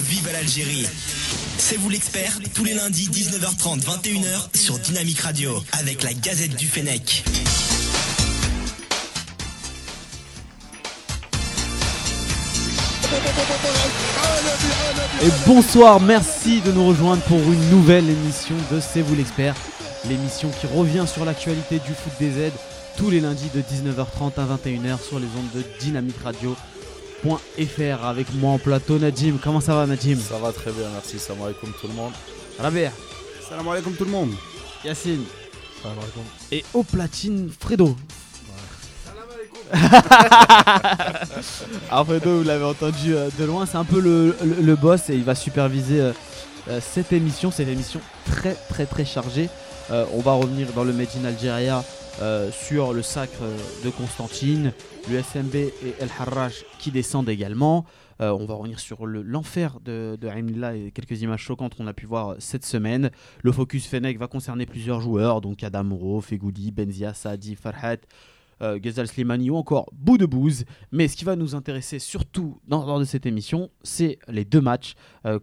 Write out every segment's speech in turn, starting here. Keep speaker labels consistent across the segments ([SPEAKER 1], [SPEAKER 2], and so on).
[SPEAKER 1] Vive l'Algérie. C'est vous l'expert, tous les lundis 19h30, 21h sur Dynamique Radio, avec la Gazette du Fennec.
[SPEAKER 2] Et bonsoir, merci de nous rejoindre pour une nouvelle émission de C'est vous l'expert, l'émission qui revient sur l'actualité du foot des aides tous les lundis de 19h30 à 21h sur les ondes de Dynamique Radio.fr avec moi en plateau Nadim. Comment ça va Nadim
[SPEAKER 3] Ça va très bien, merci. Salam alaikum tout le monde.
[SPEAKER 2] Rabia,
[SPEAKER 4] Salam alaikum tout le monde.
[SPEAKER 2] Yacine
[SPEAKER 5] Salam alaikum.
[SPEAKER 2] et au platine Fredo. Fredo, vous l'avez entendu euh, de loin, c'est un peu le, le- boss et il va superviser euh, euh, cette émission, cette émission très très très chargée. Euh, on va revenir dans le Made in euh, sur le sacre de Constantine, le et El Harraj qui descendent également. Euh, on va revenir sur le- l'enfer de, de et quelques images choquantes qu'on a pu voir euh, cette semaine. Le focus Fennec va concerner plusieurs joueurs, donc Adam Moreau, Fegouli, Benzia, Saadi, Farhat, euh, Ghazal Slimani ou encore Boudebouze. Mais ce qui va nous intéresser surtout dans, lors de cette émission, c'est les deux matchs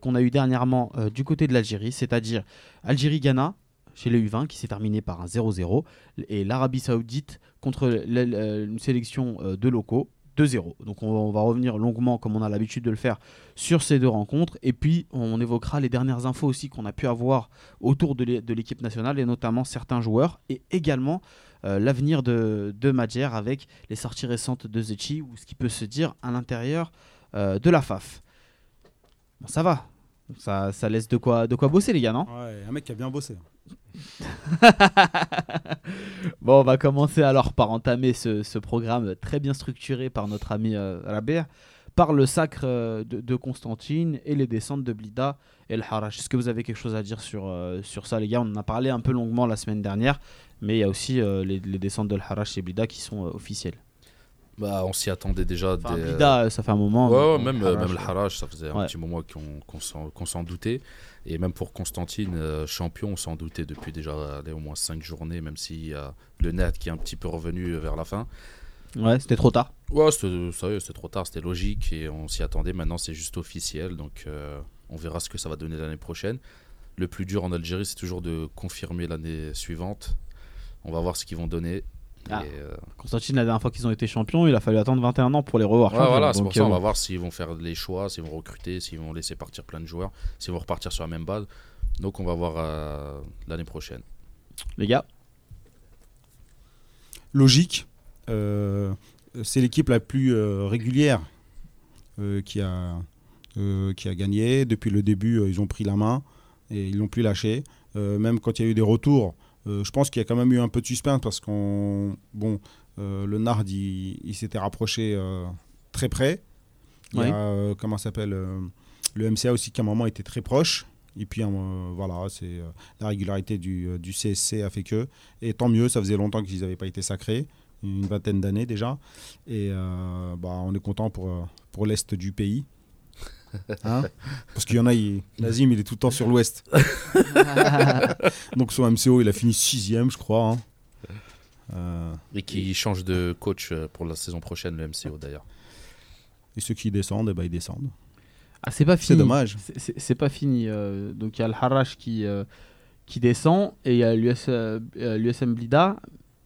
[SPEAKER 2] qu'on a eu dernièrement du côté de l'Algérie, c'est-à-dire Algérie-Ghana chez les U20 qui s'est terminé par un 0-0 et l'Arabie Saoudite contre une sélection euh, de locaux 2-0. Donc on va, revenir longuement, comme on a l'habitude de le faire, sur ces deux rencontres. Et puis on évoquera les dernières infos aussi qu'on a pu avoir autour de l'é- de l'équipe nationale et notamment certains joueurs et également euh, l'avenir de, de Madjer avec les sorties récentes de Zetchi ou ce qui peut se dire à l'intérieur euh, de la FAF. Bon, ça va. Ça, ça laisse de quoi, de quoi bosser les gars, non?
[SPEAKER 4] Ouais, un mec qui a bien bossé.
[SPEAKER 2] Bon, on va commencer alors par entamer ce, ce programme très bien structuré par notre ami euh, par le sacre euh, de, de Constantine et les descentes de Blida et El Harash. Est-ce que vous avez quelque chose à dire sur, euh, sur ça, les gars? On en a parlé un peu longuement la semaine dernière, mais il y a aussi euh, les, les descentes de El Harash et Blida qui sont officielles.
[SPEAKER 3] Bah, on s'y attendait déjà.
[SPEAKER 2] Enfin,
[SPEAKER 3] des-
[SPEAKER 2] Blida, ça fait un moment.
[SPEAKER 3] Ouais, même, le Haraj, ça faisait
[SPEAKER 2] Ouais.
[SPEAKER 3] un petit moment qu'on qu'on s'en qu'on s'en doutait. Et même pour Constantine, euh, champion, on s'en doutait depuis déjà allez, au moins 5 journées, même s'il y a le net qui est un petit peu revenu vers la fin.
[SPEAKER 2] Ouais, c'était trop tard.
[SPEAKER 3] Ouais, c'était ça y est, c'était trop tard, c'était logique et on s'y attendait. Maintenant, c'est juste officiel, donc euh, on verra ce que ça va donner l'année prochaine. Le plus dur en Algérie, c'est toujours de confirmer l'année suivante. On va voir ce qu'ils vont donner.
[SPEAKER 2] Ah.
[SPEAKER 3] Et, euh,
[SPEAKER 2] Constantine, la dernière fois qu'ils ont été champions, il a fallu attendre 21 ans pour les revoir.
[SPEAKER 3] Ouais,
[SPEAKER 2] champions.
[SPEAKER 3] voilà, c'est
[SPEAKER 2] Donc,
[SPEAKER 3] pour ça.
[SPEAKER 2] euh,
[SPEAKER 3] On va voir s'ils vont faire les choix, s'ils vont recruter, s'ils vont laisser partir plein de joueurs, s'ils vont repartir sur la même base. Donc on va voir euh, l'année prochaine.
[SPEAKER 2] Les gars,
[SPEAKER 4] Logique. euh, c'est l'équipe la plus euh, régulière euh, qui, a, euh, qui a gagné. Depuis le début, euh, ils ont pris la main et ils l'ont plus lâché. Euh, même quand il y a eu des retours, euh, je pense qu'il y a quand même eu un peu de suspense parce qu'on. Bon, euh, le Nard, il, il s'était rapproché euh, très près. Il
[SPEAKER 2] Ouais.
[SPEAKER 4] y a, comment s'appelle Le MCA aussi qui à un moment était très proche. Et puis voilà, c'est la régularité du, du CSC a fait que. Et tant mieux, ça faisait longtemps qu'ils n'avaient pas été sacrés, une vingtaine d'années déjà. Et bah, on est content pour, pour l'Est du pays. Hein Parce qu'il y en a, il, Nazim, il est tout le temps sur l'Ouest. Donc son MCO, il a fini sixième, je crois. hein. Euh,
[SPEAKER 3] Et qui change de coach euh, pour la saison prochaine, le MCO d'ailleurs.
[SPEAKER 4] et ceux qui descendent, eh ben, ils descendent.
[SPEAKER 2] ah, c'est pas fini.
[SPEAKER 4] dommage.
[SPEAKER 2] C'est- C'est c'est pas fini. euh, donc il y a le Harash qui, euh, qui descend et il y a l'US, l'USM Blida.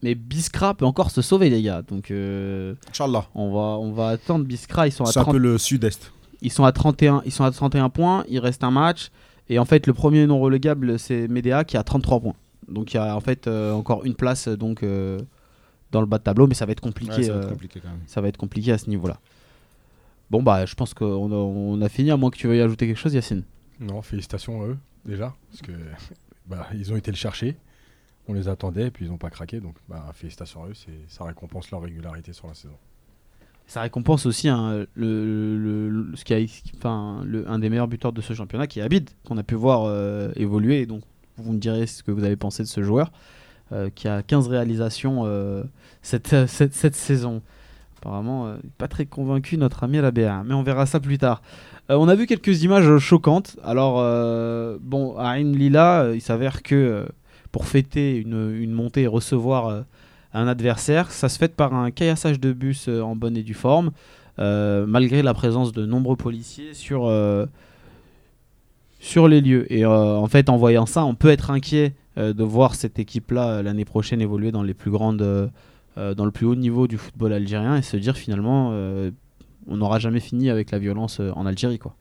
[SPEAKER 2] Mais Biskra peut encore se sauver, les gars. Donc euh,
[SPEAKER 4] Inch'Allah.
[SPEAKER 2] on, va, on va attendre Biskra. Ils sont, à
[SPEAKER 4] C'est un
[SPEAKER 2] 30
[SPEAKER 4] peu le sud-est.
[SPEAKER 2] Ils, sont à 31, ils sont à 31 points. Il reste un match. Et en fait, le premier non relégable, c'est Medea qui a 33 points. Donc il y a en fait euh, encore une place donc, euh, dans le bas de tableau. Mais ça va être compliqué.
[SPEAKER 4] Ouais, ça va être
[SPEAKER 2] euh,
[SPEAKER 4] compliqué quand même.
[SPEAKER 2] ça va être compliqué à ce niveau-là. Bon, bah, je pense qu'on a, on a fini, à moins que tu veuilles ajouter quelque chose, Yacine.
[SPEAKER 5] Non, félicitations à eux, déjà, parce que bah, ils ont été le chercher. On les attendait, et puis ils n'ont pas craqué. Donc, bah, félicitations à eux, c'est- ça récompense leur régularité sur la saison.
[SPEAKER 2] Ça récompense aussi hein, le- le- ce qui a, un des meilleurs buteurs de ce championnat, qui est Abid, qu'on a pu voir euh, évoluer. Donc, vous me direz ce que vous avez pensé de ce joueur, euh, qui a 15 réalisations euh, cette, cette, cette saison. Apparemment, pas très convaincu notre ami Rabea, mais on verra ça plus tard. On a vu quelques images choquantes. Alors, bon, à Lila, il s'avère que pour fêter une montée et recevoir un adversaire, ça se fait par un caillassage de bus euh, en bonne et due forme, euh, malgré la présence de nombreux policiers sur, euh, sur les lieux. Et en fait, en voyant ça, on peut être inquiet de voir cette équipe-là l'année prochaine évoluer dans les plus grandes, dans le plus haut niveau du football algérien et se dire finalement, on n'aura jamais fini avec la violence en Algérie, quoi.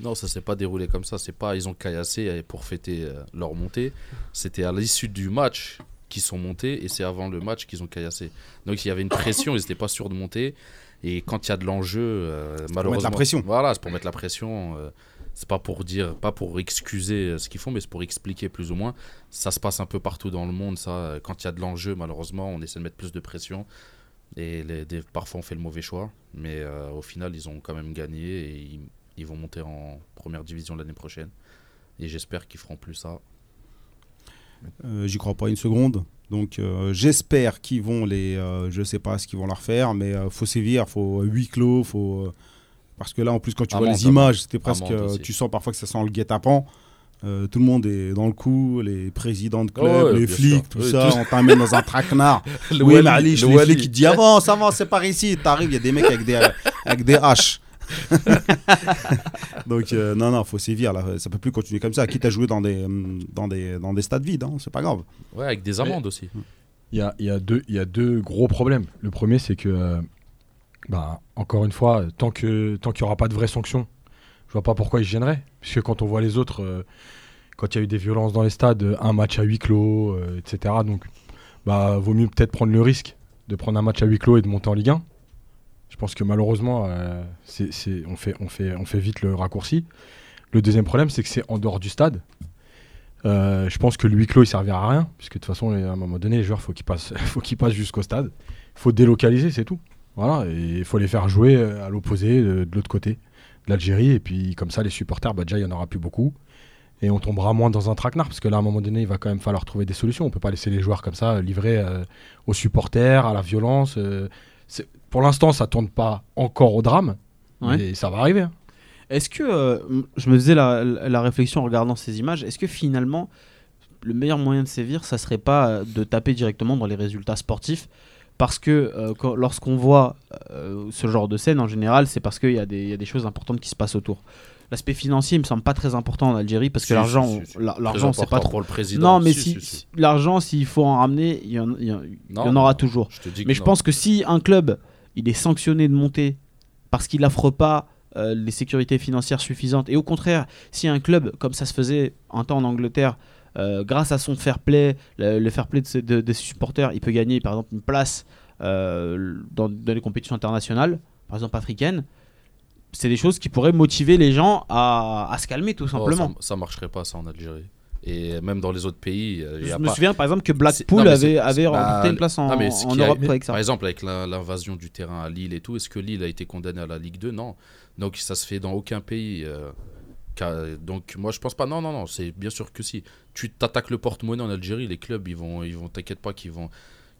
[SPEAKER 3] Non, ça s'est pas déroulé comme ça. C'est pas ils ont caillassé pour fêter leur montée. C'était à l'issue du match qu'ils sont montés et c'est avant le match qu'ils ont caillassé. Donc il y avait une pression, ils n'étaient pas sûrs de monter. Et quand il y a de l'enjeu, euh, malheureusement.
[SPEAKER 4] la pression.
[SPEAKER 3] Voilà, c'est pour mettre la pression. euh, c'est pas pour dire, pas pour excuser euh, ce qu'ils font, mais c'est pour expliquer plus ou moins. Ça se passe un peu partout dans le monde, ça. Quand il y a de l'enjeu, malheureusement, on essaie de mettre plus de pression. Et les- des- parfois, on fait le mauvais choix. Mais euh, au final, ils ont quand même gagné et ils, ils vont monter en première division l'année prochaine. Et j'espère qu'ils feront plus ça.
[SPEAKER 4] Euh, J'y crois pas une seconde. Donc euh, j'espère qu'ils vont les, euh, je sais pas ce qu'ils vont leur faire, mais euh, faut sévir, faut huis clos, faut parce que là en plus quand tu vois les images, c'était presque, tu sens parfois que ça sent le guet-apens. Euh, tout le monde est dans le coup, les présidents de
[SPEAKER 3] Oh,
[SPEAKER 4] club,
[SPEAKER 3] ouais,
[SPEAKER 4] les flics,
[SPEAKER 3] sûr.
[SPEAKER 4] tout
[SPEAKER 3] Oui,
[SPEAKER 4] ça,
[SPEAKER 3] tout-
[SPEAKER 4] on t'amène dans un traquenard.
[SPEAKER 3] Le
[SPEAKER 4] oui,
[SPEAKER 3] Wally,
[SPEAKER 4] mais Ali,
[SPEAKER 3] le
[SPEAKER 4] les
[SPEAKER 3] Wally.
[SPEAKER 4] flics qui te disent avance, avance, c'est par ici. T'arrives, il y a des mecs avec des, avec des haches. Donc euh, non, non, faut sévir là. Ça peut plus continuer comme ça. Quitte à jouer dans des, hum, dans des, dans des stades vides, hein, c'est pas grave.
[SPEAKER 3] Ouais, avec des amendes aussi.
[SPEAKER 5] Il y a, il y, a deux- il y a deux gros problèmes. Le premier, c'est que, euh, bah, encore une fois, tant qu'il tant qu'il n'y aura pas de vraies sanctions, je vois pas pourquoi ils se gêneraient. Puisque quand on voit les autres, euh, quand il y a eu des violences dans les stades, euh, un match à huis clos, euh, etc. Donc, bah, vaut mieux peut-être prendre le risque de prendre un match à huis clos et de monter en Ligue 1. Je pense que malheureusement, euh, on, fait, vite le raccourci. Le deuxième problème, c'est que c'est en dehors du stade. Euh, je pense que le huis clos il servira à rien, puisque de toute façon, à un moment donné, les joueurs, faut passent, faut qu'ils passent jusqu'au stade. Il faut délocaliser, c'est tout. Voilà, et il faut les faire jouer euh, à l'opposé, de, l'autre côté de l'Algérie, et puis comme ça, les supporters, bah, déjà, il n'y en aura plus beaucoup, et on tombera moins dans un traquenard, parce que là, à un moment donné, il va quand même falloir trouver des solutions. On peut pas laisser les joueurs comme ça, livrés aux supporters, à la violence. Pour l'instant, ça tourne pas encore au drame,
[SPEAKER 2] Ouais.
[SPEAKER 5] mais ça va arriver. hein.
[SPEAKER 2] Est-ce que, euh, je me faisais la, la- la réflexion en regardant ces images, est-ce que finalement, le meilleur moyen de sévir, ça serait pas euh, de taper directement dans les résultats sportifs? Parce que euh, lorsqu'on voit euh, ce genre de scène, en général, c'est parce qu'il y, a des- il y a des choses importantes qui se passent autour. L'aspect financier me semble pas très important en Algérie parce que
[SPEAKER 3] Si,
[SPEAKER 2] l'argent,
[SPEAKER 3] si, si,
[SPEAKER 2] l'argent, c'est pas
[SPEAKER 3] important
[SPEAKER 2] trop.
[SPEAKER 3] pour le président.
[SPEAKER 2] Non, mais
[SPEAKER 3] Si,
[SPEAKER 2] si,
[SPEAKER 3] si, si.
[SPEAKER 2] l'argent, s'il faut en ramener, il y en, il y en- il y
[SPEAKER 3] Non,
[SPEAKER 2] en aura
[SPEAKER 3] non,
[SPEAKER 2] toujours.
[SPEAKER 3] Je te dis que
[SPEAKER 2] Mais je
[SPEAKER 3] non.
[SPEAKER 2] pense que si un club il est sanctionné de monter parce qu'il n'offre pas euh, les sécurités financières suffisantes, et au contraire, si un club, comme ça se faisait un temps en Angleterre, euh, grâce à son fair play, le, le fair play de ses, de- de ses supporters, il peut gagner par exemple une place euh, dans, dans les compétitions internationales, par exemple africaines, c'est des choses qui pourraient motiver les gens à, à se calmer tout
[SPEAKER 3] Oh,
[SPEAKER 2] simplement.
[SPEAKER 3] ça, ça marcherait pas ça en Algérie. Et même dans les autres pays, euh, y
[SPEAKER 2] Je
[SPEAKER 3] a
[SPEAKER 2] me
[SPEAKER 3] pas.
[SPEAKER 2] souviens par exemple que Blackpool
[SPEAKER 3] non,
[SPEAKER 2] avait, avait
[SPEAKER 3] bah,
[SPEAKER 2] une place en,
[SPEAKER 3] non,
[SPEAKER 2] en
[SPEAKER 3] a-
[SPEAKER 2] Europe avec ça.
[SPEAKER 3] Par exemple, avec l'invasion du terrain à Lille et tout, est-ce que Lille a été condamné à la Ligue 2 Non. Donc ça se fait dans aucun pays. euh, donc moi je pense pas. Non, non, non. C'est bien sûr que si. Tu t'attaques le porte-monnaie en Algérie, les clubs ils vont, ils vont, t'inquiète pas, qu'ils vont,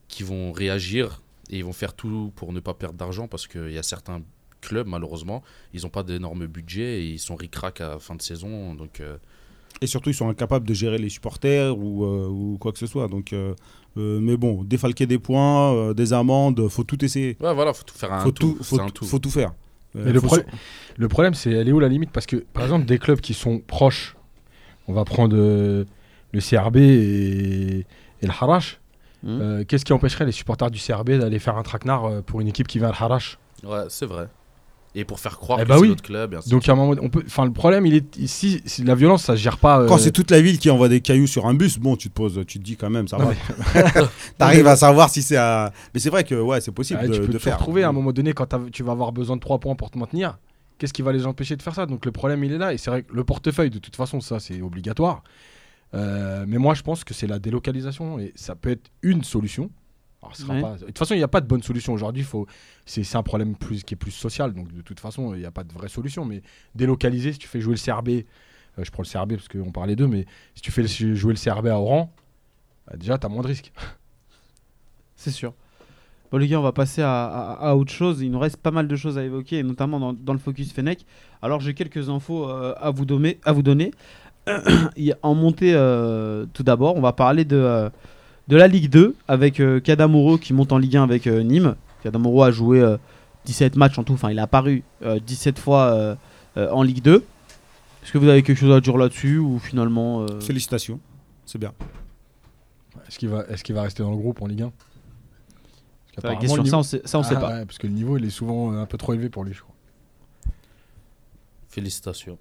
[SPEAKER 3] qu'ils vont réagir et ils vont faire tout pour ne pas perdre d'argent parce qu'il y a certains clubs malheureusement, ils n'ont pas d'énormes budgets et ils sont ric-rac à fin de saison. Donc euh,
[SPEAKER 4] Et surtout, ils sont incapables de gérer les supporters ou, euh, ou quoi que ce soit. Donc, euh, euh, mais bon, défalquer des points, euh, des amendes, faut tout essayer.
[SPEAKER 3] ouais, voilà, faut tout faire un
[SPEAKER 4] faut
[SPEAKER 3] tout.
[SPEAKER 4] tout, faut,
[SPEAKER 3] un
[SPEAKER 4] tout- faut tout faire. Euh,
[SPEAKER 5] Mais le, problème- le problème, c'est elle est où la limite? Parce que, par exemple, des clubs qui sont proches, on va prendre euh, le CRB et, et le Harash. Euh, Qu'est-ce qui empêcherait les supporters du CRB d'aller faire un traquenard pour une équipe qui vient à Harash
[SPEAKER 3] Ouais, c'est vrai. Et pour faire croire
[SPEAKER 5] Eh
[SPEAKER 3] que
[SPEAKER 5] bah
[SPEAKER 3] c'est
[SPEAKER 5] oui.
[SPEAKER 3] notre club. et ainsi de
[SPEAKER 5] Donc, à un moment, on peut. Enfin, le problème, il est ici. si la violence, ça se gère pas. euh,
[SPEAKER 4] Quand c'est toute la ville qui envoie des cailloux sur un bus, bon, tu te poses, tu te dis quand même, ça
[SPEAKER 5] Non,
[SPEAKER 4] va. T'arrives à savoir si c'est à. Mais c'est vrai que ouais, c'est possible
[SPEAKER 5] ah,
[SPEAKER 4] de,
[SPEAKER 5] tu peux
[SPEAKER 4] de
[SPEAKER 5] te
[SPEAKER 4] faire.
[SPEAKER 5] retrouver à un moment donné quand tu vas avoir besoin de 3 points pour te maintenir. Qu'est-ce qui va les empêcher de faire ça? Donc le problème il est là et c'est vrai que le portefeuille de toute façon ça c'est obligatoire. Euh, mais moi je pense que c'est la délocalisation et ça peut être une solution.
[SPEAKER 2] Ouais.
[SPEAKER 5] pas- De toute façon il n'y a pas de bonne solution aujourd'hui. Faut... C'est un problème plus... qui est plus social donc de toute façon il n'y a pas de vraie solution. Mais délocaliser si tu fais jouer le CRB, euh, je prends le CRB parce qu'on parlait d'eux, mais si tu fais le- jouer le CRB à Oran, bah, déjà tu as moins de risques.
[SPEAKER 2] C'est sûr. Bon les gars, on va passer à, à- à autre chose. Il nous reste pas mal de choses à évoquer, et notamment dans, dans le focus Fennec. Alors j'ai quelques infos euh, à, vous donner, à vous donner. En montée, euh, tout d'abord, on va parler de, de la Ligue 2 avec euh, Kadamoro qui monte en Ligue 1 avec euh, Nîmes. Kadamoro a joué euh, 17 matchs en tout, enfin il a apparu euh, 17 fois euh, euh, en Ligue 2. Est-ce que vous avez quelque chose à dire là-dessus ou finalement euh,
[SPEAKER 4] Félicitations, c'est bien.
[SPEAKER 5] Est-ce qu'il va, rester dans le groupe en Ligue 1 Parce
[SPEAKER 2] la question ça on sait, ça, on sait
[SPEAKER 5] Ah
[SPEAKER 2] pas.
[SPEAKER 5] ouais, parce que le niveau il est souvent euh, un peu trop élevé pour lui, je crois.
[SPEAKER 3] Félicitations.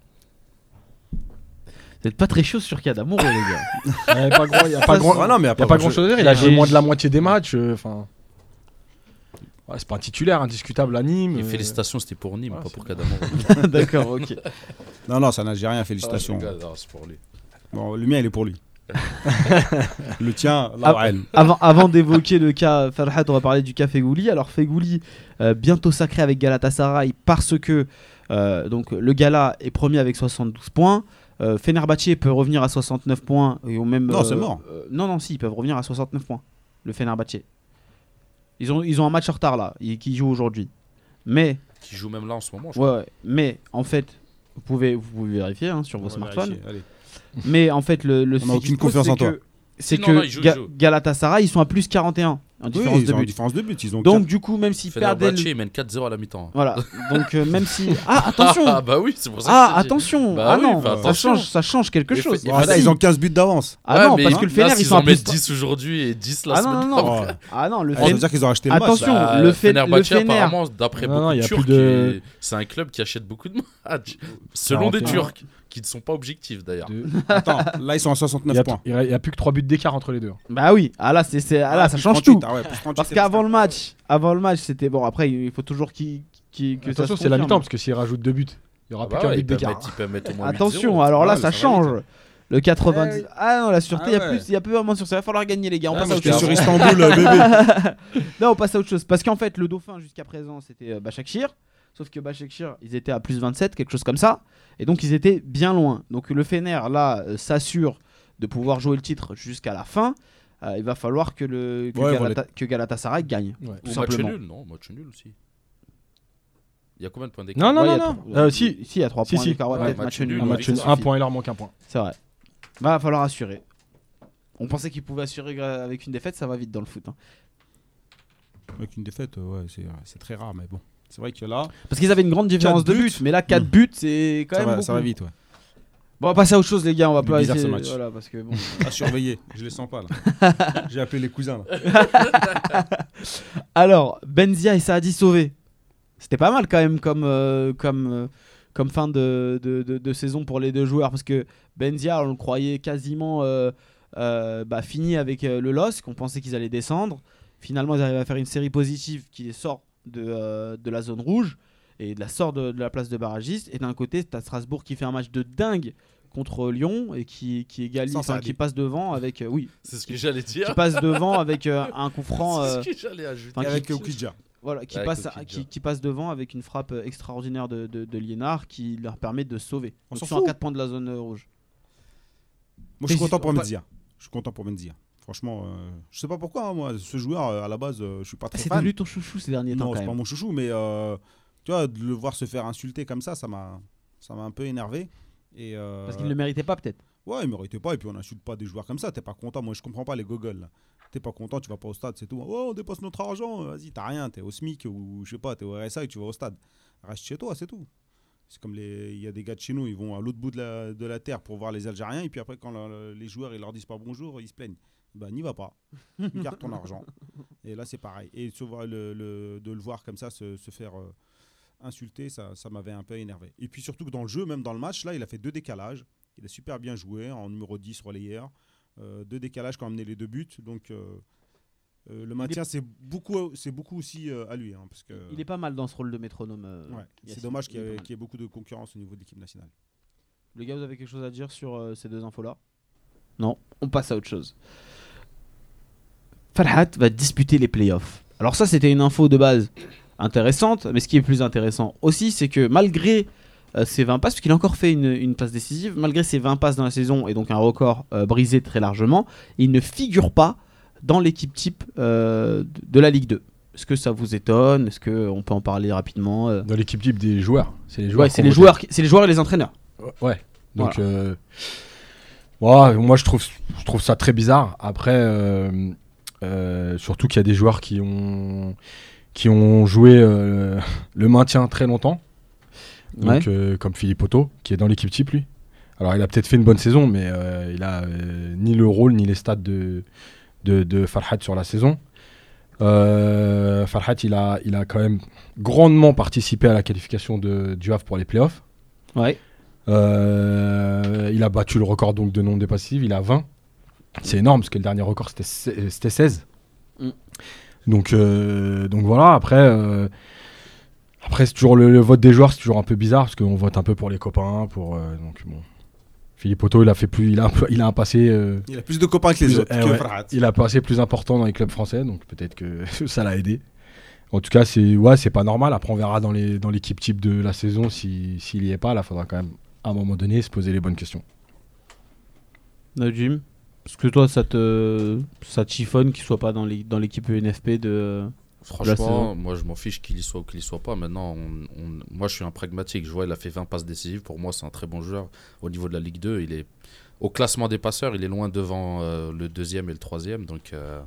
[SPEAKER 2] Vous êtes pas très chaud sur d'amour les gars.
[SPEAKER 5] Il n'y a pas grand, il y a pas grand,
[SPEAKER 4] Ah non, mais
[SPEAKER 5] il y a pas grand chose à dire. Il a joué moins de la moitié des matchs. euh, Enfin, ouais, c'est pas un titulaire indiscutable à Nîmes.
[SPEAKER 3] Et
[SPEAKER 5] euh,
[SPEAKER 3] félicitations, c'était pour Nîmes, pas pour. Kadamor.
[SPEAKER 2] D'accord, ok.
[SPEAKER 4] Non, non, c'est un Algérien, félicitations.
[SPEAKER 3] Ah, non, pour lui.
[SPEAKER 4] Bon, le mien, il est pour lui. le tien, là, elle.
[SPEAKER 2] Avant, avant d'évoquer le cas Farhat, on va parler du cas Fegouli. Alors Fegouli, euh, bientôt sacré avec Galatasaray parce que euh, donc le Gala est premier avec 72 points. Euh, Fenerbahçe peut revenir à 69 points et au même.
[SPEAKER 4] Non,
[SPEAKER 2] euh,
[SPEAKER 4] c'est mort.
[SPEAKER 2] euh, non, non, si, ils peuvent revenir à 69 points. Le Fenerbahçe. Ils ont, ils ont un match en retard là, ils- qui joue aujourd'hui. Mais,
[SPEAKER 3] Qui joue même là en ce moment, je
[SPEAKER 2] ouais, ouais, mais en fait, vous pouvez, vous pouvez vérifier hein, sur vos
[SPEAKER 4] On
[SPEAKER 2] smartphones.
[SPEAKER 4] allez.
[SPEAKER 2] Mais en fait, le, le
[SPEAKER 4] On a
[SPEAKER 2] souci qui
[SPEAKER 4] aucune confiance en toi.
[SPEAKER 2] C'est que
[SPEAKER 3] non, ils jouent, ils
[SPEAKER 2] Ga-
[SPEAKER 3] jouent.
[SPEAKER 2] Galatasaray, ils sont à plus 41 en
[SPEAKER 4] Oui,
[SPEAKER 2] différence
[SPEAKER 4] ils
[SPEAKER 2] de but.
[SPEAKER 4] différence de but. Ils ont
[SPEAKER 2] Donc
[SPEAKER 4] quatre-
[SPEAKER 2] du coup, même s'ils perdaient le...
[SPEAKER 3] mène 4-0 à la mi-temps.
[SPEAKER 2] Voilà. Donc euh, même si ah attention.
[SPEAKER 3] Ah bah oui, c'est pour ça que
[SPEAKER 2] Ah attention.
[SPEAKER 3] Bah
[SPEAKER 2] ah
[SPEAKER 3] oui,
[SPEAKER 2] non,
[SPEAKER 3] bah
[SPEAKER 2] ça
[SPEAKER 3] attention.
[SPEAKER 2] change ça change quelque
[SPEAKER 3] Et
[SPEAKER 2] chose.
[SPEAKER 3] fait- et
[SPEAKER 4] Bon,
[SPEAKER 2] Ah,
[SPEAKER 4] là, ils ont 15 buts d'avance.
[SPEAKER 2] Ah non,
[SPEAKER 3] mais
[SPEAKER 2] parce que le Fener ils
[SPEAKER 3] s'ils
[SPEAKER 2] sont
[SPEAKER 3] en mettent
[SPEAKER 2] plus
[SPEAKER 3] 10 aujourd'hui et 10 la
[SPEAKER 2] Ah
[SPEAKER 3] semaine
[SPEAKER 2] non non non.
[SPEAKER 3] d'après.
[SPEAKER 2] Ah non, le
[SPEAKER 4] Oh, ça veut
[SPEAKER 2] Fener
[SPEAKER 4] dire qu'ils ont acheté le match.
[SPEAKER 2] Attention.
[SPEAKER 3] Bah,
[SPEAKER 2] le Fe-
[SPEAKER 3] Fenerbahçe, apparemment, d'après
[SPEAKER 5] Non,
[SPEAKER 3] beaucoup
[SPEAKER 5] non,
[SPEAKER 3] de Turcs, c'est un club qui achète beaucoup de matchs. Selon des Turcs, qui ne sont pas objectifs d'ailleurs.
[SPEAKER 5] de-
[SPEAKER 4] Attends, là, ils sont à
[SPEAKER 5] Il
[SPEAKER 4] 69
[SPEAKER 5] y a,
[SPEAKER 4] points.
[SPEAKER 5] il y a- il plus que 3 buts d'écart entre les deux.
[SPEAKER 2] Bah oui. Ah là c'est c'est ah là
[SPEAKER 4] Ah,
[SPEAKER 2] ça change
[SPEAKER 4] 38,
[SPEAKER 2] tout.
[SPEAKER 4] ah ouais, plus 38,
[SPEAKER 2] Parce qu'avant le match, avant le match, c'était bon après il faut toujours qu'il que ça
[SPEAKER 5] Attention, c'est la mi-temps parce que s'ils rajoutent deux buts, il y aura
[SPEAKER 3] Ah
[SPEAKER 5] plus
[SPEAKER 3] bah
[SPEAKER 5] qu'un but d'écart.
[SPEAKER 2] Attention,
[SPEAKER 3] 8-0.
[SPEAKER 2] alors là ça change. Le 90
[SPEAKER 4] Eh,
[SPEAKER 2] Ah non, la sûreté, il y a
[SPEAKER 4] ouais.
[SPEAKER 2] plus il y a peu vraiment sur ça, il va falloir gagner les gars, on
[SPEAKER 3] Ah,
[SPEAKER 2] passe à autre chose.
[SPEAKER 4] sur Istanbul, bébé.
[SPEAKER 2] Là, on passe à autre chose. Parce qu'en fait, le dauphin jusqu'à présent, c'était euh, Başakşehir. Sauf que Başakşehir, ils étaient à plus 27, quelque chose comme ça. Et donc, ils étaient bien loin. Donc, le Fener, là, euh, s'assure de pouvoir jouer le titre jusqu'à la fin. Euh, il va falloir que, le, que,
[SPEAKER 4] Ouais,
[SPEAKER 2] Galata- que Galatasaray gagne.
[SPEAKER 5] Ouais.
[SPEAKER 2] Tout
[SPEAKER 3] Ou match nul, non, match nul aussi. Il y a combien de points d'écart
[SPEAKER 5] Non, non,
[SPEAKER 2] Ouais,
[SPEAKER 5] non,
[SPEAKER 2] il y a
[SPEAKER 5] non.
[SPEAKER 2] trois-
[SPEAKER 5] Euh, si,
[SPEAKER 2] si, il y a 3
[SPEAKER 5] Si,
[SPEAKER 2] points
[SPEAKER 5] si.
[SPEAKER 2] d'écart. Ouais,
[SPEAKER 3] Ouais,
[SPEAKER 2] peut-être
[SPEAKER 3] match
[SPEAKER 2] match
[SPEAKER 3] nul,
[SPEAKER 2] nul.
[SPEAKER 5] un, match nul, un point, il leur manque un point.
[SPEAKER 2] C'est vrai. Va falloir assurer. On pensait qu'il pouvait assurer avec une défaite, ça va vite dans le foot. hein.
[SPEAKER 4] Avec une défaite, ouais, c'est c'est très rare, mais bon. C'est vrai que là,
[SPEAKER 2] Parce qu'ils avaient une grande différence de
[SPEAKER 4] buts.
[SPEAKER 2] but, mais là 4
[SPEAKER 4] Mm.
[SPEAKER 2] buts, c'est quand
[SPEAKER 4] ça
[SPEAKER 2] même
[SPEAKER 4] va,
[SPEAKER 2] beaucoup.
[SPEAKER 4] ça va vite, ouais.
[SPEAKER 2] Bon, on va passer à autre chose, les gars. On va pas
[SPEAKER 4] bizarre,
[SPEAKER 2] essayer.
[SPEAKER 4] ce match.
[SPEAKER 2] Voilà, parce que bon.
[SPEAKER 4] À surveiller, je les sens pas là. J'ai appelé les cousins là.
[SPEAKER 2] Alors, Benzia et Saadi sauvés. C'était pas mal quand même comme, euh, comme, euh, comme fin de, de, de- de saison pour les deux joueurs. Parce que Benzia, on le croyait quasiment euh, euh, bah, fini avec euh, le LOSC. On pensait qu'ils allaient descendre. Finalement, ils arrivent à faire une série positive qui les sort de, euh, de la zone rouge et de la sort de, de la place de barragiste. Et d'un côté, tu as Strasbourg qui fait un match de dingue contre Lyon et qui, qui égalise, enfin, qui passe devant avec. euh, oui,
[SPEAKER 3] C'est ce que j'allais dire.
[SPEAKER 2] qui passe devant avec euh, un coup franc.
[SPEAKER 3] C'est
[SPEAKER 2] euh,
[SPEAKER 3] ce que j'allais ajouter.
[SPEAKER 2] enfin,
[SPEAKER 4] Et avec
[SPEAKER 2] qui-
[SPEAKER 4] Okidja.
[SPEAKER 2] voilà, qui,
[SPEAKER 3] Avec
[SPEAKER 2] passe, qui, qui passe devant avec une frappe extraordinaire de, de, de Liénard qui leur permet de sauver.
[SPEAKER 4] On
[SPEAKER 2] Donc,
[SPEAKER 4] s'en
[SPEAKER 2] sont à
[SPEAKER 4] fout.
[SPEAKER 2] 4 points de la zone rouge.
[SPEAKER 4] Moi, je suis content pour
[SPEAKER 2] va-
[SPEAKER 4] Menzia. Je suis content pour Menzia. Franchement, euh, je sais pas pourquoi, hein, moi, ce joueur, euh, à la base, euh, je suis pas très
[SPEAKER 2] C'est
[SPEAKER 4] fan.
[SPEAKER 2] devenu ton chouchou ces derniers temps
[SPEAKER 4] Non,
[SPEAKER 2] quand
[SPEAKER 4] c'est pas
[SPEAKER 2] même.
[SPEAKER 4] mon chouchou, mais euh, tu vois, de le voir se faire insulter comme ça, ça m'a, ça m'a un peu énervé. Et euh,
[SPEAKER 2] Parce qu'il ne le méritait pas peut-être.
[SPEAKER 4] ouais, il méritait pas. Et puis on n'insulte pas des joueurs comme ça. T'es pas content. Moi, je comprends pas les gogoles. là. T'es pas content, tu vas pas au stade, c'est tout. Oh, on dépasse notre argent. Vas-y, t'as rien. T'es au SMIC ou je sais pas, t'es au RSA et tu vas au stade. Reste chez toi, c'est tout. C'est comme les, il y a des gars de chez nous, ils vont à l'autre bout de la, de la terre pour voir les Algériens et puis après quand le- les joueurs ils leur disent pas bonjour, ils se plaignent. Bah n'y va pas. Garde ton argent. Et là c'est pareil. Et le, le- de le voir comme ça se, se faire euh, insulter, ça, ça m'avait un peu énervé. Et puis surtout que dans le jeu, même dans le match, là il a fait deux décalages. Il a super bien joué en numéro 10 relayeur. Euh, deux décalages qui ont amené les deux buts. Donc euh, euh, le maintien c'est beaucoup, c'est beaucoup aussi euh, à lui. hein, parce que,
[SPEAKER 2] Il est pas mal dans ce rôle de métronome. euh,
[SPEAKER 4] ouais, c'est dommage qu'il y, ait- y beaucoup de concurrence au niveau de l'équipe nationale.
[SPEAKER 2] Les gars, vous avez quelque chose à dire sur ces deux infos-là? Non, on passe à autre chose. Farhat va disputer les playoffs. Alors ça, c'était une info de base intéressante, mais ce qui est plus intéressant aussi, c'est que malgré ses 20 passes, parce qu'il a encore fait une, une passe décisive, malgré ses 20 passes dans la saison et donc un record brisé très largement, il ne figure pas dans l'équipe type euh, de- la Ligue 2. Est-ce que ça vous étonne? Est-ce qu'on peut en parler rapidement euh?
[SPEAKER 5] Dans l'équipe type des joueurs. C'est les joueurs.
[SPEAKER 2] Ouais, c'est les joueurs, qui- c'est les joueurs et les entraîneurs.
[SPEAKER 5] Ouais. Donc, euh, moi je trouve, je trouve ça très bizarre. Après, surtout qu'il y a des joueurs qui ont, qui ont joué le maintien très longtemps. donc, comme Philippe Otto, qui est dans l'équipe type, lui. Alors, il a peut-être fait une bonne saison, mais il a ni le rôle ni les stats de, de, de Farhat sur la saison. Euh, Farhat, il a, il a quand même grandement participé à la qualification de, du Havre pour les playoffs.
[SPEAKER 2] Ouais.
[SPEAKER 5] Euh, il a battu le record donc de nombre de passifs, il a 20. C'est énorme parce que le dernier record c'était se- c'était 16.
[SPEAKER 2] Mm.
[SPEAKER 5] Donc, euh, donc voilà, après, euh, après c'est toujours le, le vote des joueurs, c'est toujours un peu bizarre parce qu'on vote un peu pour les copains. Pour, euh, donc bon. Philippe Otto, il a, fait plus, il a, un peu- il a un passé. euh,
[SPEAKER 4] Il a plus de copains que les
[SPEAKER 5] Plus-
[SPEAKER 4] autres.
[SPEAKER 5] eh
[SPEAKER 4] que
[SPEAKER 5] ouais. Il a un passé plus important dans les clubs français, donc peut-être que ça l'a aidé. En tout cas, c'est ouais, c'est pas normal. Après, on verra dans les dans l'équipe type de la saison si- s'il y est pas. Là, faudra quand même à un moment donné se poser les bonnes questions.
[SPEAKER 2] Najim Parce que toi, ça te, ça te chiffonne qu'il soit pas dans l'é- dans l'équipe UNFP de.
[SPEAKER 3] Franchement, moi je m'en fiche qu'il y soit ou qu'il y soit pas. Maintenant, on- on- moi je suis un pragmatique. Je vois, il a fait 20 passes décisives. Pour moi, c'est un très bon joueur. Au niveau de la Ligue 2, il est au classement des passeurs, il est loin devant euh, le deuxième et le troisième. Donc, euh,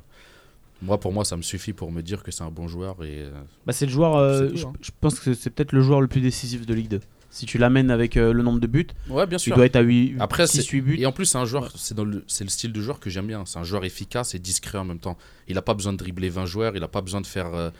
[SPEAKER 3] moi, pour moi, ça me suffit pour me dire que c'est un bon joueur. Et euh,
[SPEAKER 2] Bah, c'est le joueur. euh, je,
[SPEAKER 3] hein.
[SPEAKER 2] je pense que c'est peut-être le joueur le plus décisif de Ligue 2. Si tu l'amènes avec euh, le nombre de buts,
[SPEAKER 3] ouais, bien
[SPEAKER 2] il doit être à 8,
[SPEAKER 3] Après,
[SPEAKER 2] 6,
[SPEAKER 3] c'est-
[SPEAKER 2] 8 buts.
[SPEAKER 3] Et en plus, c'est un joueur, c'est le, style de joueur que j'aime bien. C'est un joueur efficace et discret en même temps. Il n'a pas besoin de dribbler 20 joueurs, il n'a pas besoin de faire euh,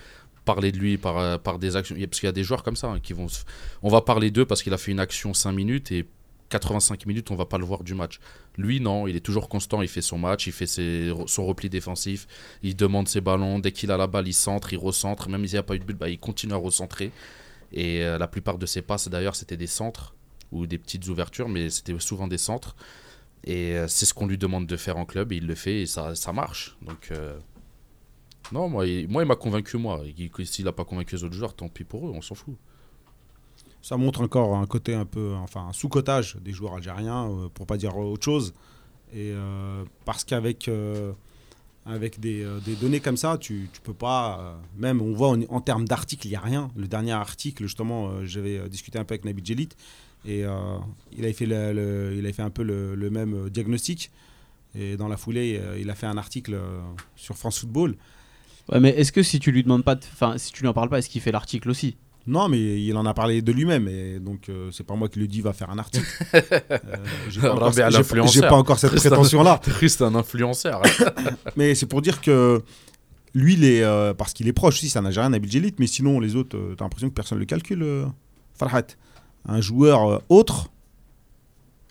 [SPEAKER 3] parler de lui par, euh, par des actions. Parce qu'il y a des joueurs comme ça hein, qui vont. se- On va parler d'eux parce qu'il a fait une action 5 minutes et 85 minutes, on va pas le voir du match. Lui, non, il est toujours constant, il fait son match, il fait ses- son repli défensif, il demande ses ballons. Dès qu'il a la balle, il centre, il recentre. Même s'il n'y a pas eu de but, bah, il continue à recentrer. Et euh, la plupart de ses passes, d'ailleurs, c'était des centres ou des petites ouvertures, mais c'était souvent des centres. Et euh, c'est ce qu'on lui demande de faire en club, et il le fait, et ça, ça marche. Donc, euh, non, moi, il, moi, il m'a convaincu, moi. S'il n'a pas convaincu les autres joueurs, tant pis pour eux, on s'en fout.
[SPEAKER 4] Ça montre encore un côté un peu, enfin, un sous-cotage des joueurs algériens, pour pas dire autre chose. Et parce qu'avec avec des, euh, des données comme ça, tu, tu peux pas. euh, même, on voit en, termes d'articles, il n'y a rien. Le dernier article, justement, euh, j'avais discuté un peu avec Nabil Djelit et il, avait fait il avait fait un peu le, même diagnostic. Et dans la foulée, il a fait un article sur France Football.
[SPEAKER 2] Ouais, mais est-ce que si tu lui demandes pas, enfin, si tu lui en parles pas, est-ce qu'il fait l'article aussi?
[SPEAKER 4] Non, mais il en a parlé de lui-même, et donc euh, c'est pas moi qui le dis, va faire un article. Euh, j'ai pas, encore- j'ai pas- cette prétention-là,
[SPEAKER 3] Triste, un influenceur.
[SPEAKER 4] mais c'est pour dire que lui, il est, euh, parce qu'il est proche aussi, c'est un Algérien, Nabil Djelit, mais sinon les autres, t'as l'impression que personne le calcule. Farhat, un joueur autre,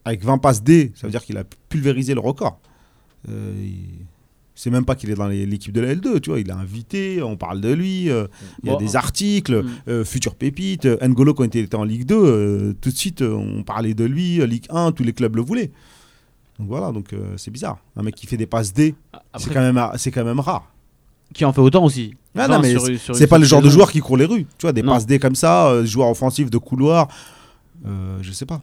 [SPEAKER 4] avec 20 passes D, ça veut dire qu'il a pulvérisé le record. Il- C'est même pas qu'il est dans l'équipe de la L2, tu vois, il est invité, on parle de lui, euh, il y a des articles,
[SPEAKER 2] Mm.
[SPEAKER 4] euh, futur pépite, euh, N'Golo quand il était en Ligue 2, euh, tout de suite on parlait de lui, Ligue 1, tous les clubs le voulaient. Donc voilà, donc c'est bizarre. Un mec qui fait des passes D, c'est
[SPEAKER 2] Après,
[SPEAKER 4] quand, même, c'est quand même rare.
[SPEAKER 2] qui en fait autant aussi.
[SPEAKER 4] Ah non, mais C'est pas le genre de joueur qui court les rues. Tu vois, des
[SPEAKER 2] Non.
[SPEAKER 4] passes D comme ça, joueur offensif de couloir, je sais pas.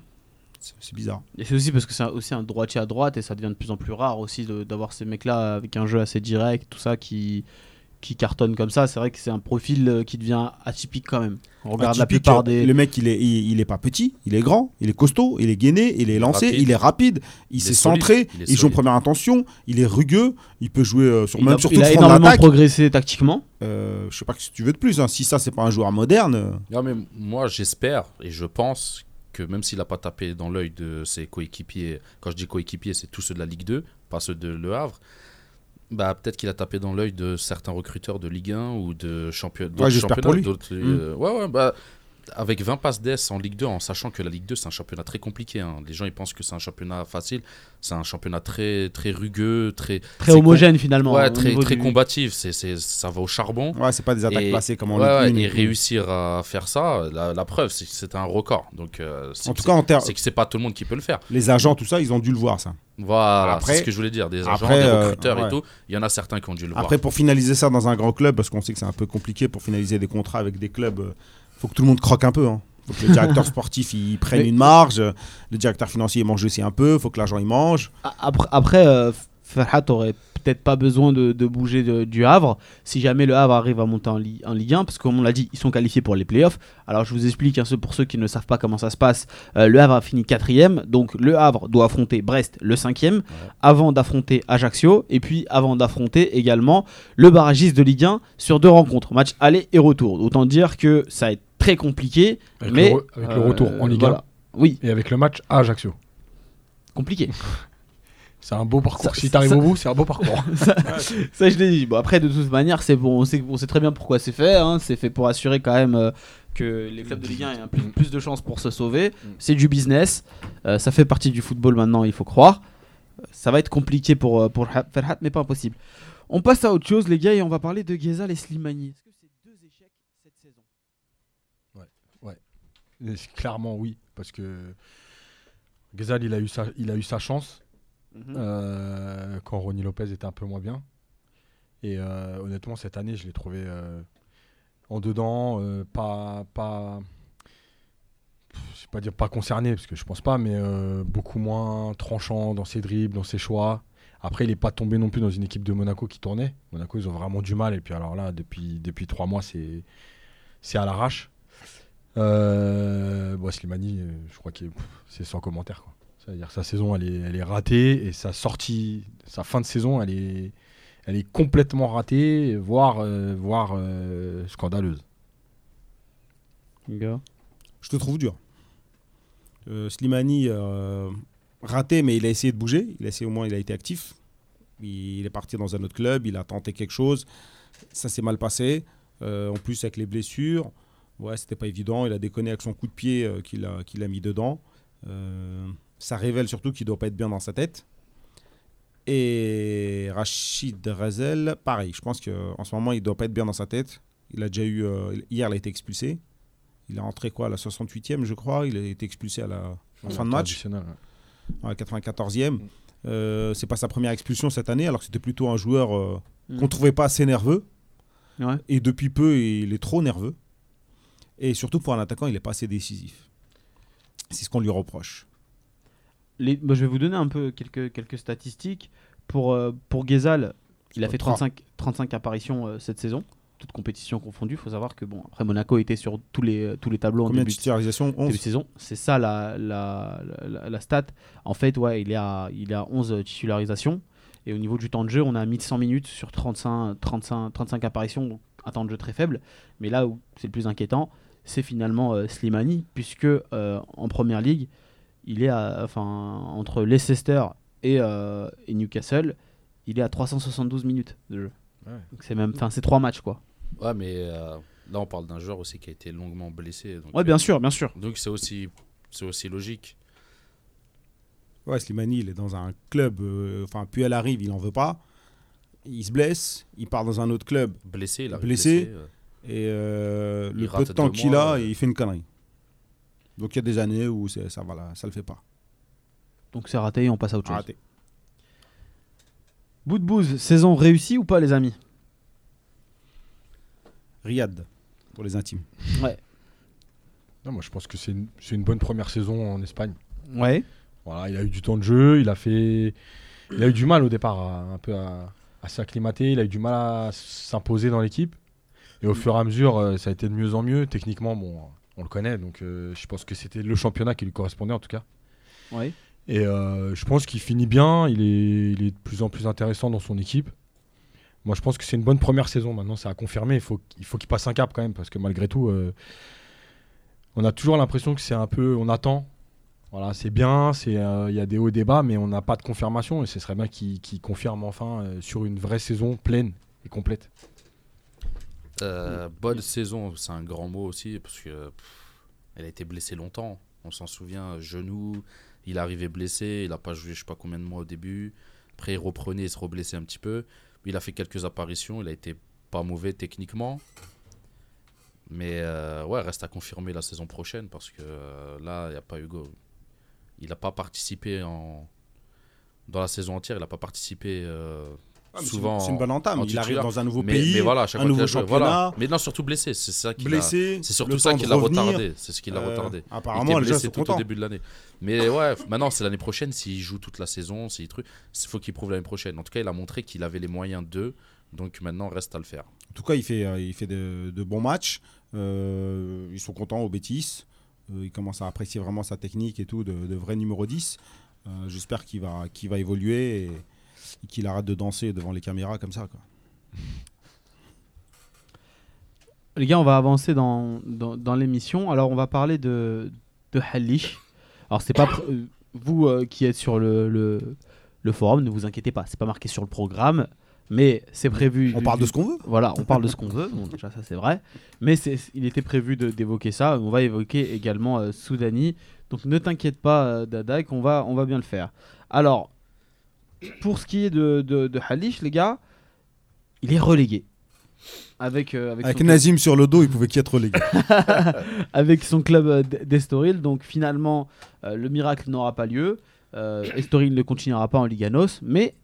[SPEAKER 4] C'est bizarre.
[SPEAKER 2] Et c'est aussi parce que c'est aussi un droitier à droite et ça devient de plus en plus rare aussi d'avoir ces mecs-là avec un jeu assez direct, tout ça qui qui cartonne comme ça. C'est vrai que c'est un profil euh, qui devient atypique quand même. On regarde la plupart des.
[SPEAKER 4] Le mec, il est, il, il est pas petit, il est grand, il est costaud, il est gainé, il est lancé,
[SPEAKER 3] rapide.
[SPEAKER 4] il est rapide, il,
[SPEAKER 3] Il
[SPEAKER 4] s'est centré,
[SPEAKER 3] il
[SPEAKER 4] il, joue en première intention, il est rugueux, il peut jouer euh, sur,
[SPEAKER 2] il
[SPEAKER 4] même
[SPEAKER 2] a,
[SPEAKER 4] sur
[SPEAKER 2] il
[SPEAKER 4] tout le
[SPEAKER 2] a énormément progressé tactiquement.
[SPEAKER 4] Euh, je sais pas ce que tu veux de plus. hein. Si ça, c'est pas un joueur moderne. euh,
[SPEAKER 3] Non, mais moi, j'espère et je pense que même s'il n'a pas tapé dans l'œil de ses coéquipiers, quand je dis coéquipiers, c'est tous ceux de la Ligue 2, pas ceux de Le Havre, bah, peut-être qu'il a tapé dans l'œil de certains recruteurs de Ligue 1 ou de champion-
[SPEAKER 4] Ouais,
[SPEAKER 3] championnats.
[SPEAKER 4] pour lui.
[SPEAKER 3] d'autres, euh, ouais, ouais, bah, avec 20 passes d'ess en Ligue 2, en sachant que la Ligue 2, c'est un championnat très compliqué. hein. Les gens, ils pensent que c'est un championnat facile. C'est un championnat très, très rugueux, très,
[SPEAKER 2] Très homogène finalement.
[SPEAKER 3] ouais, très, très
[SPEAKER 2] du-
[SPEAKER 3] combatif. C'est, c'est, ça va au charbon.
[SPEAKER 4] Ouais, c'est pas des attaques
[SPEAKER 3] Et-
[SPEAKER 4] placées comme en
[SPEAKER 3] Ouais,
[SPEAKER 4] Ligue 1.
[SPEAKER 3] et réussir à faire ça, la, la preuve, c'est que c'est un record. Donc, euh, c'est
[SPEAKER 4] En tout cas, en ter-
[SPEAKER 3] c'est que c'est pas tout le monde qui peut le faire.
[SPEAKER 4] les agents, tout ça, ils ont dû le voir, ça.
[SPEAKER 3] Voilà,
[SPEAKER 4] Après-
[SPEAKER 3] c'est ce que je voulais dire. Des agents,
[SPEAKER 4] après,
[SPEAKER 3] des
[SPEAKER 4] euh,
[SPEAKER 3] recruteurs
[SPEAKER 4] ouais.
[SPEAKER 3] et tout. Il y en a certains qui ont dû le
[SPEAKER 4] Après,
[SPEAKER 3] voir.
[SPEAKER 4] pour finaliser ça dans un grand club, parce qu'on sait que c'est un peu compliqué pour finaliser des contrats avec des clubs, euh, faut que tout le monde croque un peu. Hein. faut que le directeur sportif il prenne
[SPEAKER 2] Mais-
[SPEAKER 4] une marge, le directeur financier mange aussi un peu, faut que l'argent il mange.
[SPEAKER 2] A- Après, après euh, Ferhat aurait peut-être pas besoin de, de bouger de- du Havre. Si jamais le Havre arrive à monter en, Li- en Ligue 1 parce que comme on l'a dit ils sont qualifiés pour les playoffs. Alors je vous explique hein, pour ceux qui ne savent pas comment ça se passe. Euh, le Havre a fini quatrième. Donc le Havre doit affronter Brest le cinquième avant d'affronter Ajaccio et puis avant d'affronter également le barragiste de Ligue 1 sur deux rencontres match aller et retour. Autant dire que ça va être très compliqué.
[SPEAKER 5] Avec,
[SPEAKER 2] mais
[SPEAKER 5] le, avec le retour en
[SPEAKER 2] euh,
[SPEAKER 5] Ligue 1
[SPEAKER 2] voilà. Oui,
[SPEAKER 5] et avec le match à Ajaccio.
[SPEAKER 2] compliqué.
[SPEAKER 5] C'est un beau parcours.
[SPEAKER 2] Ça-
[SPEAKER 5] si t'arrives au bout, c'est un beau parcours.
[SPEAKER 2] ça, ça, je l'ai dit. Bon, après, de toute manière, c'est bon, on, sait, on sait très bien pourquoi c'est fait. hein. C'est fait pour assurer quand même euh, que les clubs de Ligue 1 aient un plus, plus de chances pour se sauver. C'est du business. Euh, ça fait partie du football maintenant, il faut croire. Ça va être compliqué pour, pour Ha- Ferhat, mais pas impossible. On passe à autre chose, les gars, et on va parler de Ghezal et Slimani. Est-ce que c'est deux échecs cette saison
[SPEAKER 5] Et c'est Clairement, oui. Parce que Ghezal, il a eu sa, il a eu sa chance
[SPEAKER 2] Mhm.
[SPEAKER 5] euh, quand Ronnie Lopez était un peu moins bien. Et euh, honnêtement, cette année, je l'ai trouvé euh, en dedans, pas. pas je vais pas dire pas concerné, parce que je pense pas, mais beaucoup moins tranchant dans ses dribbles, dans ses choix. Après, il n'est pas tombé non plus dans une équipe de Monaco qui tournait. Monaco, ils ont vraiment du mal. Et puis alors là, depuis, depuis trois mois, c'est c'est à l'arrache. Euh, bon, Slimani, euh, je crois que c'est sans commentaire. quoi. C'est-à-dire sa saison, elle est, elle est ratée et sa sortie, sa fin de saison, elle est, elle est complètement ratée, voire, euh, voire euh, scandaleuse.
[SPEAKER 4] Je te trouve dur. Euh, Slimani, euh, raté, mais il a essayé de bouger. Il a essayé, au moins, il a été actif. Il est parti dans un autre club, il a tenté quelque chose. Ça s'est mal passé. Euh, en plus, avec les blessures, ouais, c'était pas évident. Il a déconné avec son coup de pied euh, qu'il a, qu'il a mis dedans. Euh, ça révèle surtout qu'il doit pas être bien dans sa tête. Et Rachid Razel, pareil. Je pense qu'en ce moment, il doit pas être bien dans sa tête. Il a déjà eu. euh, hier, il a été expulsé. Il est rentré quoi à la 68e, je crois. Il a été expulsé à la en fin de match, à la 94e. Euh, c'est pas sa première expulsion cette année, alors que c'était plutôt un joueur euh, qu'on trouvait pas assez nerveux.
[SPEAKER 2] Ouais.
[SPEAKER 4] Et depuis peu, il est trop nerveux. Et surtout pour un attaquant, il est pas assez décisif. C'est ce qu'on lui reproche.
[SPEAKER 2] Les- bah, je vais vous donner un peu quelques, quelques statistiques. Pour, euh, pour Ghezal, il a fait 35, 35 apparitions euh, cette saison, toutes compétitions confondues. Il faut savoir que bon, après Monaco était sur tous les, euh, tous les tableaux en
[SPEAKER 4] Combien de
[SPEAKER 2] début de,
[SPEAKER 4] titularisations
[SPEAKER 2] début
[SPEAKER 4] 11.
[SPEAKER 2] de saison. C'est ça la, la, la, la stat. En fait, ouais, il est à, il est à 11 titularisations. Et au niveau du temps de jeu, on a 1100 minutes sur 35, 35, 35 apparitions, donc un temps de jeu très faible. Mais là où c'est le plus inquiétant, c'est finalement euh, Slimani, puisque euh, en première ligue, il est à, enfin, entre Leicester et, euh, et Newcastle, il est à 372 minutes de jeu.
[SPEAKER 5] Ouais.
[SPEAKER 2] C'est même, enfin, c'est trois matchs quoi.
[SPEAKER 3] Ouais, mais euh, là, on parle d'un joueur aussi qui a été longuement blessé. Donc,
[SPEAKER 2] Ouais, bien sûr, bien sûr.
[SPEAKER 3] Donc, c'est aussi, c'est aussi logique.
[SPEAKER 4] Ouais, Slimani, il est dans un club. euh, Enfin, puis elle arrive, il en veut pas. Il se blesse, il part dans un autre club.
[SPEAKER 3] Blessé, il
[SPEAKER 4] Blessé.
[SPEAKER 3] euh.
[SPEAKER 4] Et euh, le peu de temps qu'il a,
[SPEAKER 3] euh.
[SPEAKER 4] il fait une connerie. Donc il y a des années où ça, voilà, ça le fait pas.
[SPEAKER 2] Donc c'est raté, on passe à autre chose.
[SPEAKER 4] Raté.
[SPEAKER 2] Bout de bouse, saison réussie ou pas les amis?
[SPEAKER 4] Riyad, pour les intimes.
[SPEAKER 5] Non, moi, je pense que c'est une, bonne première saison en Espagne.
[SPEAKER 2] Ouais.
[SPEAKER 5] Voilà, il a eu du temps de jeu, il a fait, il a eu du mal au départ à, un peu à, à s'acclimater, il a eu du mal à s'imposer dans l'équipe. Et au fur et à mesure, euh, ça a été de mieux en mieux. Techniquement, bon, on le connaît, donc euh, je pense que c'était le championnat qui lui correspondait en tout cas. Et euh, je pense qu'il finit bien, il est, il est de plus en plus intéressant dans son équipe. Moi, je pense que c'est une bonne première saison. Maintenant, c'est à confirmer. Il faut, il faut qu'il passe un cap quand même, parce que malgré tout, euh, on a toujours l'impression que c'est un peu, on attend. Voilà, c'est bien, c'est, il y a des hauts et des bas, mais on n'a pas de confirmation. Et ce serait bien qu'il confirme enfin sur une vraie saison pleine et complète.
[SPEAKER 3] Euh, bonne saison, c'est un grand mot aussi, parce que pff, elle a été blessée longtemps. On s'en souvient, genou, il est arrivé blessé, il n'a pas joué je sais pas combien de mois au début. Après, il reprenait, il se reblessait un petit peu. Il a fait quelques apparitions, il a été pas mauvais techniquement. Mais euh, ouais, reste à confirmer la saison prochaine, parce que euh, là, il n'y a pas Hugo. Il n'a pas participé en... dans la saison entière, il n'a pas participé euh,
[SPEAKER 4] Ah, c'est
[SPEAKER 3] souvent.
[SPEAKER 4] une- C'est une bonne entame.
[SPEAKER 3] en
[SPEAKER 4] Il arrive dans un nouveau
[SPEAKER 3] mais,
[SPEAKER 4] pays,
[SPEAKER 3] mais voilà,
[SPEAKER 4] un nouveau championnat,
[SPEAKER 3] voilà. Mais non, surtout blessé, c'est ça qui
[SPEAKER 4] blessé.
[SPEAKER 3] c'est surtout ça qui l'a retardé. C'est ce qui l'a
[SPEAKER 4] Euh,
[SPEAKER 3] retardé. Il
[SPEAKER 4] Apparemment,
[SPEAKER 3] était
[SPEAKER 4] les gens
[SPEAKER 3] blessé tout au début de l'année. Mais ouais, maintenant, c'est l'année prochaine. S'il joue toute la saison, s'il truc, il faut qu'il prouve l'année prochaine. En tout cas, il a montré qu'il avait les moyens d'eux. Donc maintenant, reste à le faire.
[SPEAKER 4] En tout cas, il fait, euh, il fait de, de bons matchs. Euh, ils sont contents au Bétis. Euh, ils commencent à apprécier vraiment sa technique et tout, de, de vrai numéro 10. Euh, J'espère qu'il va, qu'il va évoluer et, et qu'il arrête de danser devant les caméras comme ça. Quoi.
[SPEAKER 2] Les gars, on va avancer dans, dans, dans l'émission. Alors, on va parler de, de Halish. Alors, c'est pas euh, vous euh, qui êtes sur le, le, le forum, ne vous inquiétez pas, c'est pas marqué sur le programme, mais c'est prévu.
[SPEAKER 4] On
[SPEAKER 2] du-
[SPEAKER 4] parle de ce qu'on veut.
[SPEAKER 2] Voilà, on parle de ce qu'on veut. Bon, déjà, ça c'est vrai. Mais il était prévu d'évoquer ça. On va évoquer également euh, Soudani. Donc ne t'inquiète pas, euh, Dadak, on va, on va bien le faire. Alors, pour ce qui est de, de, de Halish, les gars, il est relégué. Avec, euh, avec,
[SPEAKER 4] Avec
[SPEAKER 2] son,
[SPEAKER 4] Nazim sur le dos, il pouvait qu'être relégué.
[SPEAKER 2] avec son club euh, d'Estoril. Donc finalement, euh, le miracle n'aura pas lieu. Estoril ne continuera pas en Liga NOS. Mais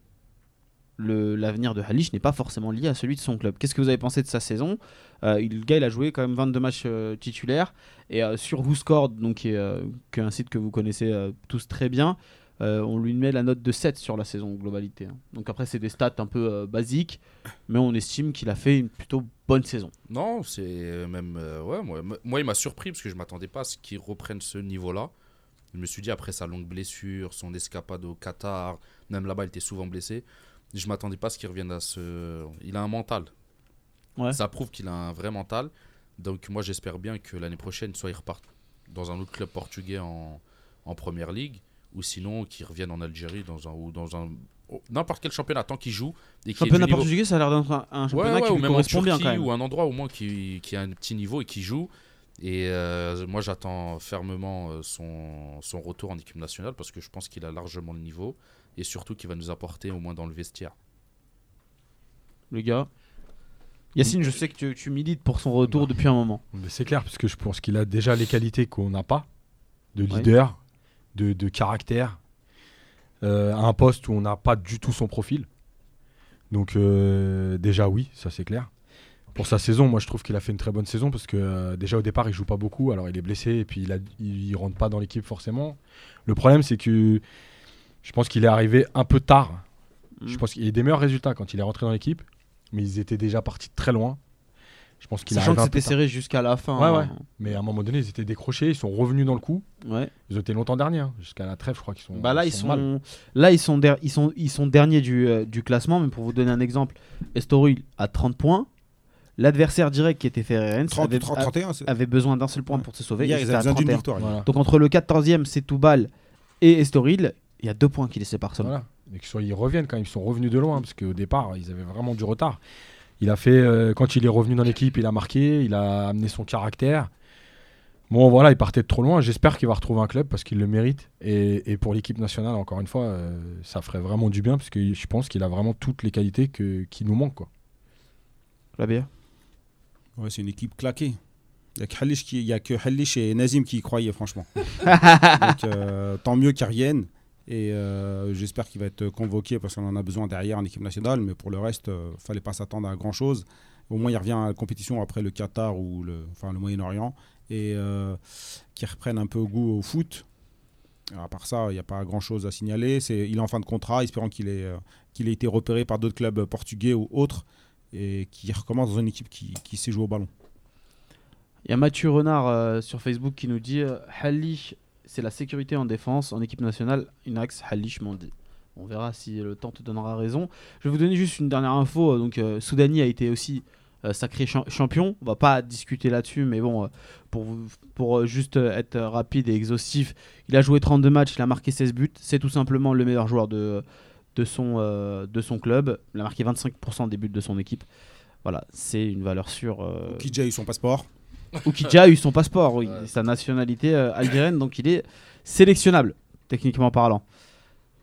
[SPEAKER 2] l'avenir de Halish n'est pas forcément lié à celui de son club. Qu'est-ce que vous avez pensé de sa saison? Il, Le gars, il a joué quand même 22 matchs titulaires. Et sur WhoScored, donc, qui, est, qui est un site que vous connaissez tous très bien, euh, on lui met la note de 7 sur la saison en globalité. hein. Donc après, c'est des stats un peu euh, basiques. Mais on estime qu'il a fait une plutôt bonne saison.
[SPEAKER 3] Non, c'est même. euh, ouais, moi, moi, il m'a surpris parce que je m'attendais pas à ce qu'il reprenne ce niveau-là. Je me suis dit, après sa longue blessure, son escapade au Qatar, même là-bas, il était souvent blessé. Je m'attendais pas à ce qu'il revienne à ce. Il a un mental.
[SPEAKER 2] Ouais.
[SPEAKER 3] Ça prouve qu'il a un vrai mental. Donc, moi, j'espère bien que l'année prochaine, soit il reparte dans un autre club portugais en, en première ligue, ou sinon qu'il revienne en Algérie dans un, ou dans un. oh, N'importe quel championnat, tant qu'il joue. Et du
[SPEAKER 2] Championnat
[SPEAKER 3] niveau-
[SPEAKER 2] portugais, ça a l'air d'être un, un championnat
[SPEAKER 3] Ouais, ouais,
[SPEAKER 2] qui
[SPEAKER 3] ou
[SPEAKER 2] lui
[SPEAKER 3] même en
[SPEAKER 2] correspond bien
[SPEAKER 3] Turquie,
[SPEAKER 2] quand même.
[SPEAKER 3] ou un endroit au moins qui, qui a un petit niveau et qui joue. Et euh, moi, j'attends fermement euh, son, son retour en équipe nationale parce que je pense qu'il a largement le niveau et surtout qu'il va nous apporter au moins dans le vestiaire.
[SPEAKER 2] le gars. Yacine, je sais que tu, tu milites pour son retour depuis un moment.
[SPEAKER 5] C'est clair, parce que je pense qu'il a déjà les qualités qu'on n'a pas, de
[SPEAKER 2] Ouais.
[SPEAKER 5] leader, de, de caractère, euh, à un poste où on n'a pas du tout son profil. Donc euh, déjà oui, ça c'est clair. Pour sa saison, moi je trouve qu'il a fait une très bonne saison parce que euh, déjà au départ il joue pas beaucoup, alors il est blessé et puis il, a, il, il rentre pas dans l'équipe forcément. Le problème c'est que je pense qu'il est arrivé un peu tard. Je
[SPEAKER 2] Mm.
[SPEAKER 5] pense qu'il y a eu des meilleurs résultats quand il est rentré dans l'équipe, mais ils étaient déjà partis de très loin. Je pense qu'il est
[SPEAKER 2] Sachant que c'était serré jusqu'à la fin.
[SPEAKER 5] Ouais,
[SPEAKER 2] hein.
[SPEAKER 5] Mais à un moment donné, ils étaient décrochés, ils sont revenus dans le coup.
[SPEAKER 2] Ouais.
[SPEAKER 5] Ils ont été longtemps derniers, hein. jusqu'à la trêve, je crois qu'ils sont.
[SPEAKER 2] Bah là, ils sont,
[SPEAKER 5] mal.
[SPEAKER 2] là, ils sont, der- ils sont, ils sont derniers du, euh, du classement. Mais pour vous donner un exemple, Estoril a 30 points. L'adversaire direct qui était Ferrerens
[SPEAKER 4] 30,
[SPEAKER 2] avait,
[SPEAKER 4] 30, 31, c'est-
[SPEAKER 2] avait besoin d'un seul point pour se sauver.
[SPEAKER 4] Hier, ils avaient besoin d'une
[SPEAKER 2] 31.
[SPEAKER 4] victoire.
[SPEAKER 5] Voilà.
[SPEAKER 2] Donc entre le 14e, c'est Toubal et Estoril, il y a deux points qui les séparent seulement.
[SPEAKER 5] Voilà. Et qu'ils ils reviennent quand même, ils sont revenus de loin, parce qu'au départ, ils avaient vraiment du retard. Il a fait, euh, quand il est revenu dans l'équipe, il a marqué, il a amené son caractère. Bon, voilà, il partait de trop loin. J'espère qu'il va retrouver un club parce qu'il le mérite. Et, et pour l'équipe nationale, encore une fois, euh, ça ferait vraiment du bien parce que je pense qu'il a vraiment toutes les qualités que, qui nous manquent. Quoi.
[SPEAKER 2] La bière
[SPEAKER 4] Ouais, c'est une équipe claquée. Il n'y a que Halish et Nazim qui y croyaient, franchement. Donc, euh, tant mieux qu'ils reviennent. Et euh, j'espère qu'il va être convoqué parce qu'on en a besoin derrière en équipe nationale. Mais pour le reste, ne fallait pas s'attendre à grand-chose. Au moins, il revient à la compétition après le Qatar ou le, enfin, le Moyen-Orient. Et euh, qu'il reprenne un peu goût au foot. À part ça, il n'y a pas grand-chose à signaler. C'est, il est en fin de contrat, espérant qu'il ait, euh, qu'il ait été repéré par d'autres clubs portugais ou autres. Et qu'il recommence dans une équipe qui, sait jouer au ballon.
[SPEAKER 2] Il y a Mathieu Renard euh, sur Facebook qui nous dit euh, Halish, c'est la sécurité en défense. En équipe nationale, une axe Halish Mandi. On verra si le temps te donnera raison. Je vais vous donner juste une dernière info. euh, Donc, euh, Soudani a été aussi euh, sacré champ- champion. On va pas discuter là-dessus, mais bon, euh, pour, pour juste être rapide et exhaustif, il a joué 32 matchs, il a marqué 16 buts. C'est tout simplement le meilleur joueur de, de, son, de son club. Il a marqué 25% des buts de son équipe. Voilà, c'est une valeur sûre.
[SPEAKER 4] Qui eu son passeport.
[SPEAKER 2] Ou qui déjà a eu son passeport, oui,
[SPEAKER 3] Ouais.
[SPEAKER 2] sa nationalité euh, algérienne, donc il est sélectionnable, techniquement parlant.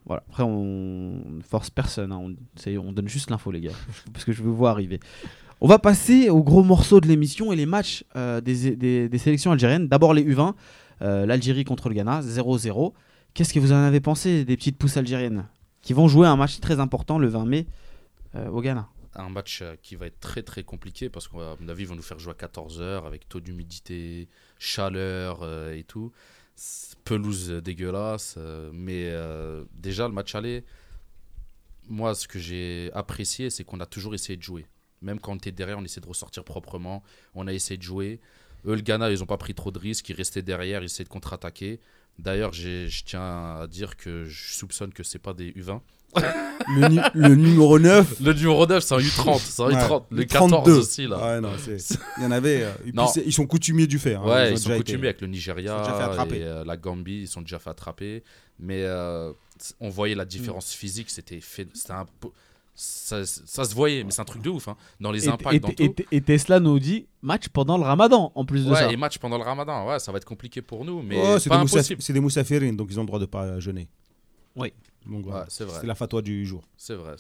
[SPEAKER 2] Voilà, après on ne force personne, hein, on, donne juste l'info les gars, parce que je vous vois arriver. On va passer au gros morceau de l'émission et les matchs euh, des, des- des sélections algériennes. D'abord les U20, euh, l'Algérie contre le Ghana, 0-0. Qu'est-ce que vous en avez pensé des petites pousses algériennes qui vont jouer un match très important le 20 mai au Ghana?
[SPEAKER 3] Un match euh, qui va être très très compliqué parce qu'à mon avis, ils vont nous faire jouer à 14h avec taux d'humidité, chaleur euh, et tout. Pelouse dégueulasse. euh, mais déjà, le match aller, moi, ce que j'ai apprécié, c'est qu'on a toujours essayé de jouer. Même quand on était derrière, on essayait de ressortir proprement. On a essayé de jouer. Eux, le Ghana, ils n'ont pas pris trop de risques. Ils restaient derrière, ils essayaient de contre-attaquer. D'ailleurs, je tiens à dire que je soupçonne que c'est pas des U20.
[SPEAKER 4] Le, nu- le numéro 9.
[SPEAKER 3] Le numéro 9, c'est un U30. C'est un
[SPEAKER 4] Ouais.
[SPEAKER 3] U30. Le
[SPEAKER 4] 32.
[SPEAKER 3] 14 aussi, là.
[SPEAKER 4] Ouais, non, c'est- il y en avait. euh,
[SPEAKER 3] Non.
[SPEAKER 4] ils sont coutumiers du fait. hein.
[SPEAKER 3] Ouais, ils sont
[SPEAKER 4] déjà
[SPEAKER 3] coutumiers
[SPEAKER 4] été-
[SPEAKER 3] avec le Nigeria et euh, la Gambie, ils sont déjà fait attraper. Mais euh, on voyait la différence
[SPEAKER 4] Mm.
[SPEAKER 3] physique, c'était fait, c'était un peu- ça, ça se voyait, mais c'est un truc de ouf. hein. Dans les impacts,
[SPEAKER 2] et-
[SPEAKER 3] dans
[SPEAKER 2] et-
[SPEAKER 3] tout.
[SPEAKER 2] et Tesla nous dit match pendant le ramadan en plus de
[SPEAKER 3] Ouais,
[SPEAKER 2] ça.
[SPEAKER 3] et match pendant le ramadan, ouais, ça va être compliqué pour nous, mais
[SPEAKER 4] Oh, c'est
[SPEAKER 3] pas
[SPEAKER 4] des, c'est des moussafirines, donc ils ont le droit de pas jeûner.
[SPEAKER 2] Oui.
[SPEAKER 4] Donc voilà.
[SPEAKER 3] Ouais, c'est vrai.
[SPEAKER 4] c'est la fatwa du jour.
[SPEAKER 3] C'est vrai.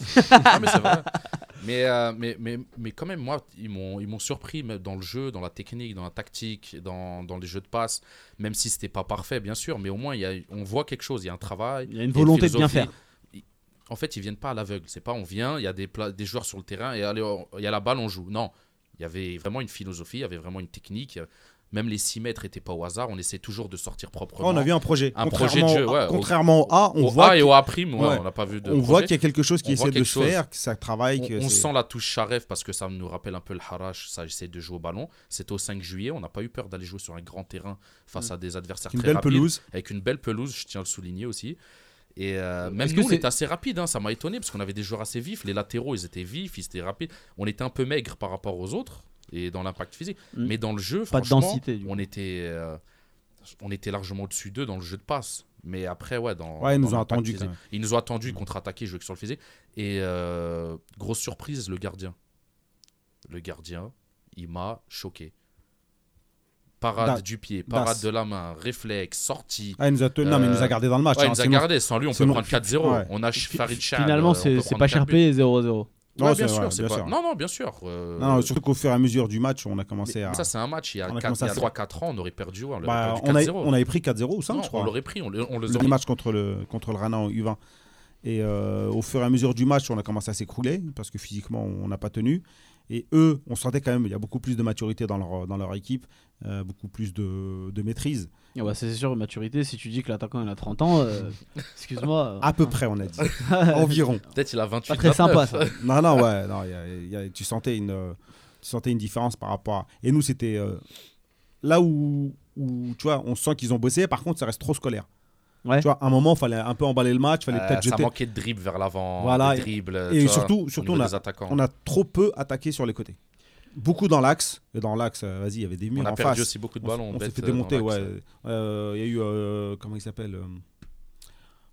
[SPEAKER 3] mais c'est vrai. Mais, euh, mais, mais, mais quand même, moi, ils m'ont, ils m'ont surpris dans le jeu, dans la technique, dans la tactique, dans, dans les jeux de passe. Même si c'était pas parfait, bien sûr, mais au moins, il y a, on voit quelque chose. Il y a un travail.
[SPEAKER 2] Il y a une volonté de bien faire.
[SPEAKER 3] En fait, ils viennent pas à l'aveugle. C'est pas on vient, il y a des, des joueurs sur le terrain et allez, il y a la balle, on joue. Non. Il y avait vraiment une philosophie, il y avait vraiment une technique. Même les 6 mètres n'étaient pas au hasard. On essaie toujours de sortir proprement.
[SPEAKER 4] on a vu un projet.
[SPEAKER 3] Un projet de jeu,
[SPEAKER 4] Contrairement-
[SPEAKER 3] ouais, au-
[SPEAKER 4] Contrairement au A, on
[SPEAKER 3] au
[SPEAKER 4] voit
[SPEAKER 3] A et au A prime, ouais,
[SPEAKER 4] Ouais.
[SPEAKER 3] on n'a pas vu de
[SPEAKER 4] on voit qu'il y a quelque chose qui
[SPEAKER 3] On
[SPEAKER 4] essaie de se faire, que ça travaille. que
[SPEAKER 3] On, sent la touche Charef parce que ça nous rappelle un peu le Harash, ça essaie de jouer au ballon. C'était au 5 juillet, on n'a pas eu peur d'aller jouer sur un grand terrain face à des adversaires
[SPEAKER 4] une
[SPEAKER 3] très
[SPEAKER 4] belle
[SPEAKER 3] rapides,
[SPEAKER 4] pelouse.
[SPEAKER 3] avec une belle pelouse, je tiens à le souligner aussi. Et euh, même
[SPEAKER 2] Est-ce
[SPEAKER 3] nous, on était assez rapide, hein, ça m'a étonné parce qu'on avait des joueurs assez vifs. Les latéraux, ils étaient vifs, ils étaient rapides. On était un peu maigre par rapport aux autres et dans l'impact physique.
[SPEAKER 2] Mm.
[SPEAKER 3] Mais dans le jeu,
[SPEAKER 2] Pas de
[SPEAKER 3] franchement,
[SPEAKER 2] densité, du coup.
[SPEAKER 3] on était, euh, on était largement au-dessus d'eux dans le jeu de passe. Mais après, ouais, dans.
[SPEAKER 4] Ouais, ils
[SPEAKER 3] dans
[SPEAKER 4] nous ont quand même.
[SPEAKER 3] Ils nous ont attendus, contre-attaquer, jouer que sur le physique. Et euh, grosse surprise, le gardien. Le gardien, il m'a choqué. Parade du pied, parade
[SPEAKER 4] Das.
[SPEAKER 3] de la main, réflexe, sortie.
[SPEAKER 4] Ah, il nous a tenu- Non, mais il nous a
[SPEAKER 3] Euh,
[SPEAKER 4] gardé dans le match.
[SPEAKER 3] Ouais, il
[SPEAKER 4] hein,
[SPEAKER 3] nous a gardé. Sans lui, on peut prendre 4-0.
[SPEAKER 4] Ouais.
[SPEAKER 3] On a Farid
[SPEAKER 2] Finalement,
[SPEAKER 3] euh,
[SPEAKER 2] c'est pas
[SPEAKER 3] 4
[SPEAKER 2] cher
[SPEAKER 3] buts.
[SPEAKER 2] payé 0-0.
[SPEAKER 4] Non,
[SPEAKER 3] Ouais, bien sûr. c'est pas-. Non, non, bien sûr. euh,
[SPEAKER 4] Non, non, surtout qu'au fur et à mesure du match, on a
[SPEAKER 3] mais-
[SPEAKER 4] commencé à.
[SPEAKER 3] Ça, c'est un match. Il y a
[SPEAKER 4] On a
[SPEAKER 3] 4
[SPEAKER 4] commencé
[SPEAKER 3] il y a
[SPEAKER 4] à-
[SPEAKER 3] 3-4 ans, on aurait perdu. On,
[SPEAKER 4] Bah,
[SPEAKER 3] perdu
[SPEAKER 4] on, avait,
[SPEAKER 3] 4-0.
[SPEAKER 4] on avait pris 4-0 ou 5,
[SPEAKER 3] Non,
[SPEAKER 4] je
[SPEAKER 3] on
[SPEAKER 4] crois.
[SPEAKER 3] l'aurait pris. On, le- on les
[SPEAKER 4] le
[SPEAKER 3] aurait
[SPEAKER 4] match contre le, contre le Rana en U20. Et euh, au fur et à mesure du match, on a commencé à s'écrouler parce que physiquement, on n'a pas tenu. Et eux, on sentait quand même, il y a beaucoup plus de maturité dans leur, dans leur équipe, euh, beaucoup plus de, de maîtrise.
[SPEAKER 2] Ah bah, c'est sûr, maturité, si tu dis que l'attaquant il a 30 ans, euh, excuse-moi.
[SPEAKER 4] À peu près, on a dit. Environ.
[SPEAKER 3] Peut-être il a 28
[SPEAKER 2] Pas très sympa
[SPEAKER 3] 29.
[SPEAKER 2] ça.
[SPEAKER 4] Non, non, ouais, non, il y a- y a- tu, sentais une, euh, tu sentais une différence par rapport à. Et nous, c'était euh, là où, où, tu vois, on sent qu'ils ont bossé, par contre, ça reste trop scolaire.
[SPEAKER 2] Ouais.
[SPEAKER 4] Tu vois, à un moment, il fallait un peu emballer le match, il fallait
[SPEAKER 3] Euh,
[SPEAKER 4] peut-être
[SPEAKER 3] ça
[SPEAKER 4] jeter.
[SPEAKER 3] manquait de dribble vers l'avant.
[SPEAKER 4] Voilà,
[SPEAKER 3] des
[SPEAKER 4] et-
[SPEAKER 3] dribbles,
[SPEAKER 4] et surtout- surtout, on a-. On a trop peu attaqué sur les côtés. Beaucoup dans l'axe. Et dans l'axe, euh, vas-y, il y avait des murs
[SPEAKER 3] On a
[SPEAKER 4] en
[SPEAKER 3] perdu
[SPEAKER 4] face.
[SPEAKER 3] aussi beaucoup de
[SPEAKER 4] On
[SPEAKER 3] ballons.
[SPEAKER 4] On s'est
[SPEAKER 3] bêtes,
[SPEAKER 4] fait
[SPEAKER 3] euh,
[SPEAKER 4] démonter, ouais. Euh, Il y a eu, euh, comment il s'appelle euh,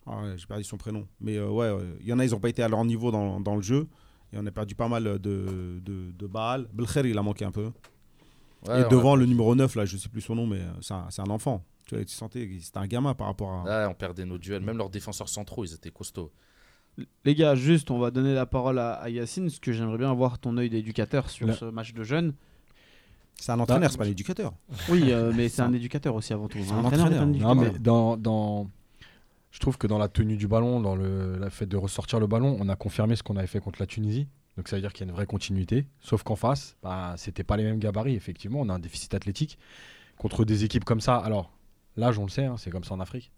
[SPEAKER 4] ah J'ai perdu son prénom. Mais euh, ouais, euh, il y en a, ils n'ont pas été à leur niveau dans, dans le jeu. Et on a perdu pas mal de, de, de balles. Belkher, il a manqué un peu.
[SPEAKER 3] Ouais,
[SPEAKER 4] et
[SPEAKER 3] on a-
[SPEAKER 4] devant, le numéro 9, là, je sais plus son nom, mais c'est un, c'est un enfant. Tu vois, tu sentais que c'était un gamin par rapport à.
[SPEAKER 3] Ouais, on perdait nos duels. Même leurs défenseurs centraux, ils étaient costauds.
[SPEAKER 2] Les gars, juste, on va donner la parole à, à Yacine, parce que j'aimerais bien avoir ton œil d'éducateur sur
[SPEAKER 5] Là.
[SPEAKER 2] ce match de jeunes.
[SPEAKER 4] C'est un entraîneur,
[SPEAKER 5] Bah,
[SPEAKER 4] c'est pas l'éducateur.
[SPEAKER 2] Oui, euh, mais c'est un éducateur aussi avant tout.
[SPEAKER 4] C'est un entraîneur.
[SPEAKER 2] un
[SPEAKER 5] Non, mais dans, dans- je trouve que dans la tenue du ballon, dans le, le fait de ressortir le ballon, on a confirmé ce qu'on avait fait contre la Tunisie. Donc ça veut dire qu'il y a une vraie continuité. Sauf qu'en face, bah, c'était pas les mêmes gabarits. Effectivement, on a un déficit athlétique contre des équipes comme ça. Alors, l'âge, on le sait, hein, c'est comme ça en Afrique.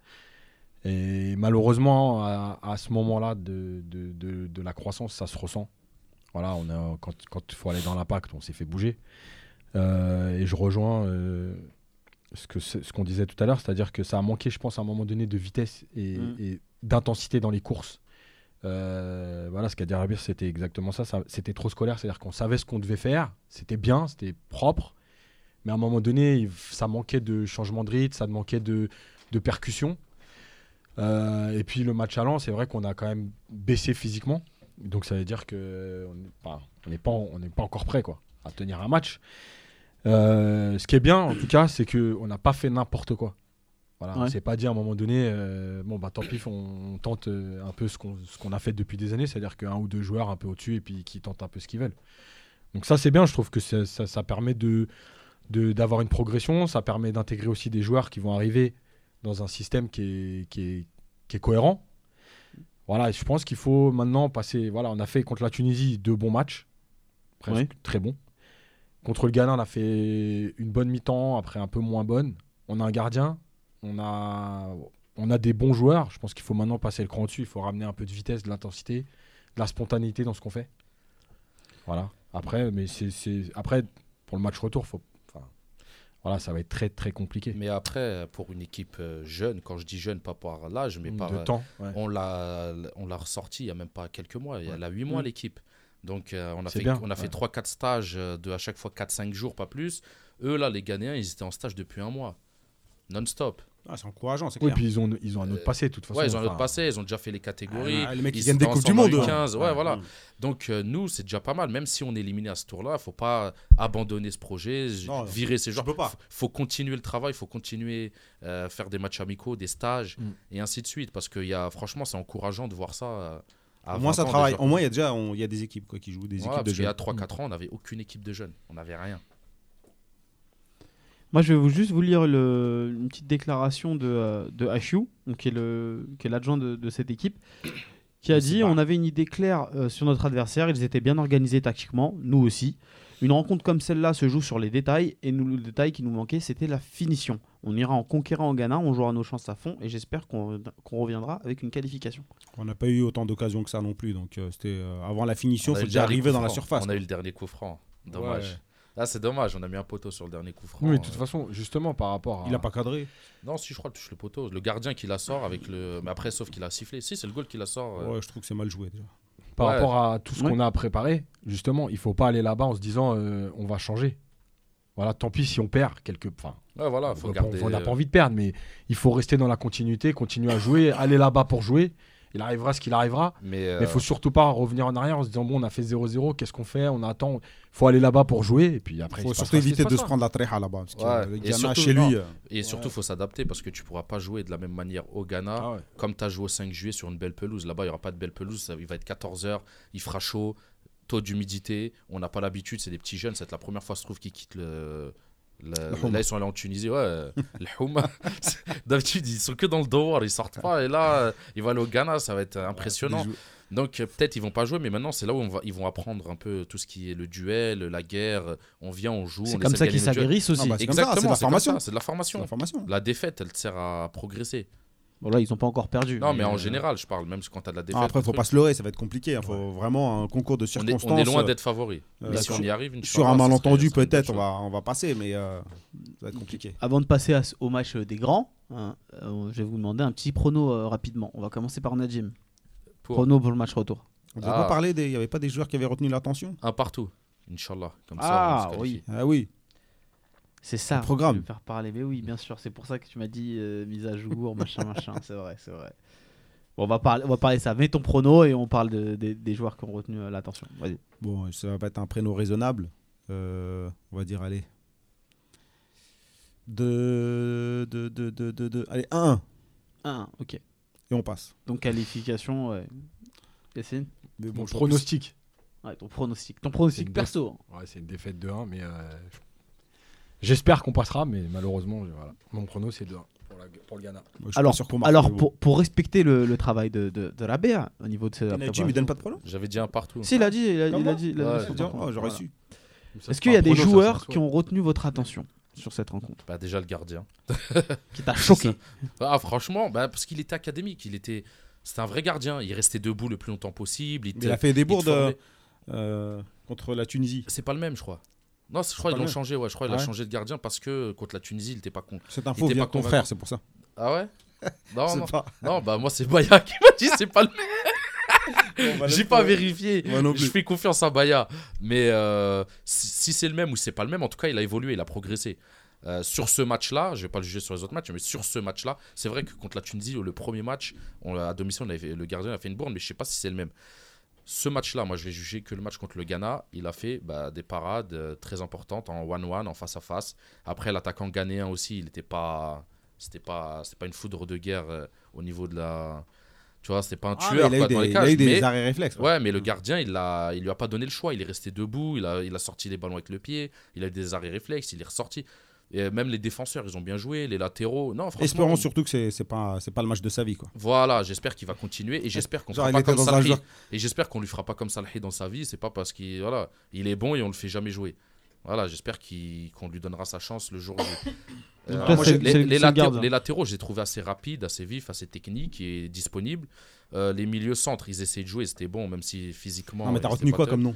[SPEAKER 5] Et malheureusement, à, à ce moment-là de, de, de- de la croissance, ça se ressent. Voilà, on a, quand il faut aller dans l'impact, on s'est fait bouger. Euh, et je rejoins euh, ce c'est- ce qu'on disait tout à l'heure, c'est-à-dire que ça a manqué, je pense, à un moment donné de vitesse et,
[SPEAKER 2] Mm.
[SPEAKER 5] et d'intensité dans les courses. Euh, voilà, ce qu'a dit Rabir, c'était exactement ça. ça c'était trop scolaire, c'est-à-dire qu'on savait ce qu'on devait faire, c'était bien, c'était propre, mais à un moment donné, ça manquait de changement de rythme, ça manquait de, de percussion. Euh, et puis le match allant, c'est vrai qu'on a quand même baissé physiquement, donc ça veut dire que on n'est pas, on n'est pas, on n'est pas encore prêt quoi, à tenir un match. Euh, ce qui est bien, en tout cas, c'est qu'on n'a pas fait n'importe quoi. Voilà, On
[SPEAKER 2] Ouais.
[SPEAKER 5] s'est pas dit à un moment donné, euh, bon, bah tant pis, on, on tente un peu ce qu'on ce qu'on a fait depuis des années, c'est-à-dire qu'un ou deux joueurs un peu au-dessus et puis qui tentent un peu ce qu'ils veulent. Donc ça, c'est bien, je trouve que ça, ça- ça permet de- d'avoir une progression, ça permet d'intégrer aussi des joueurs qui vont arriver dans un système qui est, qui est, qui est cohérent. Voilà, et je pense qu'il faut maintenant passer. Voilà, on a fait contre la Tunisie deux bons matchs, presque
[SPEAKER 2] Oui.
[SPEAKER 5] très bons. Contre le Ghana, on a fait une bonne mi-temps, après un peu moins bonne. On a un gardien, on a, on a des bons joueurs. Je pense qu'il faut maintenant passer le cran dessus. Il faut ramener un peu de vitesse, de l'intensité, de la spontanéité dans ce qu'on fait. Voilà. Après, mais c'est, c'est- après pour le match retour, faut, voilà, ça va être très très compliqué.
[SPEAKER 3] Mais après, pour une équipe euh, jeune, quand je dis jeune, pas par l'âge, mais par.
[SPEAKER 5] de
[SPEAKER 3] euh,
[SPEAKER 5] temps. ouais.
[SPEAKER 3] On l'a on l'a ressorti il n'y a même pas quelques mois, il y a
[SPEAKER 5] Ouais.
[SPEAKER 3] là 8 mois
[SPEAKER 2] Mm.
[SPEAKER 3] l'équipe. Donc euh, on a
[SPEAKER 5] C'est
[SPEAKER 3] fait,
[SPEAKER 5] bien,
[SPEAKER 3] on a fait
[SPEAKER 5] ouais.
[SPEAKER 3] 3-4 stages de à chaque fois 4-5 jours, pas plus. Eux là, les Ghanéens, ils étaient en stage depuis un mois. Non-stop.
[SPEAKER 4] Ah, c'est encourageant, c'est
[SPEAKER 5] Oui,
[SPEAKER 4] clair.
[SPEAKER 5] puis ils ont, ils ont un autre passé, de toute façon.
[SPEAKER 3] Ouais, ils ont un autre passé, ils ont déjà fait les catégories.
[SPEAKER 4] Ah, les mecs, ils
[SPEAKER 3] ils
[SPEAKER 4] gagnent des Coupes du Monde.
[SPEAKER 3] en
[SPEAKER 4] eux.
[SPEAKER 3] U15, ouais,
[SPEAKER 4] Ouais.
[SPEAKER 3] voilà. Donc euh, nous, c'est déjà pas mal. Même si on est éliminé à ce tour-là, faut pas abandonner ce projet,
[SPEAKER 4] Non,
[SPEAKER 3] virer ces
[SPEAKER 4] peux pas.
[SPEAKER 3] Faut, faut continuer le travail, faut continuer euh, faire des matchs amicaux, des stages
[SPEAKER 5] Mm.
[SPEAKER 3] et ainsi de suite. Parce que y a, franchement, c'est encourageant de voir ça. euh,
[SPEAKER 4] Au moins,
[SPEAKER 3] 20
[SPEAKER 4] ça travaille.
[SPEAKER 3] déjà.
[SPEAKER 4] Au moins, il y a déjà on- il y a des équipes quoi, qui jouent, des équipes de
[SPEAKER 3] qu'il y a
[SPEAKER 4] jeunes.
[SPEAKER 3] 3-4 ans, on n'avait aucune équipe de jeunes. On n'avait rien.
[SPEAKER 2] Moi, je vais vous juste vous lire le- une petite déclaration de, euh, de HU, donc qui est le- qui est l'adjoint de, de cette équipe, qui a dit
[SPEAKER 4] pas.
[SPEAKER 2] on avait une idée claire euh, sur notre adversaire, ils étaient bien organisés tactiquement, nous aussi. Une rencontre comme celle-là se joue sur les détails, et nous, le détail qui nous manquait, c'était la finition. On ira en conquérant au Ghana, on jouera nos chances à fond, et j'espère qu'on qu'on reviendra avec une qualification.
[SPEAKER 4] On n'a pas eu autant d'occasions que ça non plus. Donc, euh, c'était euh, avant la finition,
[SPEAKER 3] On
[SPEAKER 4] il faut déjà arriver dans la surface.
[SPEAKER 3] On a eu le dernier coup franc. Dommage.
[SPEAKER 4] Ouais.
[SPEAKER 3] Là, c'est dommage. On a mis un poteau sur le dernier coup franc.
[SPEAKER 5] Oui, de toute
[SPEAKER 3] Euh,
[SPEAKER 5] façon, justement, par rapport à.
[SPEAKER 4] Il a pas cadré.
[SPEAKER 3] Non, si je crois, touche le poteau. Le gardien qui la sort avec le. Mais après, sauf qu'il a sifflé. Si, c'est le goal qui la sort. euh,
[SPEAKER 4] Ouais, je trouve que c'est mal joué déjà.
[SPEAKER 5] Par
[SPEAKER 3] Ouais.
[SPEAKER 5] rapport à tout ce
[SPEAKER 2] Ouais.
[SPEAKER 5] qu'on a préparé, justement, il faut pas aller là-bas en se disant euh, on va changer. Voilà, tant pis si on perd quelque. Enfin,
[SPEAKER 3] Ouais, voilà, faut
[SPEAKER 5] on
[SPEAKER 3] garder.
[SPEAKER 5] on n'a pas envie de perdre, mais il faut rester dans la continuité, continuer à jouer, aller là-bas pour jouer. Il arrivera ce qu'il arrivera.
[SPEAKER 3] Mais, euh,
[SPEAKER 5] il faut surtout pas revenir en arrière en se disant bon, on a fait 0-0, qu'est-ce qu'on fait? On attend. Il faut aller là-bas pour jouer et puis après.
[SPEAKER 4] Il
[SPEAKER 5] il
[SPEAKER 4] faut
[SPEAKER 5] se
[SPEAKER 4] surtout éviter de se prendre la tréha là-bas. Parce
[SPEAKER 3] Ouais.
[SPEAKER 4] Ghana,
[SPEAKER 3] surtout,
[SPEAKER 4] chez lui. euh,
[SPEAKER 3] Et surtout, faut s'adapter parce que tu pourras pas jouer de la même manière au Ghana
[SPEAKER 5] Ah ouais.
[SPEAKER 3] comme tu as joué au 5 juillet sur une belle pelouse. Là-bas, il n'y aura pas de belle pelouse. il va être 14h, il fera chaud, taux d'humidité. On n'a pas l'habitude, c'est des petits jeunes. C'est la première fois, je trouve, qu'ils quittent le. Là, ils sont allés en Tunisie, ouais. le Houma. C'est- D'habitude, ils sont que dans le dehors, ils sortent pas. Et là, ils vont aller au Ghana, ça va être impressionnant. Donc euh, peut-être ils vont pas jouer, mais maintenant c'est là où on va, ils vont apprendre un peu tout ce qui est le duel, la guerre. On vient, on joue.
[SPEAKER 2] C'est
[SPEAKER 3] on
[SPEAKER 2] comme
[SPEAKER 3] essaie
[SPEAKER 2] ça qu'ils s'aguerrissent aussi.
[SPEAKER 4] Ah bah, c'est comme de
[SPEAKER 3] Exactement,
[SPEAKER 4] la
[SPEAKER 3] c'est comme
[SPEAKER 4] formation.
[SPEAKER 3] c'est de la formation.
[SPEAKER 4] la formation.
[SPEAKER 3] La défaite, elle te sert à progresser.
[SPEAKER 2] Bon, là, ils n'ont pas encore perdu.
[SPEAKER 3] Non, mais en
[SPEAKER 2] euh,
[SPEAKER 3] général, je parle, même quand tu as de la défaite.
[SPEAKER 4] Ah, après,
[SPEAKER 3] le
[SPEAKER 4] faut
[SPEAKER 3] truc,
[SPEAKER 4] pas se leurrer, ça va être compliqué. Il faut vraiment un concours de
[SPEAKER 3] on, est,
[SPEAKER 4] circonstances.
[SPEAKER 3] on est loin
[SPEAKER 4] euh,
[SPEAKER 3] d'être favori.
[SPEAKER 4] euh,
[SPEAKER 3] mais si
[SPEAKER 4] sur-
[SPEAKER 3] on y arrive,
[SPEAKER 4] Sur
[SPEAKER 3] Inch'Allah,
[SPEAKER 4] un malentendu,
[SPEAKER 3] une
[SPEAKER 4] peut-être, on va, on va passer, mais euh, ça va être compliqué.
[SPEAKER 2] Avant de passer à au match des grands, hein, euh, je vais vous demander un petit prono euh, rapidement. On va commencer par Najim.
[SPEAKER 3] Pour-
[SPEAKER 2] Prono pour le match retour.
[SPEAKER 4] On ne
[SPEAKER 3] Ah.
[SPEAKER 4] pas parler des. Il n'y avait pas des joueurs qui avaient retenu l'attention?
[SPEAKER 3] Un partout, Inch'Allah. Comme
[SPEAKER 2] Ah,
[SPEAKER 3] ça, on se qualifie.
[SPEAKER 4] Ah oui.
[SPEAKER 2] C'est ça.
[SPEAKER 4] Le programme.
[SPEAKER 2] je faire parler. Mais oui, bien sûr. C'est pour ça que tu m'as dit euh, mise à jour, machin, machin. C'est vrai, c'est vrai. Bon, on va parler, on va parler de ça. Mets ton prono et on parle de- des- des joueurs qui ont retenu euh, l'attention. Vas-y.
[SPEAKER 4] Bon, ça va être un prénom raisonnable. Euh, on va dire, allez. De. De. De. De. de, de- allez, 1
[SPEAKER 2] 1, ok.
[SPEAKER 4] Et on passe.
[SPEAKER 2] Donc qualification, ouais. Yacine
[SPEAKER 4] Mais
[SPEAKER 5] Mon
[SPEAKER 4] je vois
[SPEAKER 5] pronostic.
[SPEAKER 2] Ouais, ton pronostic. Ton pronostic perso. hein.
[SPEAKER 5] Ouais, c'est une défaite de 1, mais euh, j'espère qu'on passera, mais malheureusement, voilà. mon prono c'est 2-1 pour, le Ghana.
[SPEAKER 4] Moi,
[SPEAKER 2] Alors,
[SPEAKER 4] mais
[SPEAKER 2] pour, pour respecter le, le travail de, de, de la BA au niveau de ce.
[SPEAKER 4] Et Najim, il donne pas de pronom
[SPEAKER 3] J'avais dit un partout.
[SPEAKER 2] Si, il a dit. Il a, il a dit il a dit prono.
[SPEAKER 4] J'aurais
[SPEAKER 2] Voilà.
[SPEAKER 4] su.
[SPEAKER 2] Est-ce qu'il y a des joueurs qui ont retenu votre attention sur cette rencontre
[SPEAKER 3] Bah, déjà le gardien.
[SPEAKER 2] Qui t'a choqué
[SPEAKER 3] Ah, franchement, bah, parce qu'il était académique. Il était. C'était un vrai gardien. Il restait debout le plus longtemps possible. Il
[SPEAKER 4] Mais il a fait des
[SPEAKER 3] il
[SPEAKER 4] bourdes
[SPEAKER 3] formait.
[SPEAKER 4] euh, contre la Tunisie.
[SPEAKER 3] C'est pas le même, je crois. Non, je crois qu'ils l'ont changé. Ouais, je crois qu'il
[SPEAKER 4] Ah
[SPEAKER 3] a changé de gardien parce que contre la Tunisie, il était pas con.
[SPEAKER 4] Cette info vient
[SPEAKER 3] pas
[SPEAKER 4] ton frère, c'est pour ça.
[SPEAKER 3] Ah ouais Non,
[SPEAKER 4] C'est
[SPEAKER 3] non.
[SPEAKER 4] pas-
[SPEAKER 3] Non, bah moi c'est Baya qui m'a dit c'est pas le même. J'ai pas vérifié. Je fais confiance à Baya. Mais euh, si, si c'est le même ou c'est pas le même, en tout cas, il a évolué, il a progressé. Euh, sur ce match-là, je vais pas le juger sur les autres matchs, mais sur ce match-là, c'est vrai que contre la Tunisie, le premier match, on, à domicile, on avait le gardien a fait une bourne, mais je sais pas si c'est le même. Ce match-là, moi, je vais juger que le match contre le Ghana. Il a fait bah, des parades euh, très importantes en one-one, en face-à-face. Après, l'attaquant ghanéen aussi, il n'était pas. C'était pas, pas une foudre de guerre euh, au niveau de la. Tu vois, c'était pas un
[SPEAKER 4] Ah,
[SPEAKER 3] tueur
[SPEAKER 4] mais il a
[SPEAKER 3] quoi,
[SPEAKER 4] eu des,
[SPEAKER 3] dans les
[SPEAKER 4] il a
[SPEAKER 3] cages.
[SPEAKER 4] eu des
[SPEAKER 3] mais-
[SPEAKER 4] arrêts réflexes.
[SPEAKER 3] Ouais, mais le gardien, il, a, il lui a pas donné le choix. Il est resté debout, il a, il a sorti les ballons avec le pied, il a eu des arrêts réflexes, il est ressorti. Et même les défenseurs, ils ont bien joué, les latéraux. Non, franchement.
[SPEAKER 4] Espérons surtout que c'est c'est pas, c'est pas le match de sa vie. Quoi.
[SPEAKER 3] Voilà, j'espère qu'il va continuer et j'espère qu'on fera pas comme Salhi.
[SPEAKER 4] genre-
[SPEAKER 3] Et j'espère qu'on lui fera pas comme Salhi dans sa vie. C'est pas parce qu'il voilà, il est bon et on le fait jamais jouer. Voilà, j'espère qu'il- qu'on lui donnera sa chance le jour J. Euh, moi, les, latéraux,
[SPEAKER 2] gardien.
[SPEAKER 3] les latéraux, je les ai trouvés assez rapides, assez vifs, assez techniques et disponibles. Euh, les milieux centres, ils essayaient de jouer, c'était bon, même si physiquement.
[SPEAKER 4] Non, mais t'as retenu quoi comme nom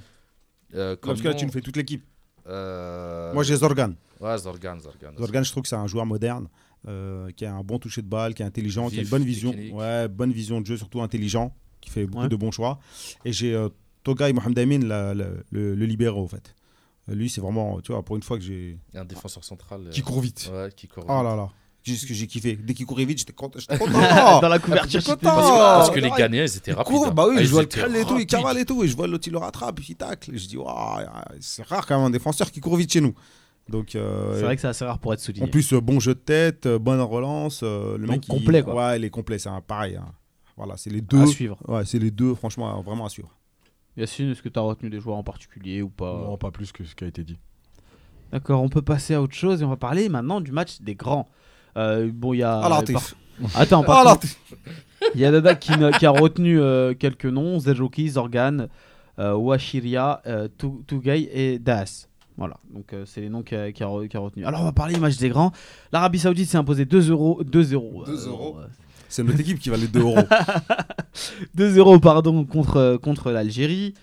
[SPEAKER 3] Euh,
[SPEAKER 4] Parce que là,
[SPEAKER 3] nom,
[SPEAKER 4] tu me fais toute l'équipe.
[SPEAKER 3] Euh,
[SPEAKER 4] Moi, j'ai Zorgan.
[SPEAKER 3] Ouais, Zorgan, Zorgan.
[SPEAKER 4] Zorgan, je trouve que c'est un joueur moderne, euh, qui a un bon toucher de balle, qui est intelligent, qui a une bonne vision,
[SPEAKER 3] technique.
[SPEAKER 4] ouais, bonne vision de jeu, surtout intelligent, qui fait beaucoup
[SPEAKER 2] Ouais.
[SPEAKER 4] de bons choix. Et j'ai euh, Togai Mohamed Amin, la- la- le, le libéro, en fait. Euh, Lui, c'est vraiment, tu vois, pour une fois que j'ai.
[SPEAKER 3] Il y a un défenseur central. euh,
[SPEAKER 4] Qui court vite.
[SPEAKER 3] Ouais, qui court.
[SPEAKER 4] Oh là là. Que j'ai kiffé. Dès qu'il courait vite, j'étais content. J'étais content.
[SPEAKER 2] Dans la couverture,
[SPEAKER 4] j'étais content.
[SPEAKER 3] Parce que, parce que les
[SPEAKER 4] ouais.
[SPEAKER 3] Ghanéens, ils étaient rapides.
[SPEAKER 4] court,
[SPEAKER 3] hein.
[SPEAKER 4] bah oui,
[SPEAKER 3] Ah,
[SPEAKER 4] je
[SPEAKER 3] ils
[SPEAKER 4] vois le trail et tout, il
[SPEAKER 3] rapides.
[SPEAKER 4] cavale et tout, et je vois l'autre, il le rattrape, puis il tacle. Et je dis, waouh, c'est rare quand même un défenseur qui court vite chez nous. Donc, euh,
[SPEAKER 2] C'est vrai que c'est assez rare pour être souligné.
[SPEAKER 4] en plus, euh, bon jeu de tête, euh, bonne relance. euh, le
[SPEAKER 2] Donc,
[SPEAKER 4] mec, il-
[SPEAKER 2] complet, quoi.
[SPEAKER 4] Ouais, il est complet, c'est pareil. hein. Voilà, c'est les deux.
[SPEAKER 2] à suivre.
[SPEAKER 4] Ouais, c'est les deux, franchement, vraiment à suivre.
[SPEAKER 2] Yacine, est-ce que tu as retenu des joueurs en particulier ou pas?
[SPEAKER 5] Non, pas plus que ce qui a été dit.
[SPEAKER 2] D'accord, on peut passer à autre chose et on va parler maintenant du match des grands. Euh, bon, il y a.
[SPEAKER 4] Ah,
[SPEAKER 2] par-. Attends,
[SPEAKER 4] Ah,
[SPEAKER 2] par contre,
[SPEAKER 4] Latif.
[SPEAKER 2] il y a Dada qui, qui a retenu euh, quelques noms Zejoki, Zorgan, euh, Washiria, Tu- Tugay et Das. Voilà, donc euh, c'est les noms qu'il a, retenu. Alors on va parler match des grands. L'Arabie Saoudite s'est imposée 2-0. 2-0.
[SPEAKER 4] 2-0.
[SPEAKER 2] euh,
[SPEAKER 4] C'est notre équipe qui valait 2 euros.
[SPEAKER 2] 2-0 pardon contre, contre l'Algérie.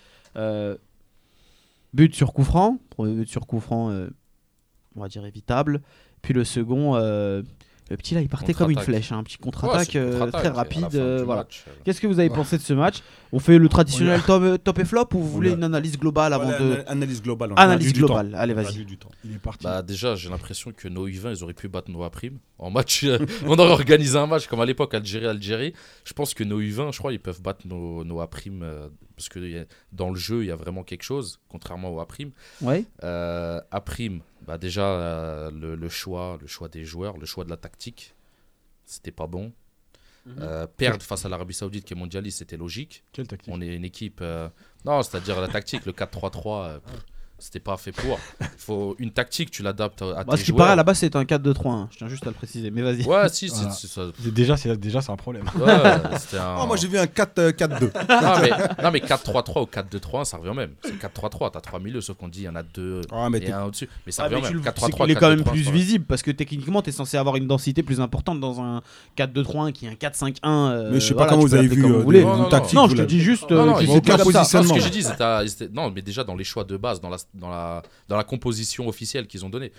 [SPEAKER 2] But sur coup franc. Premier but sur coup franc, on va dire évitable. Puis le second, le petit là, il partait comme une flèche. hein, un petit
[SPEAKER 3] Ouais,
[SPEAKER 2] contre-attaque euh, très rapide. euh, voilà.
[SPEAKER 3] match, euh,
[SPEAKER 2] Qu'est-ce que vous avez pensé de ce match? On fait le traditionnel top, top et flop ou vous
[SPEAKER 5] On
[SPEAKER 2] voulez
[SPEAKER 5] a-
[SPEAKER 2] une analyse globale avant de.
[SPEAKER 4] ana- Analyse globale. on a
[SPEAKER 2] Analyse
[SPEAKER 4] temps.
[SPEAKER 2] globale, allez
[SPEAKER 4] a
[SPEAKER 2] vas-y.
[SPEAKER 5] Il est parti.
[SPEAKER 3] Bah déjà, j'ai l'impression que nos U20, ils auraient pu battre nos A-Prime en match. on aurait organisé un match comme à l'époque Algérie-Algérie. Je pense que nos U20, je crois, ils peuvent battre nos, nos A-Prime euh, parce que a- dans le jeu, il y a vraiment quelque chose, contrairement aux A-Prime.
[SPEAKER 2] Ouais.
[SPEAKER 3] Euh, A-Prime, bah déjà, euh, le, le choix, le choix des joueurs, le choix de la tactique, c'était pas bon. Euh, perdre face à l'Arabie Saoudite qui est mondialiste, c'était logique.
[SPEAKER 5] Quelle tactique?
[SPEAKER 3] On est une équipe. euh, Non, c'est-à-dire la tactique, le 4-3-3, euh, pff, c'était pas fait pour. faut une tactique, tu l'adaptes à
[SPEAKER 2] Bah,
[SPEAKER 3] tes
[SPEAKER 2] ce qui
[SPEAKER 3] joueurs.
[SPEAKER 2] paraît là-bas, c'est un 4-2-3. hein. Je tiens juste à le préciser, mais vas-y.
[SPEAKER 3] Ouais, si, c'est
[SPEAKER 5] Voilà.
[SPEAKER 3] c'est ça.
[SPEAKER 5] Déjà, c'est déjà c'est un problème.
[SPEAKER 3] Ouais, un.
[SPEAKER 4] Oh, moi, j'ai vu un 4, euh, 4-2.
[SPEAKER 3] non, mais, non, mais 4-3-3 ou 4-2-3, ça revient au même. C'est 4-3-3, t'as 3 milieux, sauf qu'on dit il y en a deux
[SPEAKER 4] Ah, mais
[SPEAKER 3] et
[SPEAKER 4] t'es-
[SPEAKER 3] un au-dessus. Mais ça
[SPEAKER 2] Ah,
[SPEAKER 3] revient
[SPEAKER 2] mais
[SPEAKER 3] au même.
[SPEAKER 2] le-
[SPEAKER 3] 4-3-3,
[SPEAKER 2] c'est qu'il est quand même
[SPEAKER 3] 4-2-3,
[SPEAKER 2] plus visible parce que techniquement tu es censé avoir une densité plus importante dans un 4-2-3-1 qui est un 4-5-1. euh,
[SPEAKER 4] Mais je sais pas comment vous avez vu euh, une tactique.
[SPEAKER 2] Non, je te dis juste.
[SPEAKER 3] Non. Ce que j'ai dit, non, mais déjà dans les choix de base, dans la, dans la, dans la composition officielle qu'ils ont donnée.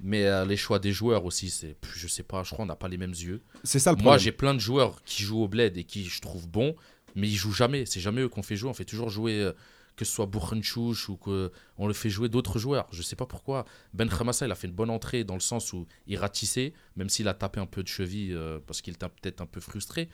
[SPEAKER 3] Mais euh, les choix des joueurs aussi, c'est, je sais pas, je crois qu'on n'a pas les mêmes yeux.
[SPEAKER 4] C'est ça le
[SPEAKER 3] Moi, j'ai plein de joueurs qui jouent au bled et qui je trouve bons, mais ils jouent jamais. C'est jamais eux qu'on fait jouer. On fait toujours jouer euh, que ce soit Bourrenchouch ou qu'on le fait jouer d'autres joueurs. Je sais pas pourquoi. Ben Khamassa, il a fait une bonne entrée dans le sens où il ratissait, même s'il a tapé un peu de cheville euh, parce qu'il était peut-être un peu frustré.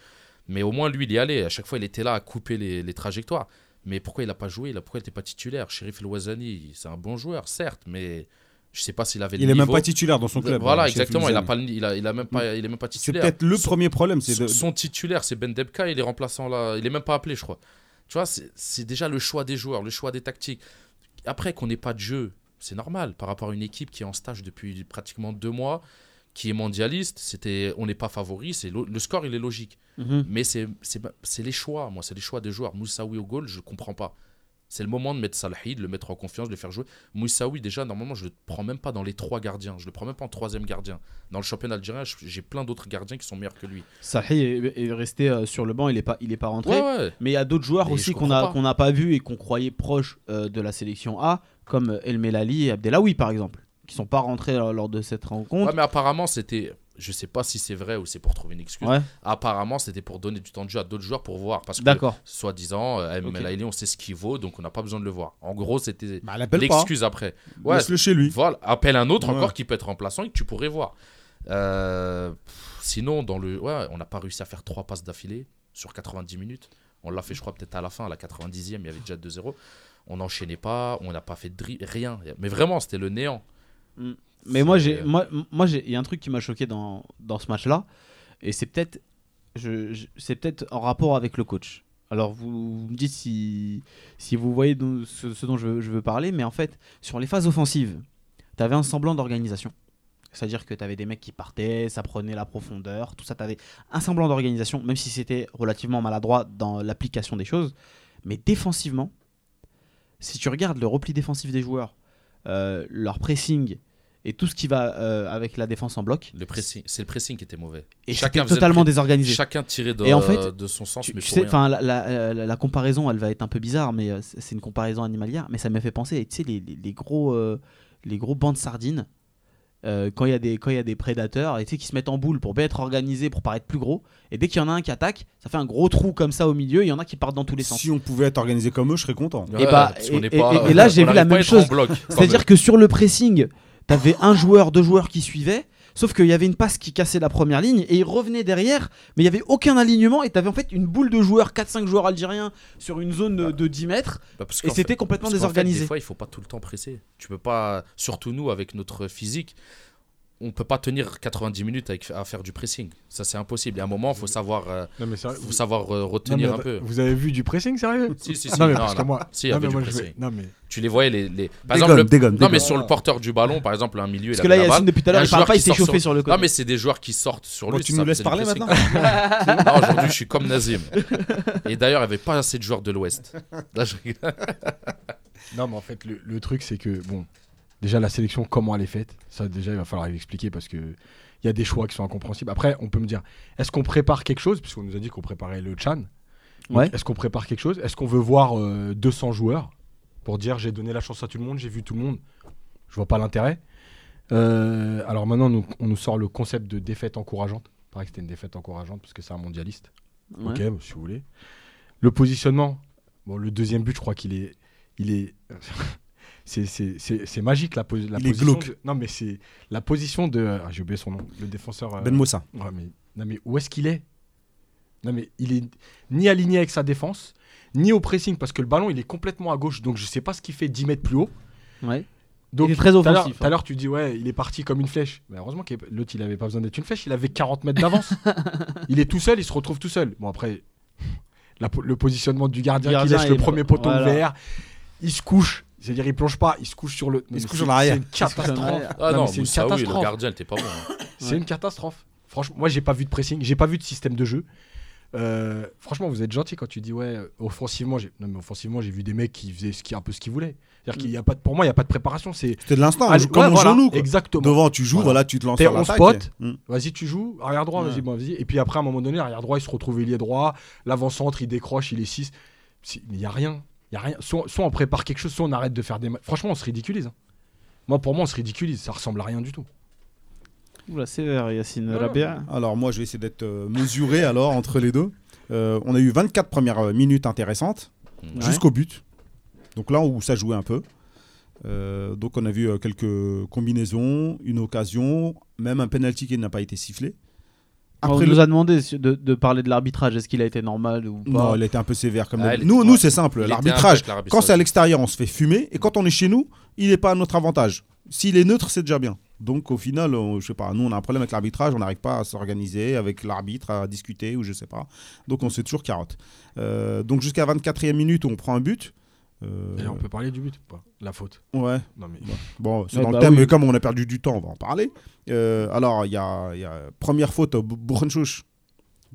[SPEAKER 3] Mais au moins, lui, il y allait. À chaque fois, il était là à couper les, les trajectoires. Mais pourquoi il n'a pas joué? Là Pourquoi il n'était pas titulaire? Sheriff El Ouazani, c'est un bon joueur, certes, mais je sais pas s'il avait le
[SPEAKER 4] Il est même pas titulaire dans son club.
[SPEAKER 3] Voilà,
[SPEAKER 4] chez
[SPEAKER 3] exactement. Il a pas, il a, il a même pas, il est même pas
[SPEAKER 4] C'est
[SPEAKER 3] titulaire.
[SPEAKER 4] peut-être le
[SPEAKER 3] Son-
[SPEAKER 4] premier problème. C'est de...
[SPEAKER 3] son, titulaire, c'est Ben Debka, il est remplaçant là. Il est même pas appelé, je crois. Tu vois, c'est c'est déjà le choix des joueurs, le choix des tactiques. Après qu'on n'ait pas de jeu, c'est normal par rapport à une équipe qui est en stage depuis pratiquement deux mois, qui est mondialiste. C'était, on n'est pas favori. C'est le score, il est logique.
[SPEAKER 2] Mhm.
[SPEAKER 3] Mais c'est les choix, moi, c'est les choix des joueurs. Moussaoui au goal, je comprends pas. C'est le moment de mettre Salahid, de le mettre en confiance, de le faire jouer. Moussaoui, déjà, normalement, je le prends même pas dans les trois gardiens. Je le prends même pas en troisième gardien. Dans le championnat algérien, j'ai plein d'autres gardiens qui sont meilleurs que lui.
[SPEAKER 2] Sahi est, est resté euh, sur le banc, il est pas, il est pas rentré.
[SPEAKER 3] Ouais, ouais.
[SPEAKER 2] Mais il y a d'autres joueurs aussi qu'on
[SPEAKER 3] comprends
[SPEAKER 2] a
[SPEAKER 3] pas.
[SPEAKER 2] qu'on n'a pas vu et qu'on croyait proches euh, de la sélection A, comme El Melali et Abdelawi par exemple, qui sont pas rentrés lors, lors de cette rencontre.
[SPEAKER 3] Ouais, mais apparemment, c'était. Je sais pas si c'est vrai ou c'est pour trouver une excuse.
[SPEAKER 2] Ouais,
[SPEAKER 3] Apparemment, c'était pour donner du temps de jeu à d'autres joueurs pour voir. Parce que, soi-disant, euh,
[SPEAKER 2] Ok.
[SPEAKER 3] Melaili, on sait ce qu'il vaut, donc on n'a pas besoin de le voir. En gros, c'était
[SPEAKER 4] Bah, pas.
[SPEAKER 3] l'excuse après. Ouais,
[SPEAKER 4] Laisse-le chez lui.
[SPEAKER 3] Voilà, appelle un autre
[SPEAKER 4] Ouais.
[SPEAKER 3] encore qui peut être remplaçant et que tu pourrais voir. Euh, pff, sinon, dans le, ouais, on n'a pas réussi à faire trois passes d'affilée sur 90 minutes. On l'a fait, je crois, peut-être à la fin, à la 90e, il y avait déjà 2-0. On n'enchaînait pas, on n'a pas fait de dri- rien. Mais vraiment, c'était le néant.
[SPEAKER 2] Mais moi, j'ai, moi, moi, j'ai, il y a un truc qui m'a choqué dans, dans ce match-là, et c'est peut-être, je, je- c'est peut-être en rapport avec le coach. Alors, vous, vous me dites si, si vous voyez ce, ce dont je veux, je veux parler, mais en fait, sur les phases offensives, tu avais un semblant d'organisation. C'est-à-dire que tu avais des mecs qui partaient, ça prenait la profondeur, tout ça, tu avais un semblant d'organisation, même si c'était relativement maladroit dans l'application des choses. Mais défensivement, si tu regardes le repli défensif des joueurs, euh, leur pressing et tout ce qui va euh, avec la défense en bloc,
[SPEAKER 3] Le pressing, c'est le pressing qui était mauvais.
[SPEAKER 2] et
[SPEAKER 3] Chacun le
[SPEAKER 2] totalement désorganisé.
[SPEAKER 3] Chacun tirait de,
[SPEAKER 2] Et en fait,
[SPEAKER 3] de son sens,
[SPEAKER 2] Tu,
[SPEAKER 3] mais
[SPEAKER 2] tu
[SPEAKER 3] pour
[SPEAKER 2] sais, enfin, la, la- la- la comparaison, elle va être un peu bizarre, mais euh, c'est une comparaison animalière. Mais ça me fait penser, tu sais, les, les- les gros, euh, les gros bancs de sardines. Euh, quand il y a des quand il y a des prédateurs et tu sais qui se mettent en boule pour bien être organisés pour paraître plus gros et dès qu'il y en a un qui attaque ça fait un gros trou comme ça au milieu et il y en a qui partent dans tous les sens
[SPEAKER 4] Si on pouvait être organisé comme eux, je serais content.
[SPEAKER 2] Et bah, et- et-
[SPEAKER 3] pas-
[SPEAKER 2] et- et là, j'ai vu la même
[SPEAKER 3] à
[SPEAKER 2] chose.
[SPEAKER 3] quand
[SPEAKER 2] C'est-à-dire
[SPEAKER 3] même.
[SPEAKER 2] que sur le pressing, t'avais un joueur, deux joueurs qui suivaient, sauf qu'il y avait une passe qui cassait la première ligne et ils revenaient derrière, mais il y avait aucun alignement et t'avais en fait une boule de joueurs, 4-5 joueurs algériens sur une zone de, de 10 mètres
[SPEAKER 3] Bah,
[SPEAKER 2] et c'était complètement
[SPEAKER 3] parce qu'en fait,
[SPEAKER 2] désorganisé.
[SPEAKER 3] des fois, il faut pas tout le temps presser. Tu peux pas, surtout nous avec notre physique, on peut pas tenir 90 minutes avec, à faire du pressing. Ça c'est impossible. Et à un moment, faut savoir, euh,
[SPEAKER 5] Non, mais sérieux,
[SPEAKER 3] faut savoir euh, retenir un peu.
[SPEAKER 5] Vous avez vu du pressing, sérieux
[SPEAKER 3] Si si si.
[SPEAKER 5] Non, mais
[SPEAKER 3] non,
[SPEAKER 5] parce que
[SPEAKER 3] non.
[SPEAKER 5] moi.
[SPEAKER 3] Si, il
[SPEAKER 5] non,
[SPEAKER 3] avait
[SPEAKER 5] mais
[SPEAKER 3] du
[SPEAKER 5] moi, je
[SPEAKER 3] pressing.
[SPEAKER 5] vais- Non, mais.
[SPEAKER 3] Tu les voyais les, les... par
[SPEAKER 4] Dégomme,
[SPEAKER 3] exemple le...
[SPEAKER 4] dégomme,
[SPEAKER 3] non mais sur le porteur du ballon par exemple un milieu
[SPEAKER 2] Parce
[SPEAKER 3] il
[SPEAKER 2] que là, Yacine,
[SPEAKER 3] balle.
[SPEAKER 2] depuis tout à
[SPEAKER 3] Il y a
[SPEAKER 2] l'heure,
[SPEAKER 3] un
[SPEAKER 2] il parle
[SPEAKER 3] joueur
[SPEAKER 2] pas, il
[SPEAKER 3] qui
[SPEAKER 2] s'est chauffé
[SPEAKER 3] sur-
[SPEAKER 2] le côté.
[SPEAKER 3] Non mais c'est des joueurs qui sortent sur lui.
[SPEAKER 4] tu nous laisses parler maintenant
[SPEAKER 3] Non, aujourd'hui je suis comme Nazim. Et d'ailleurs il n'y avait pas assez de joueurs de l'Ouest. Là, je rigole.
[SPEAKER 5] Non, mais en fait, le, le truc, c'est que, bon, déjà, la sélection, comment elle est faite, ça, déjà, il va falloir l'expliquer parce que il y a des choix qui sont incompréhensibles. Après, on peut me dire, est-ce qu'on prépare quelque chose? Puisqu'on nous a dit qu'on préparait le Chan.
[SPEAKER 2] Ouais.
[SPEAKER 5] Est-ce qu'on prépare quelque chose? Est-ce qu'on veut voir euh, 200 joueurs pour dire j'ai donné la chance à tout le monde, j'ai vu tout le monde? Je vois pas l'intérêt. Euh, alors maintenant, nous- on nous sort le concept de défaite encourageante. Il paraît que c'était une défaite encourageante parce que c'est un mondialiste.
[SPEAKER 2] Ouais.
[SPEAKER 5] Ok, si vous voulez. Le positionnement. Bon, le deuxième but, je crois qu'il est, il est, c'est, c'est, c'est, c'est magique la, posi- la
[SPEAKER 4] Il est
[SPEAKER 5] position.
[SPEAKER 4] glauque.
[SPEAKER 5] de- non, mais c'est la position de. ah, j'ai oublié son nom. Le défenseur. euh,
[SPEAKER 4] Ben Moussa.
[SPEAKER 5] ouais, mais, non, mais où est-ce qu'il est? Non, mais il est ni aligné avec sa défense, ni au pressing parce que le ballon il est complètement à gauche. Donc je sais pas ce qu'il fait 10 mètres plus haut.
[SPEAKER 2] Ouais.
[SPEAKER 5] Donc,
[SPEAKER 2] Il est très offensif,
[SPEAKER 5] Tout à l'heure, tu dis, ouais, il est parti comme une flèche. Mais heureusement que l'autre, il avait pas besoin d'être une flèche, il avait 40 mètres d'avance. il est tout seul, il se retrouve tout seul. Bon, après, la le positionnement du gardien,
[SPEAKER 2] Gardien
[SPEAKER 5] qui laisse le
[SPEAKER 2] est-
[SPEAKER 5] premier poteau
[SPEAKER 2] voilà.
[SPEAKER 5] ouvert, il se couche. C'est-à-dire, il plonge pas, il se couche sur le.
[SPEAKER 4] Il se couche
[SPEAKER 5] c'est-
[SPEAKER 4] en arrière.
[SPEAKER 5] C'est une catastrophe.
[SPEAKER 3] Ah
[SPEAKER 5] Non, c'est une
[SPEAKER 3] Moussaoui, le
[SPEAKER 5] catastrophe.
[SPEAKER 3] gardien, était pas bon. hein.
[SPEAKER 5] C'est
[SPEAKER 2] Ouais.
[SPEAKER 5] une catastrophe. Franchement, moi, j'ai pas vu de pressing, j'ai pas vu de système de jeu. Euh, franchement, vous êtes gentil quand tu dis ouais, euh, offensivement, j'ai non mais offensivement, j'ai vu des mecs qui faisaient ce qui un peu ce qu'ils voulaient. C'est-à-dire qu'il y a pas de- pour moi, il y a pas de préparation, c'est
[SPEAKER 4] C'était de l'instant. on
[SPEAKER 5] Allez,
[SPEAKER 4] joue Comme
[SPEAKER 5] ouais,
[SPEAKER 4] on
[SPEAKER 5] voilà,
[SPEAKER 4] joue nous. quoi.
[SPEAKER 5] Exactement.
[SPEAKER 4] Devant, tu joues,
[SPEAKER 5] Voilà.
[SPEAKER 4] voilà, tu te lances
[SPEAKER 5] T'es
[SPEAKER 4] sur
[SPEAKER 5] on spot.
[SPEAKER 4] et- Hmm.
[SPEAKER 5] Vas-y, tu joues, arrière droit,
[SPEAKER 4] Ouais.
[SPEAKER 5] vas-y, bon, vas-y. Et puis après, à un moment donné, arrière droit, il se retrouve ailier droit, l'avant-centre, il décroche, il est 6. Il n'y a rien. Il y a rien. Soit, soit on prépare quelque chose, soit on arrête de faire des matchs. Franchement, on se ridiculise. hein. Moi, pour moi, on se ridiculise. Ça ressemble à rien du tout.
[SPEAKER 2] Oula, sévère, Yacine. Rabia.
[SPEAKER 4] Alors moi, je vais essayer d'être euh, mesuré alors entre les deux. Euh, on a eu 24 premières euh, minutes intéressantes
[SPEAKER 3] Ouais.
[SPEAKER 4] jusqu'au but. Donc là où ça jouait un peu. Euh, donc on a vu quelques combinaisons, une occasion, même un penalty qui n'a pas été sifflé.
[SPEAKER 2] On
[SPEAKER 4] Après,
[SPEAKER 2] nous
[SPEAKER 4] le-
[SPEAKER 2] a demandé de, de parler de l'arbitrage. Est-ce qu'il a été normal ou pas
[SPEAKER 4] non, il était un peu sévère comme
[SPEAKER 3] Ah, était-
[SPEAKER 4] Nous, nous c'est simple. L'arbitrage, quand c'est à l'extérieur, on se fait fumer. Et quand on est chez nous, il n'est pas à notre avantage. S'il est neutre, c'est déjà bien. Donc au final, on- je sais pas, nous on a un problème avec l'arbitrage, on n'arrive pas à s'organiser avec l'arbitre, à discuter ou je sais pas. Donc on se fait toujours carotte. Euh, donc jusqu'à 24e minute on prend un but. Euh,
[SPEAKER 5] D'ailleurs, on peut parler du but ou pas? La faute.
[SPEAKER 4] Ouais,
[SPEAKER 5] Non, mais.
[SPEAKER 4] bon, c'est
[SPEAKER 2] Ouais,
[SPEAKER 4] dans
[SPEAKER 2] bah
[SPEAKER 4] le thème,
[SPEAKER 2] oui.
[SPEAKER 4] mais comme on a perdu du temps, on va en parler. Euh, alors, il y a, il y a première faute, Bourrenchouch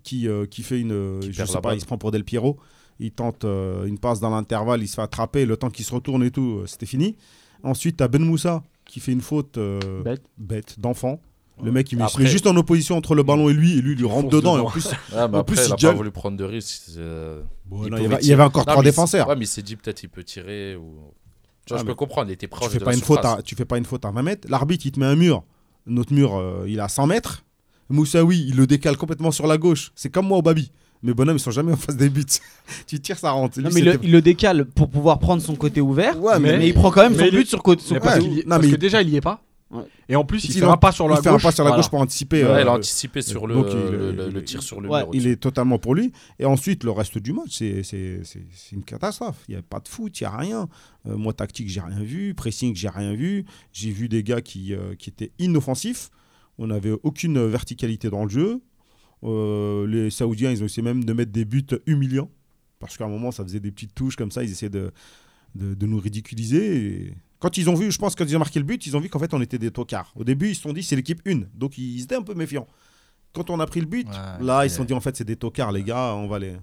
[SPEAKER 4] qui, euh, qui fait une.
[SPEAKER 3] Qui
[SPEAKER 4] je
[SPEAKER 3] perd
[SPEAKER 4] sais pas, il se prend pour Del Piero. Il tente euh, une passe dans l'intervalle, il se fait attraper. Le temps qu'il se retourne et tout, c'était fini. Ensuite, tu as Ben Moussa qui fait une faute euh,
[SPEAKER 2] Bête.
[SPEAKER 4] bête d'enfant. Le mec, il met- juste en opposition entre le ballon et lui, et lui, il lui rentre dedans. Et en plus,
[SPEAKER 3] Ah, mais
[SPEAKER 4] En
[SPEAKER 3] après,
[SPEAKER 4] plus,
[SPEAKER 3] il
[SPEAKER 4] il
[SPEAKER 3] n'a pas voulu prendre de risques. euh,
[SPEAKER 4] bon,
[SPEAKER 3] il
[SPEAKER 4] non, il, y avait, il y
[SPEAKER 3] tirer.
[SPEAKER 4] avait encore
[SPEAKER 3] Non,
[SPEAKER 4] trois défenseurs.
[SPEAKER 3] Ouais, mais il s'est dit peut-être il peut tirer. Ou... Tu vois,
[SPEAKER 4] Ah,
[SPEAKER 3] je peux comprendre, il était
[SPEAKER 4] tu
[SPEAKER 3] proche
[SPEAKER 4] fais
[SPEAKER 3] de
[SPEAKER 4] pas
[SPEAKER 3] la
[SPEAKER 4] une faute à, tu fais pas une faute à 20 mètres. L'arbitre, il te met un mur. Notre mur, euh, il est à 100 mètres. Moussaoui, il le décale complètement sur la gauche. C'est comme moi au Babi. Mais bonhomme, ils sont jamais en face des buts. tu tires, ça rentre.
[SPEAKER 2] Non, mais il le,
[SPEAKER 4] c'était-
[SPEAKER 2] il le décale pour pouvoir prendre son côté ouvert.
[SPEAKER 4] Ouais,
[SPEAKER 2] mais,
[SPEAKER 4] mais-
[SPEAKER 2] il prend quand même son but sur côté.
[SPEAKER 4] Ouais.
[SPEAKER 5] parce,
[SPEAKER 4] Non, mais
[SPEAKER 5] que
[SPEAKER 4] il-
[SPEAKER 5] déjà, il y est pas.
[SPEAKER 2] Ouais.
[SPEAKER 5] Et en plus, il,
[SPEAKER 4] Il
[SPEAKER 5] fait un pas sur la
[SPEAKER 4] il fait
[SPEAKER 5] gauche.
[SPEAKER 4] un pas sur la
[SPEAKER 2] voilà.
[SPEAKER 4] gauche pour anticiper.
[SPEAKER 3] Ouais,
[SPEAKER 4] euh,
[SPEAKER 3] il a anticipé sur le,
[SPEAKER 4] donc, il-
[SPEAKER 3] le,
[SPEAKER 4] il-
[SPEAKER 3] le- le
[SPEAKER 4] il-
[SPEAKER 3] tir sur le
[SPEAKER 2] ouais,
[SPEAKER 3] mur.
[SPEAKER 4] Il est totalement pour lui. Et ensuite, le reste du match, c'est- une catastrophe. Il n'y a pas de foot, il n'y a rien. Euh, moi, tactique, j'ai rien vu. Pressing, j'ai rien vu. J'ai vu des gars qui, euh, qui étaient inoffensifs. On n'avait aucune verticalité dans le jeu. Euh, les Saoudiens, ils ont essayé même de mettre des buts humiliants. Parce qu'à un moment, ça faisait des petites touches comme ça. Ils essayaient de, de, de nous ridiculiser. Et quand ils ont vu, je pense, quand ils ont marqué le but, ils ont vu qu'en fait, on était des tocards. Au début, ils se sont dit, c'est l'équipe 1. Donc, ils étaient un peu méfiants. Quand on a pris le but,
[SPEAKER 5] Ouais,
[SPEAKER 4] là, ils se sont dit, en fait, c'est des tocards, les gars. On va les,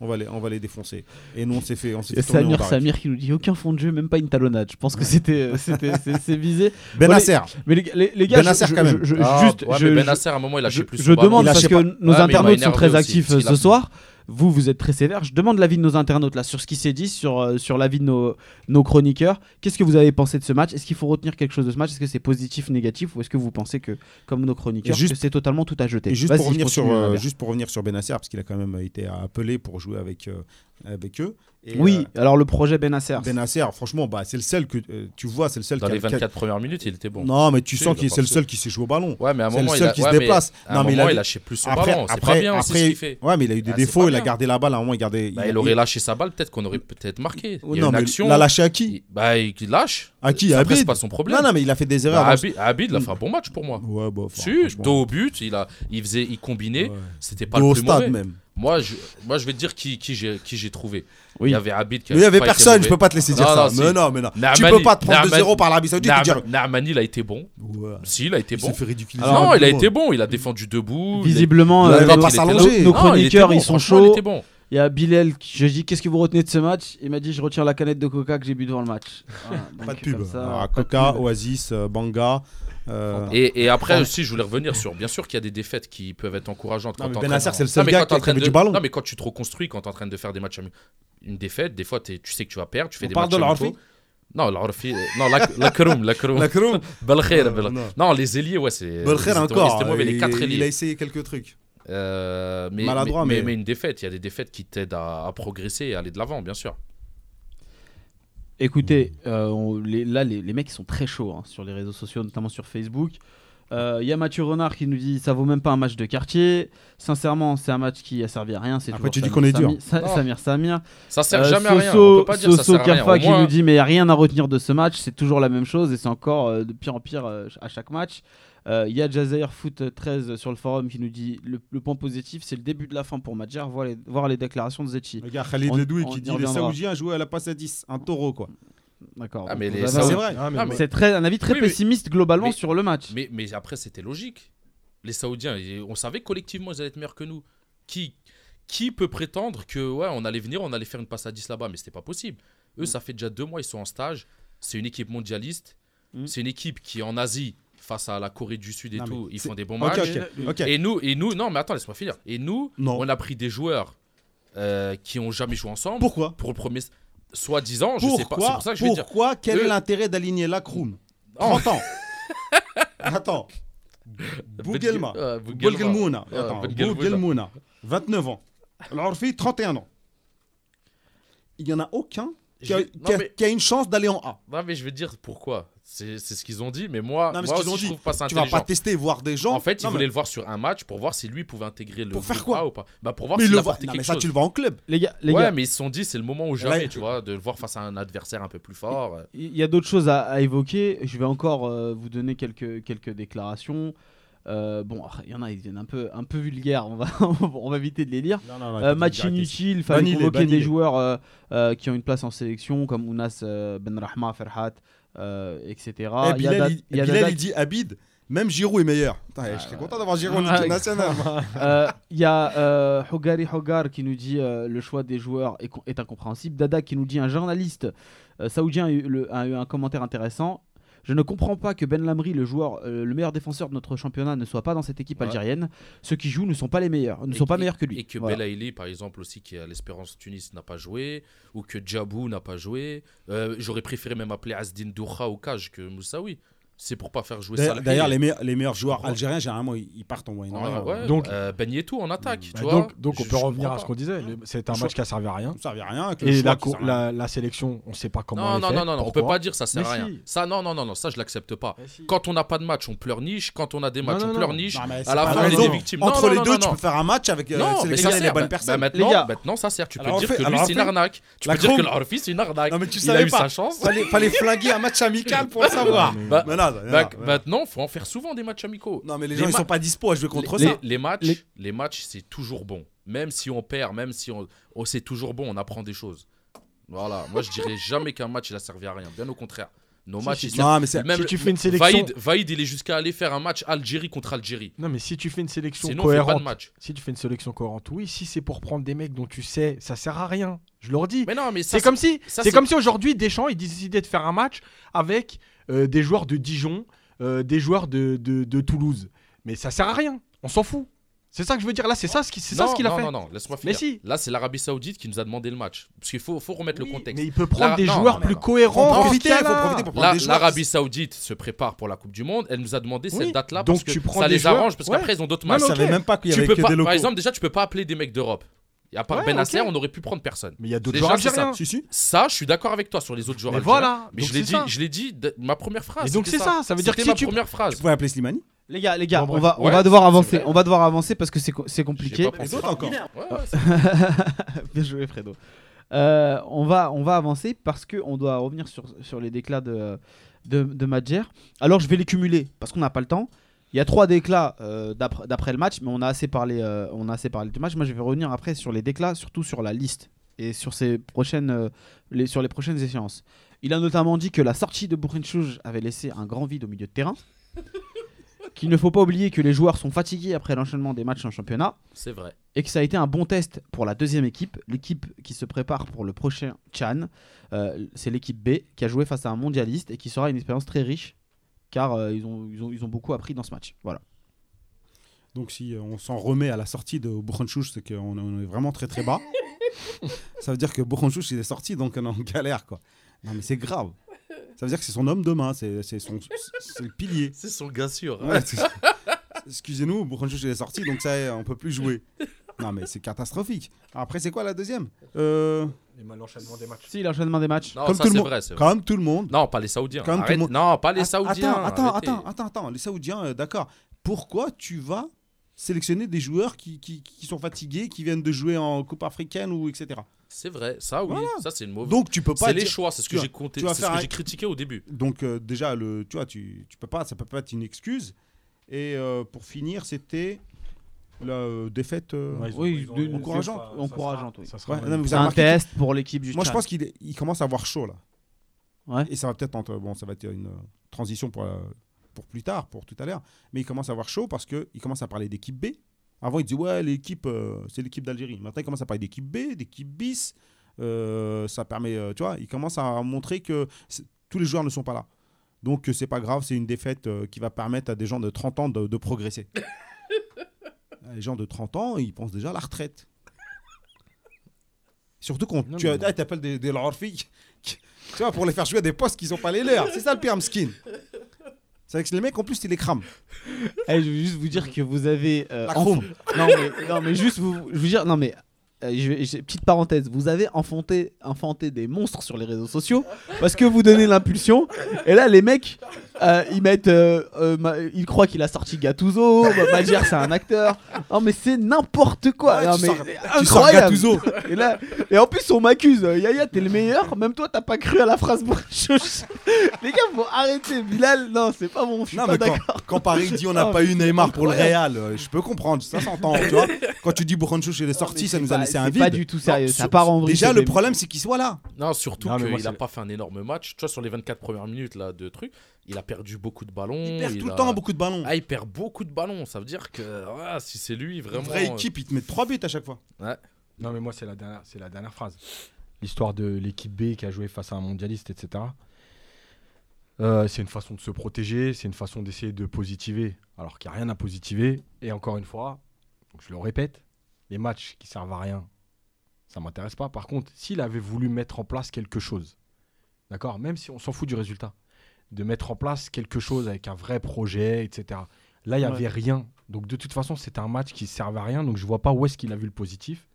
[SPEAKER 4] on va les, on va les défoncer. Et nous, on s'est fait, on s'est
[SPEAKER 2] Samir. Samir qui nous dit aucun fond de jeu, même pas une talonnade. Je pense que c'était c'était- c'est- visé.
[SPEAKER 4] Ben
[SPEAKER 2] Bon, les-
[SPEAKER 4] Nasser.
[SPEAKER 2] Mais les, les- les gars,
[SPEAKER 4] Ben
[SPEAKER 2] je-
[SPEAKER 4] Nasser,
[SPEAKER 2] je,
[SPEAKER 4] quand même.
[SPEAKER 2] je- je-
[SPEAKER 3] Ah,
[SPEAKER 2] juste,
[SPEAKER 3] ouais,
[SPEAKER 2] je,
[SPEAKER 3] Ben à un moment, il a
[SPEAKER 2] je-
[SPEAKER 3] plus
[SPEAKER 2] je demande parce
[SPEAKER 4] lâché
[SPEAKER 2] que
[SPEAKER 4] pas.
[SPEAKER 2] nos
[SPEAKER 3] Ouais,
[SPEAKER 2] internautes sont très actifs euh, ce soir. Vous, vous êtes très sévère. Je demande l'avis de nos internautes là sur ce qui s'est dit, sur, euh, sur l'avis de nos, nos chroniqueurs. Qu'est-ce que vous avez pensé de ce match? Est-ce qu'il faut retenir quelque chose de ce match? Est-ce que c'est positif, négatif? Ou est-ce que vous pensez que, comme nos chroniqueurs,
[SPEAKER 4] Et juste-
[SPEAKER 2] que c'est totalement tout à jeter?
[SPEAKER 4] Et juste pour, revenir sur, euh,
[SPEAKER 2] Albert.
[SPEAKER 4] juste pour revenir sur Benasser, parce qu'il a quand même été appelé pour jouer avec, euh, avec eux. Et,
[SPEAKER 2] Oui, alors le projet Benasser.
[SPEAKER 4] euh, Benasser, franchement, bah, c'est le seul que euh, tu vois, c'est le seul
[SPEAKER 3] Dans
[SPEAKER 4] qui a-
[SPEAKER 3] les
[SPEAKER 4] qui a-
[SPEAKER 3] 24 premières minutes, il était bon.
[SPEAKER 4] Non, mais tu sens
[SPEAKER 3] il
[SPEAKER 4] qu'il c'est le seul qui sait jouer au ballon.
[SPEAKER 3] Ouais, mais à un
[SPEAKER 4] C'est le
[SPEAKER 3] moment, il
[SPEAKER 4] seul
[SPEAKER 3] a,
[SPEAKER 4] qui se
[SPEAKER 3] ouais,
[SPEAKER 4] déplace.
[SPEAKER 3] à
[SPEAKER 4] Non,
[SPEAKER 3] un
[SPEAKER 4] mais il
[SPEAKER 3] moment,
[SPEAKER 4] a-
[SPEAKER 3] il lâchait plus son
[SPEAKER 4] Après,
[SPEAKER 3] ballon. C'est
[SPEAKER 4] après,
[SPEAKER 3] pas bien, c'est ce
[SPEAKER 4] après,
[SPEAKER 3] qu'il fait.
[SPEAKER 4] ouais, mais il a eu des
[SPEAKER 3] Ah, c'est
[SPEAKER 4] défauts. Il a gardé la balle. À un moment, il gardait.
[SPEAKER 3] Bah, il aurait lâché sa balle, peut-être qu'on aurait peut-être marqué. Il y a
[SPEAKER 4] non,
[SPEAKER 3] une
[SPEAKER 4] mais
[SPEAKER 3] action.
[SPEAKER 4] l'a lâché à qui
[SPEAKER 3] il- Bah, il lâche.
[SPEAKER 4] À qui?
[SPEAKER 3] Après, c'est pas son problème.
[SPEAKER 4] Non, non, mais il a fait des erreurs.
[SPEAKER 3] Bah,
[SPEAKER 4] dans-
[SPEAKER 3] Abid, Abid, il a fait un bon match pour moi.
[SPEAKER 4] Ouais, bah,
[SPEAKER 3] Si, dos au but, il, a, il, faisait, il combinait. C'était pas le
[SPEAKER 4] au
[SPEAKER 3] plus
[SPEAKER 4] stade
[SPEAKER 3] mauvais.
[SPEAKER 4] même.
[SPEAKER 3] Moi je, moi, je vais te dire qui, qui j'ai qui j'ai trouvé.
[SPEAKER 2] Oui.
[SPEAKER 3] Il y avait Abid qui
[SPEAKER 4] Mais il y avait personne, je peux pas te laisser dire
[SPEAKER 3] Non,
[SPEAKER 4] ça.
[SPEAKER 3] non, si.
[SPEAKER 4] Mais non, mais non. Tu
[SPEAKER 3] Naamani-
[SPEAKER 4] peux pas te prendre
[SPEAKER 3] Naamani-
[SPEAKER 4] 2-0 par l'Arabie Saoudite et te dire.
[SPEAKER 3] Naam- Naamani, il a été bon.
[SPEAKER 4] Ouais.
[SPEAKER 3] Si, il a été
[SPEAKER 4] Il
[SPEAKER 3] bon.
[SPEAKER 4] s'est fait ridiculiser.
[SPEAKER 3] Non, il a été bon. Il a défendu debout. il a-
[SPEAKER 2] Visiblement,
[SPEAKER 4] Il
[SPEAKER 2] nos-
[SPEAKER 4] pas s'allonger.
[SPEAKER 2] nos chroniqueurs, ils sont
[SPEAKER 3] franchement, il
[SPEAKER 2] chauds.
[SPEAKER 3] était bon.
[SPEAKER 2] Il y a Bilal, qui- je dis qu'est-ce que vous retenez de ce match? Il m'a dit je retiens la canette de coca que j'ai bu devant le match. Voilà,
[SPEAKER 4] Pas de pub.
[SPEAKER 2] ça,
[SPEAKER 4] Alors,
[SPEAKER 2] pas de
[SPEAKER 4] Coca,
[SPEAKER 2] pub.
[SPEAKER 4] Oasis, euh, Banga. Euh,
[SPEAKER 3] Et, et après
[SPEAKER 2] Ouais.
[SPEAKER 3] aussi, je voulais revenir sur. Bien sûr qu'il y a des défaites qui peuvent être encourageantes.
[SPEAKER 4] Non,
[SPEAKER 3] quand
[SPEAKER 4] mais
[SPEAKER 3] t'es en
[SPEAKER 4] Benasser,
[SPEAKER 3] train-
[SPEAKER 4] c'est le
[SPEAKER 3] Non,
[SPEAKER 4] seul
[SPEAKER 3] mais
[SPEAKER 4] gars qui avait
[SPEAKER 3] de-
[SPEAKER 4] du ballon.
[SPEAKER 3] Non, mais quand tu te reconstruis, quand tu es en train de faire des matchs. Une défaite, des fois, tu sais que tu vas perdre. Tu fais
[SPEAKER 4] On
[SPEAKER 3] des
[SPEAKER 4] parle
[SPEAKER 3] matchs.
[SPEAKER 4] de
[SPEAKER 3] Non, l'Arfi. Non, la, la Kroum, la Kroum.
[SPEAKER 4] La Kroum Non, non.
[SPEAKER 3] Non, les ailiers, ouais, c'est.
[SPEAKER 4] Belkhair
[SPEAKER 3] c'était-
[SPEAKER 4] encore.
[SPEAKER 3] C'était mauvais, les
[SPEAKER 4] il-
[SPEAKER 3] quatre
[SPEAKER 4] Il a
[SPEAKER 3] ailiers.
[SPEAKER 4] essayé quelques trucs.
[SPEAKER 3] Euh, mais,
[SPEAKER 4] Maladroit,
[SPEAKER 3] mais,
[SPEAKER 4] mais-
[SPEAKER 3] mais une défaite, il y a des défaites qui t'aident à, à progresser et à aller de l'avant, bien sûr.
[SPEAKER 2] Écoutez, euh, on- les- là, les, les mecs sont très chauds hein, sur les réseaux sociaux, notamment sur Facebook. Euh, Il y a Mathieu Renard qui nous dit ça vaut même pas un match de quartier. Sincèrement, c'est un match qui a servi à rien. C'est
[SPEAKER 4] Après, tu dis
[SPEAKER 2] Samir
[SPEAKER 4] qu'on est dur.
[SPEAKER 2] Samir Samir.
[SPEAKER 3] Ça sert
[SPEAKER 2] Euh,
[SPEAKER 3] jamais à rien.
[SPEAKER 2] Soso-
[SPEAKER 3] On peut pas dire ça
[SPEAKER 2] Soso
[SPEAKER 3] sert à rien.
[SPEAKER 2] Qui
[SPEAKER 3] moins-
[SPEAKER 2] nous dit mais rien à retenir de ce match, c'est toujours la même chose et c'est encore euh, de pire en pire euh, à chaque match. Euh, Il y a Jazair Foot 13 sur le forum qui nous dit le, le point positif c'est le début de la fin pour Madjer, voir les, voir les déclarations de Zetchi.
[SPEAKER 4] Regarde Khalid
[SPEAKER 2] On-
[SPEAKER 4] Ledoui qui dit les. Saoudiens jouaient à la passe à 10. Un taureau, quoi.
[SPEAKER 2] D'accord.
[SPEAKER 3] Ah, mais les
[SPEAKER 4] c'est vrai.
[SPEAKER 5] Ah, mais
[SPEAKER 2] C'est très un avis très
[SPEAKER 3] Oui, mais-
[SPEAKER 2] pessimiste globalement
[SPEAKER 3] mais-
[SPEAKER 2] sur le match.
[SPEAKER 3] Mais, mais après, c'était logique. Les Saoudiens, on savait collectivement ils allaient être meilleurs que nous. Qui, qui peut prétendre que ouais, on allait venir, on allait faire une passe à 10 là-bas? Mais c'était pas possible. Eux, ça fait déjà deux mois, ils sont en stage. C'est une équipe mondialiste.
[SPEAKER 2] Mm.
[SPEAKER 3] C'est une équipe qui, en Asie, face à la Corée du Sud et
[SPEAKER 4] Non,
[SPEAKER 3] tout, ils font des bons matchs. Et nous, et nous, non, mais attends, laisse-moi finir. Et nous,
[SPEAKER 4] Non.
[SPEAKER 3] on a pris des joueurs euh, qui ont jamais joué ensemble.
[SPEAKER 4] Pourquoi
[SPEAKER 3] Pour le premier, soi-disant, je sais pas. C'est
[SPEAKER 4] Pourquoi
[SPEAKER 3] pour ça que je vais dire.
[SPEAKER 4] Pourquoi Quel est l'intérêt d'aligner la Kroum
[SPEAKER 3] Oh.
[SPEAKER 4] 30 ans. Attends. Bougelma. Bougelmouna.
[SPEAKER 3] Bougelmouna.
[SPEAKER 4] Bougelmouna. 29 ans. L'Orfi, 31 ans. Il n'y en a aucun qui a, qui a-
[SPEAKER 3] mais-
[SPEAKER 4] qui a une chance d'aller en A.
[SPEAKER 3] Non, mais je vais te dire pourquoi. C'est c'est ce qu'ils ont dit, mais moi,
[SPEAKER 4] Non, mais
[SPEAKER 3] moi
[SPEAKER 4] qu'ils ont
[SPEAKER 3] aussi,
[SPEAKER 4] dit,
[SPEAKER 3] je trouve pas ça
[SPEAKER 4] Tu vas
[SPEAKER 3] intelligent.
[SPEAKER 4] pas tester, voir des gens.
[SPEAKER 3] En fait, ils
[SPEAKER 4] Non, mais-
[SPEAKER 3] voulaient le voir sur un match pour voir si lui pouvait intégrer le
[SPEAKER 4] Pour faire
[SPEAKER 3] groupe
[SPEAKER 4] quoi
[SPEAKER 3] ou pas. Bah pour voir s'il apportait quelque
[SPEAKER 4] mais ça,
[SPEAKER 3] chose.
[SPEAKER 4] tu le vois en club.
[SPEAKER 2] Les gars, les
[SPEAKER 3] ouais,
[SPEAKER 2] gars,
[SPEAKER 3] mais ils se sont dit c'est le moment ou jamais,
[SPEAKER 4] Ouais.
[SPEAKER 3] tu vois, de le voir face à un adversaire un peu plus fort.
[SPEAKER 2] il y a d'autres choses à, à évoquer. Je vais encore euh, vous donner quelques, quelques déclarations. Euh, bon, il y en a, ils viennent un peu, un peu vulgaires. On va, on va éviter de les lire.
[SPEAKER 4] Non, non, non,
[SPEAKER 2] Euh, match inutile, il fallait convoquer des joueurs euh, euh, qui ont une place en sélection comme Ounas euh, Benrahma, Ferhat, euh, etc.
[SPEAKER 4] Eh,
[SPEAKER 2] Il y a
[SPEAKER 4] Bilal, il,
[SPEAKER 2] il y a
[SPEAKER 4] Bilal,
[SPEAKER 2] Dadat-
[SPEAKER 4] il dit Abid, même Giroud est meilleur. Putain, je serais content d'avoir Giroud en équipe nationale.
[SPEAKER 2] Euh, Il y a euh, Hogari Hogar qui nous dit euh, le choix des joueurs est, incompréhensible. Dada qui nous dit un journaliste euh, saoudien a eu, le- a eu un commentaire intéressant. Je ne comprends pas que Ben Lamri, le joueur, euh, le meilleur défenseur de notre championnat, ne soit pas dans cette équipe
[SPEAKER 3] Ouais.
[SPEAKER 2] algérienne. Ceux qui jouent ne sont pas les meilleurs, ne
[SPEAKER 3] Et-
[SPEAKER 2] sont pas
[SPEAKER 3] et-
[SPEAKER 2] meilleurs que lui.
[SPEAKER 3] Et que
[SPEAKER 2] Voilà.
[SPEAKER 3] Belaïli, par exemple, aussi, qui est à l'Espérance Tunis, n'a pas joué, ou que Djabou n'a pas joué. Euh, J'aurais préféré même appeler Asdin Doura au cage que Moussaoui. C'est pour pas faire jouer
[SPEAKER 4] D'ailleurs,
[SPEAKER 3] ça.
[SPEAKER 4] d'ailleurs, les, meilleurs- les meilleurs joueurs algériens, généralement, ils ils partent en
[SPEAKER 3] Ouais,
[SPEAKER 4] Moyen-Orient.
[SPEAKER 3] ouais.
[SPEAKER 5] Donc-
[SPEAKER 3] euh, Ben Yetou en attaque,
[SPEAKER 5] Bah
[SPEAKER 3] tu vois.
[SPEAKER 5] donc, donc on
[SPEAKER 3] Je-
[SPEAKER 5] peut
[SPEAKER 3] je
[SPEAKER 5] revenir
[SPEAKER 3] comprends
[SPEAKER 5] à ce qu'on disait. Le- C'est un
[SPEAKER 4] Le
[SPEAKER 5] match qui a servi à rien.
[SPEAKER 4] Ça servait à rien. que le
[SPEAKER 5] Et
[SPEAKER 4] choix
[SPEAKER 5] la,
[SPEAKER 4] qui
[SPEAKER 5] co-
[SPEAKER 4] sert à rien.
[SPEAKER 5] la, la sélection, on ne sait pas comment
[SPEAKER 3] Non,
[SPEAKER 5] elle est
[SPEAKER 3] non,
[SPEAKER 5] faite,
[SPEAKER 3] non, non, on peut
[SPEAKER 5] pourquoi.
[SPEAKER 3] pas dire ça sert à rien.
[SPEAKER 5] si.
[SPEAKER 3] Ça, non, non, non, non, ça je l'accepte pas. Quand on n'a pas de match, on pleurniche. Quand on a des matchs,
[SPEAKER 5] non,
[SPEAKER 3] on
[SPEAKER 5] non.
[SPEAKER 3] pleurniche.
[SPEAKER 4] Non, mais c'est
[SPEAKER 3] À la
[SPEAKER 4] pas
[SPEAKER 3] fin, on est
[SPEAKER 4] raison.
[SPEAKER 3] victimes. Non,
[SPEAKER 4] Entre
[SPEAKER 3] non,
[SPEAKER 4] les
[SPEAKER 3] non,
[SPEAKER 4] deux,
[SPEAKER 3] non,
[SPEAKER 4] tu
[SPEAKER 3] non.
[SPEAKER 4] peux faire un match avec euh,
[SPEAKER 3] Non, mais ça
[SPEAKER 4] sélectionner les
[SPEAKER 3] sert.
[SPEAKER 4] bonnes
[SPEAKER 3] Bah,
[SPEAKER 4] personnes.
[SPEAKER 3] bah, maintenant,
[SPEAKER 2] Les gars.
[SPEAKER 3] maintenant, ça sert. Tu peux
[SPEAKER 4] Alors,
[SPEAKER 3] dire
[SPEAKER 4] fait-
[SPEAKER 3] que lui,
[SPEAKER 4] alors,
[SPEAKER 3] c'est une
[SPEAKER 4] fait-
[SPEAKER 3] arnaque. Tu
[SPEAKER 4] La
[SPEAKER 3] peux dire que
[SPEAKER 4] Chrome-
[SPEAKER 3] l'Arfi, c'est une arnaque.
[SPEAKER 4] Non, mais tu
[SPEAKER 3] Il a
[SPEAKER 4] savais
[SPEAKER 3] eu
[SPEAKER 4] pas.
[SPEAKER 3] sa chance.
[SPEAKER 4] Fallait, fallait flinguer un match amical pour le savoir.
[SPEAKER 3] Bah,
[SPEAKER 4] non, non,
[SPEAKER 3] Bah,
[SPEAKER 4] non, non.
[SPEAKER 3] Maintenant, faut en faire souvent des matchs amicaux.
[SPEAKER 4] Non, mais les
[SPEAKER 3] les
[SPEAKER 4] gens, ils sont pas dispo à jouer contre
[SPEAKER 3] les,
[SPEAKER 4] ça.
[SPEAKER 3] les matchs,
[SPEAKER 2] Les-
[SPEAKER 3] les matchs, c'est toujours bon. Même si on perd, même si on, oh, c'est toujours bon, on apprend des choses. Voilà. Moi, je dirais jamais qu'un match il a servi à rien. Bien au contraire. Nos matchs, ils servent.
[SPEAKER 4] Non, mais c'est.
[SPEAKER 3] Même
[SPEAKER 5] Si tu fais une sélection-
[SPEAKER 3] Vaïd, Vaïd, il est jusqu'à aller faire un match Algérie contre Algérie.
[SPEAKER 5] Non, mais si tu fais une sélection
[SPEAKER 3] Sinon, pas de
[SPEAKER 5] cohérente,
[SPEAKER 3] match.
[SPEAKER 5] si tu fais une sélection cohérente, oui, si c'est pour prendre des mecs dont tu sais, ça sert à rien. Je leur dis.
[SPEAKER 3] Mais non, mais ça,
[SPEAKER 5] C'est comme si,
[SPEAKER 3] ça,
[SPEAKER 5] c'est
[SPEAKER 3] c'est-
[SPEAKER 5] comme si aujourd'hui Deschamps il décidait de faire un match avec euh, des joueurs de Dijon, euh, des joueurs de, de, de Toulouse. Mais ça sert à rien. On s'en fout. C'est ça que je veux dire. Là, c'est ça ce qui- c'est ça
[SPEAKER 3] Non,
[SPEAKER 5] ce qu'il a
[SPEAKER 3] non,
[SPEAKER 5] fait.
[SPEAKER 3] Non, non, laisse-moi
[SPEAKER 5] Mais
[SPEAKER 3] finir.
[SPEAKER 5] si.
[SPEAKER 3] Là, c'est l'Arabie Saoudite qui nous a demandé le match. Parce qu'il faut, faut remettre
[SPEAKER 5] Oui,
[SPEAKER 3] le contexte.
[SPEAKER 5] Mais il peut prendre
[SPEAKER 3] La-
[SPEAKER 5] des
[SPEAKER 3] non,
[SPEAKER 5] joueurs
[SPEAKER 3] non,
[SPEAKER 5] plus
[SPEAKER 3] non.
[SPEAKER 5] cohérents.
[SPEAKER 3] L'Arabie Saoudite se prépare pour la Coupe du Monde. Elle nous a demandé
[SPEAKER 5] Oui.
[SPEAKER 3] cette date-là
[SPEAKER 5] Donc
[SPEAKER 3] parce que
[SPEAKER 5] tu prends
[SPEAKER 3] ça
[SPEAKER 5] des
[SPEAKER 3] les
[SPEAKER 5] joueurs-
[SPEAKER 3] arrange parce
[SPEAKER 5] Ouais.
[SPEAKER 3] qu'après ils ont d'autres matchs.
[SPEAKER 4] Je
[SPEAKER 5] mais
[SPEAKER 4] savais même pas qu'il y
[SPEAKER 3] Tu
[SPEAKER 4] avait
[SPEAKER 3] peux
[SPEAKER 4] que
[SPEAKER 3] pas,
[SPEAKER 4] des locaux.
[SPEAKER 3] par exemple, déjà, tu peux pas appeler des mecs d'Europe. À part
[SPEAKER 5] Ouais,
[SPEAKER 3] Ben on aurait pu prendre personne.
[SPEAKER 5] Mais il y a d'autres
[SPEAKER 3] Déjà,
[SPEAKER 5] joueurs
[SPEAKER 3] ça.
[SPEAKER 5] algériens.
[SPEAKER 4] Si, si.
[SPEAKER 3] Ça, je suis d'accord avec toi sur les autres joueurs.
[SPEAKER 5] Mais
[SPEAKER 3] algériens.
[SPEAKER 5] voilà.
[SPEAKER 3] Mais
[SPEAKER 5] donc
[SPEAKER 3] je l'ai
[SPEAKER 5] c'est
[SPEAKER 3] dit,
[SPEAKER 5] ça.
[SPEAKER 3] je l'ai dit, ma première phrase.
[SPEAKER 5] Et donc c'est ça, ça veut dire que
[SPEAKER 3] ma
[SPEAKER 5] tu-
[SPEAKER 3] première
[SPEAKER 4] Tu
[SPEAKER 3] phrase.
[SPEAKER 4] pourrais appeler Slimani
[SPEAKER 2] Les gars, les gars,
[SPEAKER 5] Bon,
[SPEAKER 2] on va, on va devoir avancer.
[SPEAKER 3] vrai.
[SPEAKER 2] On va devoir avancer parce que c'est co- c'est compliqué.
[SPEAKER 4] Les autres encore.
[SPEAKER 2] Bien joué, Fredo. Euh, on, va, on va avancer parce qu'on doit revenir sur, sur les déclats de, de, de Madjer. Alors, je vais les cumuler parce qu'on n'a pas le temps. Il y a trois déclats euh, d'après le match, mais on a, assez parlé, euh, on a assez parlé du match. Moi, je vais revenir après sur les déclats, surtout sur la liste et sur, ces prochaines, euh, les, sur les prochaines échéances. Il a notamment dit que la sortie de Bourrinchouj avait laissé un grand vide au milieu de terrain. Qu'il ne faut pas oublier que les joueurs sont fatigués après l'enchaînement des matchs en championnat
[SPEAKER 3] C'est vrai.
[SPEAKER 2] et que ça a été un bon test pour la deuxième équipe, l'équipe qui se prépare pour le prochain Chan. C'est l'équipe B qui a joué face à un mondialiste et qui sera une expérience très riche car euh, ils, ont, ils, ont, ils ont beaucoup appris dans ce match. Voilà.
[SPEAKER 4] Donc si euh, on s'en remet à la sortie de Bourrenchouch, c'est qu'on on est vraiment très très bas. ça veut dire que Bourrenchouch il est sorti, donc on est en galère quoi. Non mais c'est grave. Ça veut dire que c'est son homme de main, c'est c'est son c'est le pilier.
[SPEAKER 3] C'est son gars sûr.
[SPEAKER 4] Ouais, c'est- Excusez-nous, Bourrenchouch il est sorti, donc ça on peut plus jouer. Non mais c'est catastrophique. Après c'est quoi la deuxième? Euh,
[SPEAKER 5] L'enchaînement des matchs.
[SPEAKER 2] Si, l'enchaînement des matchs.
[SPEAKER 3] Non,
[SPEAKER 4] Comme
[SPEAKER 3] ça
[SPEAKER 4] tout le
[SPEAKER 3] c'est
[SPEAKER 4] monde.
[SPEAKER 3] vrai, c'est vrai.
[SPEAKER 4] Comme tout le monde.
[SPEAKER 3] Non, pas les Saoudiens.
[SPEAKER 4] Comme tout le
[SPEAKER 3] Arrête.
[SPEAKER 4] monde.
[SPEAKER 3] Non, pas les Saoudiens.
[SPEAKER 4] Attends, attends,
[SPEAKER 3] arrêtez.
[SPEAKER 4] attends, attends, attends, les Saoudiens, euh, d'accord. Pourquoi tu vas sélectionner des joueurs qui, qui, qui sont fatigués, qui viennent de jouer en Coupe africaine ou etc.
[SPEAKER 3] C'est vrai, ça oui,
[SPEAKER 4] Voilà.
[SPEAKER 3] ça c'est une mauvaise.
[SPEAKER 4] Donc tu peux pas
[SPEAKER 3] c'est les choix, c'est ce que j'ai compté,
[SPEAKER 4] tu vas
[SPEAKER 3] c'est ce
[SPEAKER 4] faire
[SPEAKER 3] que
[SPEAKER 4] un-
[SPEAKER 3] j'ai critiqué au début.
[SPEAKER 4] Donc euh, déjà le tu vois tu, tu peux pas ça peut pas être une excuse et euh, pour finir c'était la euh, défaite euh,
[SPEAKER 5] Ouais, ils ont-
[SPEAKER 2] Oui,
[SPEAKER 5] ils ont-
[SPEAKER 2] de-
[SPEAKER 5] ils ont-
[SPEAKER 2] encourageant-
[SPEAKER 5] ça sera-
[SPEAKER 2] encourageante,
[SPEAKER 5] ça
[SPEAKER 2] oui.
[SPEAKER 5] sera-
[SPEAKER 4] Ouais, non, mais vous
[SPEAKER 2] C'est
[SPEAKER 4] avez
[SPEAKER 2] un
[SPEAKER 4] remarqué
[SPEAKER 2] test pour l'équipe du
[SPEAKER 4] Moi je pense qu'il il commence à avoir chaud là.
[SPEAKER 2] Ouais.
[SPEAKER 4] Et ça va peut-être entre- bon ça va être une euh, transition pour euh, pour plus tard pour tout à l'heure mais il commence à avoir chaud parce que il commence à parler d'équipe B. Avant il dit ouais l'équipe euh, c'est l'équipe d'Algérie. Maintenant il commence à parler d'équipe B, d'équipe bis. Euh, ça permet euh, tu vois, il commence à montrer que tous les joueurs ne sont pas là. Donc euh, c'est pas grave, c'est une défaite euh, qui va permettre à des gens de 30 ans de, de progresser. Les gens de 30 ans, ils pensent déjà à la retraite. Surtout quand
[SPEAKER 5] Non,
[SPEAKER 4] tu as- ah, t'appelles des, des Lorfi, tu vois, pour les faire jouer à des postes qui sont pas les leurs. C'est ça le pire skin. C'est avec les mecs, en plus, ils les crament.
[SPEAKER 2] Eh, je veux juste vous dire que vous avez. euh,
[SPEAKER 4] La
[SPEAKER 2] non, mais, non, mais juste vous, je veux dire, non, mais. euh, je vais- je- petite parenthèse, vous avez enfanté, enfanté des monstres sur les réseaux sociaux parce que vous donnez l'impulsion et là les mecs euh, ils mettent euh, euh, ma- ils croient qu'il a sorti Gattuso, Magier c'est un acteur. Non mais c'est n'importe quoi.
[SPEAKER 4] Ouais,
[SPEAKER 2] Non,
[SPEAKER 4] tu
[SPEAKER 2] mais
[SPEAKER 4] sors- Tu. Gattuso.
[SPEAKER 2] Et là et en plus on m'accuse Yaya t'es le meilleur, même toi t'as pas cru à la phrase Les gars faut arrêter Bilal, non c'est pas bon, je suis
[SPEAKER 4] Non,
[SPEAKER 2] pas d'accord.
[SPEAKER 4] quand Paris dit on n'a pas eu Neymar pour le. Real, je peux comprendre, ça s'entend. tu vois. Quand tu dis Bourranchouch il est sorti, ça nous a laissé un
[SPEAKER 2] c'est
[SPEAKER 4] vide.
[SPEAKER 2] pas du tout sérieux,
[SPEAKER 4] Non,
[SPEAKER 2] ça part en vrille,
[SPEAKER 4] Déjà, le problème, c'est qu'il soit là.
[SPEAKER 3] Non, surtout qu'il n'a
[SPEAKER 5] c'est-
[SPEAKER 3] pas fait un énorme match. Tu vois, sur les 24 premières minutes là, de trucs, il a perdu beaucoup de ballons.
[SPEAKER 4] Il perd tout
[SPEAKER 3] a-
[SPEAKER 4] le temps beaucoup de ballons.
[SPEAKER 3] Ah, il perd beaucoup de ballons. Ça veut dire que ouais, si c'est lui,
[SPEAKER 4] Une
[SPEAKER 3] vraiment.
[SPEAKER 4] vraie
[SPEAKER 3] euh,
[SPEAKER 4] équipe, il te met 3 buts à chaque fois.
[SPEAKER 5] Non, mais moi, c'est la dernière, c'est la dernière phrase. L'histoire de l'équipe B qui a joué face à un mondialiste, etc. Euh, c'est une façon de se protéger, c'est une façon d'essayer de positiver, alors qu'il n'y a rien à positiver. Et encore une fois, donc je le répète, les matchs qui servent à rien, ça m'intéresse pas. Par contre, s'il avait voulu mettre en place quelque chose, d'accord, même si on s'en fout du résultat, de mettre en place quelque chose avec un vrai projet, etc. Là, il n'y
[SPEAKER 2] Ouais.
[SPEAKER 5] avait rien. Donc de toute façon, c'était un match qui servait à rien. Donc je vois pas où est-ce qu'il a vu le positif.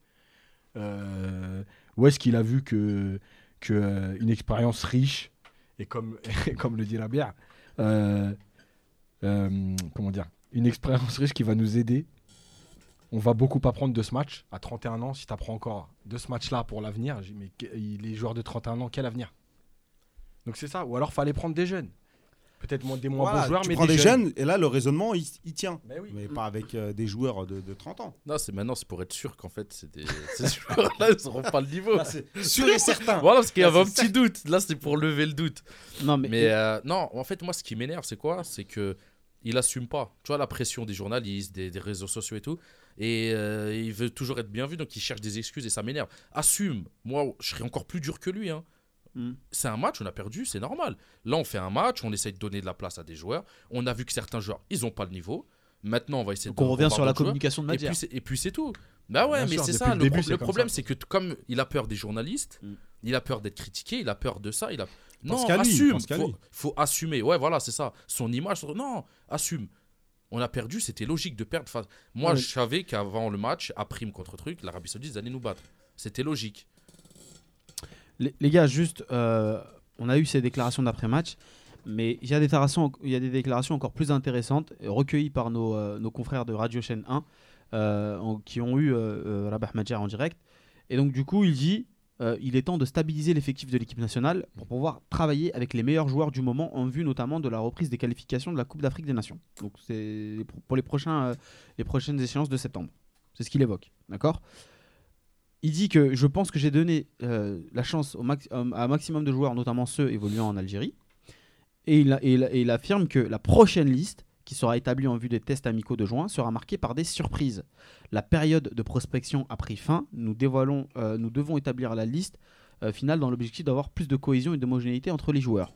[SPEAKER 5] Euh, où est-ce qu'il a vu que, que euh, une expérience riche et comme, comme le dit la bière, euh, comment dire, une expérience riche qui va nous aider. On va beaucoup apprendre de ce match. À 31 ans, si tu apprends encore de ce match-là pour l'avenir, mais les joueurs de 31 ans, quel avenir? Donc c'est ça. Ou alors, fallait prendre des jeunes. Peut-être moins, des moins
[SPEAKER 4] Voilà,
[SPEAKER 5] bons joueurs,
[SPEAKER 4] tu
[SPEAKER 5] mais
[SPEAKER 4] prends
[SPEAKER 5] des,
[SPEAKER 4] des jeunes, et là, le raisonnement, il, il tient.
[SPEAKER 5] Mais oui.
[SPEAKER 4] Mais pas avec euh, des joueurs de, de 30 ans.
[SPEAKER 3] Non, c'est maintenant, c'est pour être sûr qu'en fait, c'est des... ces joueurs-là, ils n'auront pas le niveau.
[SPEAKER 4] Sûr et certain.
[SPEAKER 3] Voilà, parce qu'il y
[SPEAKER 4] Là,
[SPEAKER 3] avait un petit doute. Là, c'est pour lever le doute.
[SPEAKER 2] Non mais,
[SPEAKER 3] Mais euh, non, en fait, moi, ce qui m'énerve, c'est quoi? C'est que il assume pas. Tu vois, la pression des journalistes, des, des réseaux sociaux et tout. Et euh, il veut toujours être bien vu, donc il cherche des excuses et ça m'énerve. Assume. Moi, je serais encore plus dur que lui. Hein.
[SPEAKER 2] Hmm.
[SPEAKER 3] C'est un match, on a perdu, c'est normal. Là, on fait un match, on essaye de donner de la place à des joueurs. On a vu que certains joueurs, ils n'ont pas le niveau. Maintenant, on va essayer
[SPEAKER 2] Donc
[SPEAKER 3] de
[SPEAKER 2] on revient sur la
[SPEAKER 3] joueurs.
[SPEAKER 2] communication de
[SPEAKER 3] c'est- et puis c'est tout. Bah ouais,
[SPEAKER 5] Bien
[SPEAKER 3] mais c'est ça.
[SPEAKER 5] le début,
[SPEAKER 3] pro- problème, c'est que comme il a peur des journalistes,
[SPEAKER 2] Mm.
[SPEAKER 3] il a peur d'être critiqué, il a peur de ça. Il a... Non,
[SPEAKER 4] lui,
[SPEAKER 3] assume. faut, faut assumer. Ouais, voilà, c'est ça. Son image. Non, assume. On a perdu, c'était logique de perdre. Enfin, moi, je savais qu'avant le match, à prime contre truc, l'Arabie Saoudite ils allaient nous battre. C'était logique.
[SPEAKER 2] Les, gars, juste, euh, on a eu ces déclarations d'après-match, mais il y, a des y a des déclarations encore plus intéressantes, recueillies par nos, euh, nos confrères de Radio Chaîne 1, euh, qui ont eu Rabah Madjer en direct. Et donc, du coup, il dit il est temps de stabiliser l'effectif de l'équipe nationale pour pouvoir travailler avec les meilleurs joueurs du moment, en vue notamment de la reprise des qualifications de la Coupe d'Afrique des Nations. Donc, c'est pour les, prochains, les prochaines échéances de septembre. C'est ce qu'il évoque. D'accord? Il dit que je pense que j'ai donné euh, la chance au max- euh, à un maximum de joueurs, notamment ceux évoluant en Algérie. Et il, a- et il a- et il affirme que la prochaine liste, qui sera établie en vue des tests amicaux de juin, sera marquée par des surprises. La période de prospection a pris fin. Nous, dévoilons, euh, nous devons établir la liste euh, finale dans l'objectif d'avoir plus de cohésion et d'homogénéité entre les joueurs.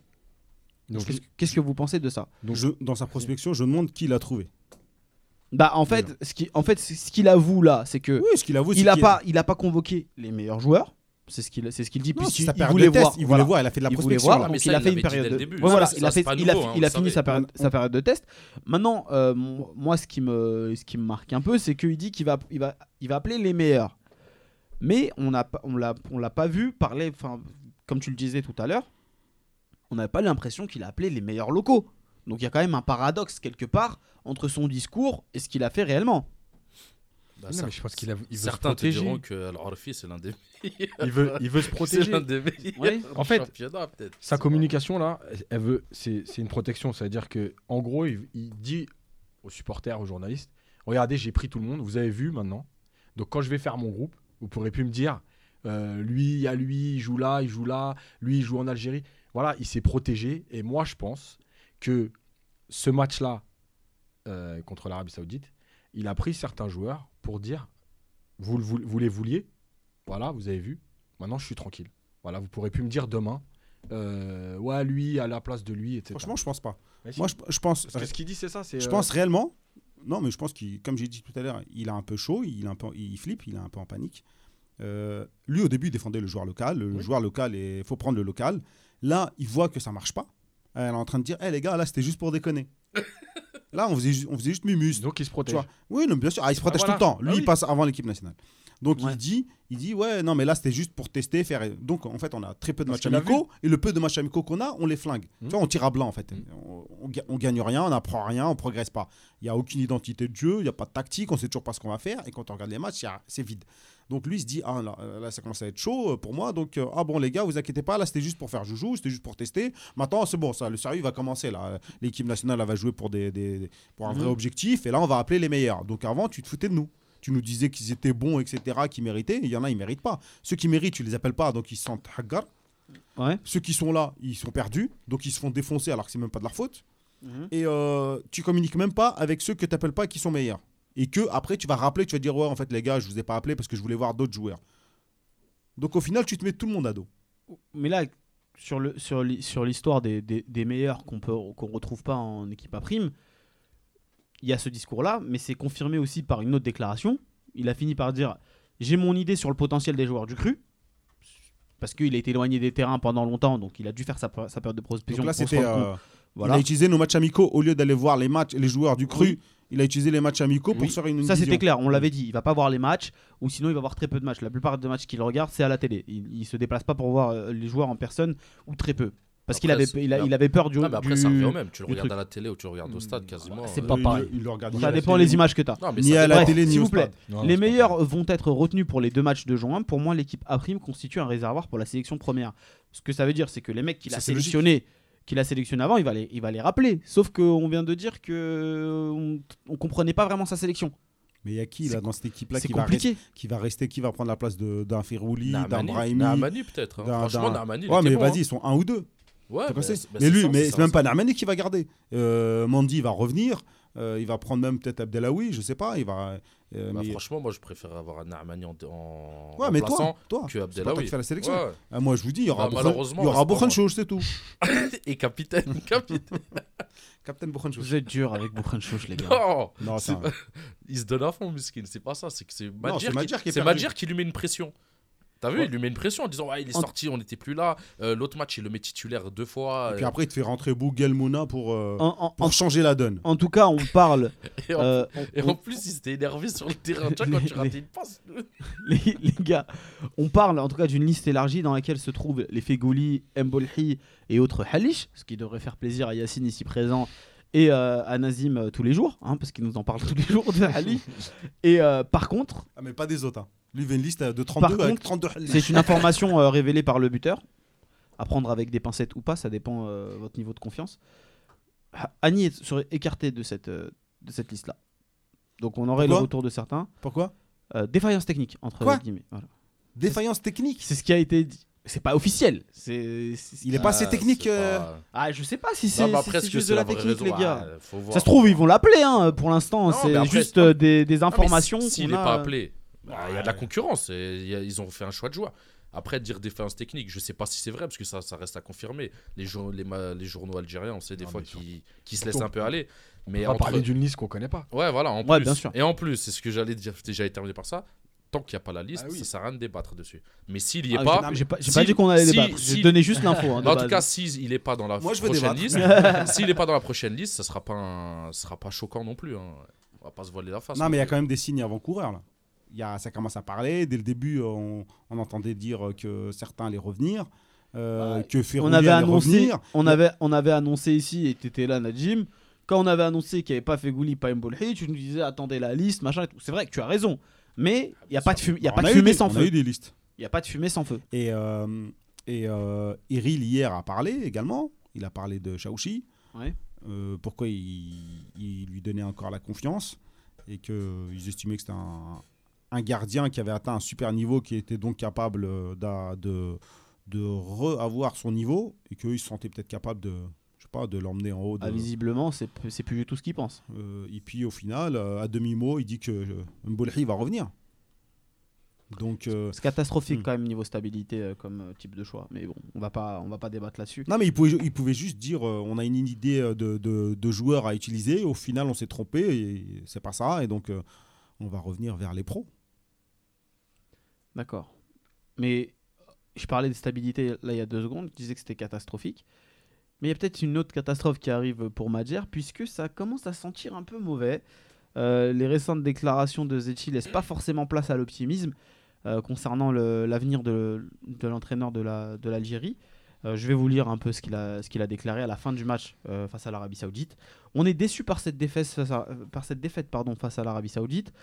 [SPEAKER 5] Donc,
[SPEAKER 2] Qu'est-ce qu'est-ce que vous pensez de ça?
[SPEAKER 5] Donc-
[SPEAKER 4] Je- dans sa prospection, je demande qui l'a trouvé.
[SPEAKER 2] Bah en fait, ce qui, en fait, ce qu'il avoue là, c'est que
[SPEAKER 4] Oui, ce qu'il avoue,
[SPEAKER 2] il a pas, il a pas convoqué les meilleurs joueurs. C'est ce qu'il, c'est ce qu'il dit.
[SPEAKER 4] Non,
[SPEAKER 2] puisqu'il il voulait voir.
[SPEAKER 4] Il
[SPEAKER 2] voilà.
[SPEAKER 4] voulait voir, il a fait de la
[SPEAKER 2] il voulait
[SPEAKER 4] prospection.
[SPEAKER 2] voir,
[SPEAKER 3] mais
[SPEAKER 2] donc
[SPEAKER 3] ça,
[SPEAKER 2] il a fait une période de. Ouais, voilà, il a fait, il a,
[SPEAKER 3] hein,
[SPEAKER 2] il a fini sa période,
[SPEAKER 4] savait.
[SPEAKER 2] sa période de test. Maintenant, euh, moi, ce qui me, ce qui me marque un peu, c'est qu'il dit qu'il va, il va, il va appeler les meilleurs. Mais on pas, on l'a, on l'a pas vu parler. Enfin, comme tu le disais tout à l'heure, on n'avait pas l'impression qu'il a appelé les meilleurs locaux. Donc il y a quand même un paradoxe quelque part entre son discours et ce qu'il a fait réellement.
[SPEAKER 3] Bah,
[SPEAKER 5] Non,
[SPEAKER 3] cer-
[SPEAKER 5] mais je pense qu'il a- il veut se
[SPEAKER 3] Certains te
[SPEAKER 5] protéger.
[SPEAKER 3] diront que Al-Arfi, c'est l'un des
[SPEAKER 5] Il veut, il veut se
[SPEAKER 3] c'est
[SPEAKER 5] protéger.
[SPEAKER 3] l'un des meilleurs
[SPEAKER 2] Ouais.
[SPEAKER 5] En fait. Sa communication là, elle veut, c'est c'est une protection. C'est-à-dire que, en gros, il, il dit aux supporters, aux journalistes, regardez, j'ai pris tout le monde. Vous avez vu maintenant. Donc quand je vais faire mon groupe, vous pourrez plus me dire, euh, lui, il y a lui, il joue là, il joue là, lui, il joue en Algérie. Voilà, il s'est protégé. Et moi, je pense que ce match-là euh, contre l'Arabie Saoudite, il a pris certains joueurs pour dire, vous, vous les vouliez, voilà, vous avez vu. Maintenant, je suis tranquille. Voilà, vous pourrez plus me dire demain. Euh, ouais, lui, à la place de lui, etc.
[SPEAKER 4] Franchement, je pense pas.
[SPEAKER 5] Si.
[SPEAKER 4] Moi, je, je pense.
[SPEAKER 5] Parce que ce qu'il dit, c'est ça. c'est
[SPEAKER 4] Je
[SPEAKER 5] euh,
[SPEAKER 4] pense réellement. Non, mais je pense qu'il, comme j'ai dit tout à l'heure, il a un peu chaud, il, est un peu, il flippe, il est un peu en panique. Euh, lui, au début, il défendait le joueur local. Le
[SPEAKER 5] Oui.
[SPEAKER 4] joueur local, il faut prendre le local. Là, il voit que ça marche pas. Elle est en train de dire, hé les gars, là, c'était juste pour déconner. là, on faisait, ju- on faisait juste mumus.
[SPEAKER 5] Donc il se
[SPEAKER 4] Tu
[SPEAKER 5] protège.
[SPEAKER 4] vois. Oui, non, bien sûr. Ah, il se protège
[SPEAKER 5] voilà.
[SPEAKER 4] tout le temps. Lui,
[SPEAKER 5] Ah oui.
[SPEAKER 4] il passe avant l'équipe nationale. Donc
[SPEAKER 2] Ouais.
[SPEAKER 4] il dit, il dit, ouais, non, mais là c'était juste pour tester, faire. Donc en fait, on a très peu de
[SPEAKER 5] Parce
[SPEAKER 4] matchs amicaux et le peu de matchs amicaux qu'on a, on les flingue.
[SPEAKER 5] Mhm.
[SPEAKER 4] Tu vois, on tire à blanc en fait.
[SPEAKER 5] Mhm.
[SPEAKER 4] On, on ga- on gagne rien, on n'apprend rien, on progresse pas. Il y a aucune identité de jeu, il y a pas de tactique, on sait toujours pas ce qu'on va faire. Et quand on regarde les matchs, c'est vide. Donc lui il se dit, ah là, là, ça commence à être chaud euh, pour moi. Donc euh, ah bon les gars, vous inquiétez pas, là c'était juste pour faire joujou, c'était juste pour tester. Maintenant c'est bon, ça, le sérieux va commencer là. L'équipe nationale elle va jouer pour des, des- pour un vrai
[SPEAKER 2] Mhm.
[SPEAKER 4] objectif et là on va appeler les meilleurs. Donc avant tu te foutais de nous. Tu nous disais qu'ils étaient bons, etc., qu'ils méritaient. Il y en a, ils méritent pas. Ceux qui méritent, tu les appelles pas, donc ils se sentent.
[SPEAKER 2] Ouais.
[SPEAKER 4] Ceux qui sont là, ils sont perdus, donc ils se font défoncer alors que c'est même pas de leur faute.
[SPEAKER 2] Mhm.
[SPEAKER 4] Et euh, tu communiques même pas avec ceux que tu n'appelles pas et qui sont meilleurs. Et que après tu vas rappeler, tu vas dire ouais en fait les gars, je vous ai pas appelé parce que je voulais voir d'autres joueurs. Donc au final, tu te mets tout le monde à dos.
[SPEAKER 2] Mais là, sur le sur l'hi- sur l'histoire des, des, des meilleurs qu'on peut qu'on retrouve pas en équipe à prime, il y a ce discours-là, mais c'est confirmé aussi par une autre déclaration. Il a fini par dire j'ai mon idée sur le potentiel des joueurs du cru. Parce qu'il a été éloigné des terrains pendant longtemps, donc il a dû faire sa, sa période de prospection.
[SPEAKER 4] Donc là, c'était. euh.
[SPEAKER 2] Voilà.
[SPEAKER 4] Il a utilisé nos matchs amicaux au lieu d'aller voir les matchs, les joueurs du cru.
[SPEAKER 2] Oui.
[SPEAKER 4] Il a utilisé les matchs amicaux pour
[SPEAKER 2] Oui.
[SPEAKER 4] se faire une.
[SPEAKER 2] Ça c'était clair, on l'avait dit, il va pas voir les matchs ou sinon il va voir très peu de matchs. La plupart des matchs qu'il regarde c'est à la télé. Il, il se déplace pas pour voir euh, les joueurs en personne ou très peu. Parce qu'il avait,
[SPEAKER 3] c'est-
[SPEAKER 2] il, a-
[SPEAKER 3] mais
[SPEAKER 2] il avait peur du.
[SPEAKER 3] Ah, mais après,
[SPEAKER 2] du-
[SPEAKER 3] ça revient au même. Tu le regardes
[SPEAKER 2] truc.
[SPEAKER 3] à la télé ou tu le regardes au stade quasiment.
[SPEAKER 2] c'est
[SPEAKER 3] euh,
[SPEAKER 2] pas pareil.
[SPEAKER 4] Il, il le regarde ni à
[SPEAKER 2] Ça dépend les images que tu as.
[SPEAKER 3] Non, mais
[SPEAKER 4] Ni
[SPEAKER 3] ça
[SPEAKER 4] à la télé, ni
[SPEAKER 2] S'il
[SPEAKER 4] au
[SPEAKER 2] vous plaît,
[SPEAKER 4] stade.
[SPEAKER 5] Non,
[SPEAKER 2] les meilleurs vont être retenus pour les deux matchs de juin. Pour moi, l'équipe A' constitue un réservoir pour la sélection première. Ce que ça veut dire, c'est que les mecs qu'il a sélectionnés, qu'il a sélectionné avant, il va les, il va les rappeler. Sauf qu'on vient de dire que on, on comprenait pas vraiment sa sélection.
[SPEAKER 4] Mais il y a qui là dans cette équipe-là qui va, rester,
[SPEAKER 2] compliqué.
[SPEAKER 4] qui va rester Qui va prendre la place de- d'un Ferrouli, d'un Brahimi
[SPEAKER 3] Nahmani, peut-être. hein. Franchement, il
[SPEAKER 4] Ouais, mais
[SPEAKER 3] bon,
[SPEAKER 4] vas-y,
[SPEAKER 3] hein.
[SPEAKER 4] ils sont un ou deux.
[SPEAKER 3] Ouais, bah, bah,
[SPEAKER 4] mais
[SPEAKER 3] c'est
[SPEAKER 4] lui,
[SPEAKER 3] ça,
[SPEAKER 4] mais
[SPEAKER 3] c'est ça,
[SPEAKER 4] même pas. Narmani qui va garder. Euh, Mandy va revenir. euh, il va prendre même peut-être Abdelawi, je sais pas. Il va. Euh,
[SPEAKER 3] Bah,
[SPEAKER 4] mais-
[SPEAKER 3] Franchement, moi, je préfère avoir un Nahmani en, en
[SPEAKER 4] Ouais, mais toi, toi,
[SPEAKER 3] que
[SPEAKER 4] pas toi
[SPEAKER 3] Abdelawi.
[SPEAKER 4] qui fais la sélection.
[SPEAKER 3] Ouais.
[SPEAKER 4] Ah, moi, je vous dis, il y aura
[SPEAKER 3] Bah, malheureusement,
[SPEAKER 4] il y aura
[SPEAKER 3] c'est
[SPEAKER 4] tout.
[SPEAKER 3] Et capitaine, capitaine.
[SPEAKER 4] Captain Bouchanchouch.
[SPEAKER 2] Vous êtes dur avec Bouchenchouch, les gars.
[SPEAKER 3] Non,
[SPEAKER 4] Non, un-
[SPEAKER 3] il se donne à fond, Miskin. C'est pas ça. C'est que c'est Madjer qui,
[SPEAKER 4] qui
[SPEAKER 3] lui met une pression. T'as vu,
[SPEAKER 4] Ouais.
[SPEAKER 3] il lui met une pression en disant ouais, il est
[SPEAKER 2] En-
[SPEAKER 3] sorti, on n'était plus là. Euh, L'autre match, il le met titulaire deux fois.
[SPEAKER 4] Et puis
[SPEAKER 3] euh,
[SPEAKER 4] après, il te fait rentrer Bougel Mouna pour, euh,
[SPEAKER 2] En, en-
[SPEAKER 4] pour
[SPEAKER 2] en-
[SPEAKER 4] changer la donne.
[SPEAKER 2] en tout cas, on parle.
[SPEAKER 3] et, en,
[SPEAKER 2] euh, on-
[SPEAKER 3] et
[SPEAKER 2] on-
[SPEAKER 3] en plus, il s'était énervé sur le terrain. Tu vois, quand tu
[SPEAKER 2] Les-
[SPEAKER 3] ratais une passe.
[SPEAKER 2] les, les gars, on parle en tout cas d'une liste élargie dans laquelle se trouvent les Fegouli, Mbolhi et autres Halish, ce qui devrait faire plaisir à Yacine ici présent et euh, à Nazim euh, tous les jours, hein, parce qu'il nous en parle tous les jours de Halish. Et euh, par contre,
[SPEAKER 4] Ah, mais pas des autres. hein. Lui, il fait une liste de 32
[SPEAKER 2] Par
[SPEAKER 4] avec
[SPEAKER 2] contre,
[SPEAKER 4] 32
[SPEAKER 2] c'est une information euh, révélée par le buteur, à prendre avec des pincettes ou pas, ça dépend euh, votre niveau de confiance. Annie est- serait écarté de cette, euh, de cette liste-là. Donc on aurait
[SPEAKER 4] Pourquoi
[SPEAKER 2] le retour de certains.
[SPEAKER 4] Pourquoi
[SPEAKER 2] Euh, défaillance technique, entre
[SPEAKER 4] Quoi
[SPEAKER 2] guillemets. Voilà.
[SPEAKER 4] Défaillance technique.
[SPEAKER 2] C'est ce qui a été dit. C'est pas officiel. C'est. c'est-
[SPEAKER 4] Il est pas assez
[SPEAKER 3] Ah,
[SPEAKER 4] technique.
[SPEAKER 3] c'est
[SPEAKER 4] euh,
[SPEAKER 3] pas-
[SPEAKER 2] Ah, je sais pas si
[SPEAKER 3] Non,
[SPEAKER 2] c'est si
[SPEAKER 3] que
[SPEAKER 2] juste
[SPEAKER 3] c'est
[SPEAKER 2] de la technique,
[SPEAKER 3] raison
[SPEAKER 2] les gars.
[SPEAKER 3] Ouais, faut voir.
[SPEAKER 2] Ça se trouve, ils vont l'appeler hein, pour l'instant. C'est
[SPEAKER 3] après,
[SPEAKER 2] juste
[SPEAKER 3] c'est-
[SPEAKER 2] euh, des, informations.
[SPEAKER 3] si- S'il n'est
[SPEAKER 2] a,
[SPEAKER 3] pas
[SPEAKER 2] euh,
[SPEAKER 3] appelé, bah, il y a de la concurrence. et il y a- ils ont fait un choix de joueur. Après, dire défaillance technique, je sais pas si c'est vrai, parce que ça, ça reste à confirmer. Les, jour- les, ma- les journaux algériens, on sait des
[SPEAKER 5] Non,
[SPEAKER 3] fois
[SPEAKER 5] mais sur-
[SPEAKER 3] qui, qui se laissent un peu aller. Mais
[SPEAKER 5] On va
[SPEAKER 3] entre-
[SPEAKER 5] parler d'une liste qu'on connaît pas.
[SPEAKER 3] Ouais, voilà, en
[SPEAKER 2] Ouais,
[SPEAKER 3] plus.
[SPEAKER 2] bien sûr.
[SPEAKER 3] Et en plus, c'est ce que j'allais dire, j'allais terminer par ça. Tant qu'il n'y a pas la liste,
[SPEAKER 5] Ah oui.
[SPEAKER 3] ça sert à rien de débattre dessus. Mais s'il y est
[SPEAKER 2] ah,
[SPEAKER 3] pas.
[SPEAKER 2] j'ai- pas,
[SPEAKER 3] si-
[SPEAKER 2] pas dit qu'on allait
[SPEAKER 3] si-
[SPEAKER 2] débattre.
[SPEAKER 3] si-
[SPEAKER 2] J'ai donné juste l'info. hein,
[SPEAKER 3] en
[SPEAKER 2] base.
[SPEAKER 3] tout cas, s'il n'est pas dans la
[SPEAKER 4] Moi, je veux
[SPEAKER 3] prochaine
[SPEAKER 4] débattre.
[SPEAKER 3] liste, s'il n'est pas dans la prochaine liste, ça sera pas un- ça sera pas choquant non plus. Hein. On va pas se voiler la face.
[SPEAKER 4] Non, mais il y a quand même des signes avant-coureurs là. Y a, ça commence à parler. Dès le début, on, on entendait dire que certains allaient revenir, euh,
[SPEAKER 2] Ouais.
[SPEAKER 4] que Ferrouli
[SPEAKER 2] on avait annoncé,
[SPEAKER 4] revenir.
[SPEAKER 2] on avait, on avait annoncé ici, et t'étais là, Najim. Quand on avait annoncé qu'il n'y avait pas Fegouli, pas Mbolhi, tu nous disais attendez la liste, machin. et tout. C'est vrai que tu as raison, mais il n'y a pas de fumée, y a
[SPEAKER 4] On
[SPEAKER 2] pas de
[SPEAKER 4] eu
[SPEAKER 2] fumée
[SPEAKER 4] des-
[SPEAKER 2] sans
[SPEAKER 4] on a
[SPEAKER 2] feu.
[SPEAKER 4] eu des listes.
[SPEAKER 2] Il y a pas de fumée sans feu.
[SPEAKER 4] Et, euh, et euh, Eril hier a parlé également. Il a parlé de.
[SPEAKER 2] Ouais.
[SPEAKER 4] Euh, pourquoi il, il lui donnait encore la confiance et qu'ils estimaient que c'était un, un gardien qui avait atteint un super niveau, qui était donc capable euh, de, de re-avoir son niveau et qu'ils se sentaient peut-être capables de, je sais pas, de l'emmener en haut. De,
[SPEAKER 2] Ah, visiblement, c'est c'est plus du tout ce qu'ils pensent.
[SPEAKER 4] euh, et puis au final, euh, à demi-mot, il dit que euh, va revenir. Donc,
[SPEAKER 2] C'est catastrophique
[SPEAKER 4] Hmm.
[SPEAKER 2] quand même niveau stabilité comme type de choix. Mais bon, on va pas, on va pas débattre là-dessus.
[SPEAKER 4] Non, mais il pouvait, il pouvait juste dire on a une idée de, de, de joueurs à utiliser. Au final, on s'est trompé et c'est pas ça. Et donc, on va revenir vers les pros.
[SPEAKER 2] D'accord. Mais je parlais de stabilité là il y a deux secondes, je disais que c'était catastrophique. Mais il y a peut-être une autre catastrophe qui arrive pour Madjer, puisque ça commence à sentir un peu mauvais. Euh, les récentes déclarations de Zetchi laissent pas forcément place à l'optimisme euh, concernant l'avenir de, l'entraîneur de la- de l'Algérie. Euh, je vais vous lire un peu ce qu'il a, déclaré à la fin du match face à l'Arabie Saoudite. On est déçu par cette défaite, face à l'Arabie Saoudite.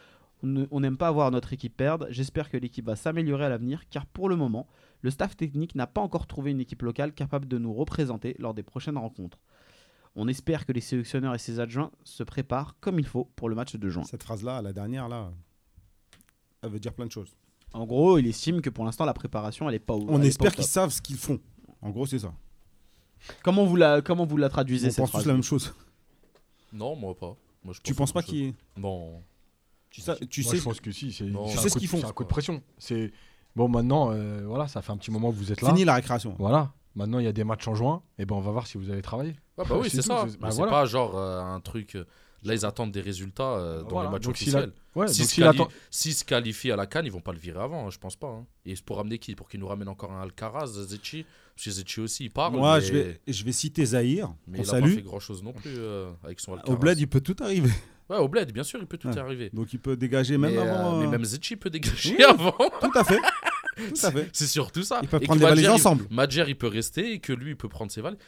[SPEAKER 2] On n'aime pas voir notre équipe perdre. J'espère que l'équipe va s'améliorer à l'avenir, car pour le moment, le staff technique n'a pas encore trouvé une équipe locale capable de nous représenter lors des prochaines rencontres. On espère que les sélectionneurs et ses adjoints se préparent comme il faut pour le match de juin.
[SPEAKER 4] Cette phrase-là, la dernière, là, elle veut dire plein de choses.
[SPEAKER 2] En gros, il estime que pour l'instant, la préparation, elle est pas au
[SPEAKER 4] On espère qu'ils savent ce qu'ils font. En gros, c'est ça.
[SPEAKER 2] Comment vous la, comment vous la traduisez
[SPEAKER 4] On
[SPEAKER 2] cette
[SPEAKER 4] pense tous la même chose.
[SPEAKER 3] Non, moi pas. Moi, je
[SPEAKER 4] Tu
[SPEAKER 3] pense
[SPEAKER 4] penses pas qu'ils.
[SPEAKER 3] Non.
[SPEAKER 4] Tu sais, tu
[SPEAKER 5] Moi,
[SPEAKER 4] sais
[SPEAKER 5] je pense que si. C'est
[SPEAKER 3] Non.
[SPEAKER 5] c'est
[SPEAKER 3] Tu
[SPEAKER 5] un
[SPEAKER 4] sais ce qu'ils font.
[SPEAKER 5] C'est un coup de pression. C'est bon maintenant. euh, voilà, ça fait un petit moment que vous êtes là.
[SPEAKER 4] fini la récréation.
[SPEAKER 5] Voilà. Maintenant, il y a des matchs en juin. Et ben, on va voir si vous avez travaillé.
[SPEAKER 3] Ouais, bah oui,
[SPEAKER 5] C'est
[SPEAKER 3] ça.
[SPEAKER 5] c'est-
[SPEAKER 3] Mais
[SPEAKER 5] bah
[SPEAKER 3] c'est
[SPEAKER 5] voilà.
[SPEAKER 3] pas genre euh, un truc. euh, Là, ils attendent des résultats euh, dans
[SPEAKER 5] Voilà.
[SPEAKER 3] les matchs
[SPEAKER 5] Donc, s'il a-
[SPEAKER 3] officiels.
[SPEAKER 5] Ouais.
[SPEAKER 3] S'ils
[SPEAKER 5] donc
[SPEAKER 3] se,
[SPEAKER 5] s'il
[SPEAKER 3] quali-
[SPEAKER 5] attend.
[SPEAKER 3] s'ils se qualifient à la Cannes, ils vont pas le virer avant, hein, je pense pas. hein. Et c'est pour ramener qui? Pour qu'il nous ramène encore un Alcaraz, Zetchi? Parce que Zetchi aussi, il parle.
[SPEAKER 4] Moi,
[SPEAKER 3] mais,
[SPEAKER 4] je vais, je vais citer Zahir.
[SPEAKER 3] mais
[SPEAKER 4] on
[SPEAKER 3] il a pas
[SPEAKER 4] salue.
[SPEAKER 3] fait grand chose non plus euh, avec son Alcaraz.
[SPEAKER 4] Au bled, il peut tout arriver.
[SPEAKER 3] Ouais, au bled, bien sûr, il peut tout
[SPEAKER 4] Ouais.
[SPEAKER 3] arriver.
[SPEAKER 4] Donc, il peut dégager même
[SPEAKER 3] mais, euh,
[SPEAKER 4] avant.
[SPEAKER 3] mais
[SPEAKER 4] euh,
[SPEAKER 3] même Zetchi peut dégager
[SPEAKER 4] Oui.
[SPEAKER 3] avant.
[SPEAKER 4] Tout à fait. Tout à fait.
[SPEAKER 3] C'est surtout ça.
[SPEAKER 4] Ils peuvent prendre les valises ensemble.
[SPEAKER 3] Madjer, il peut rester et que lui, il peut prendre ses valises.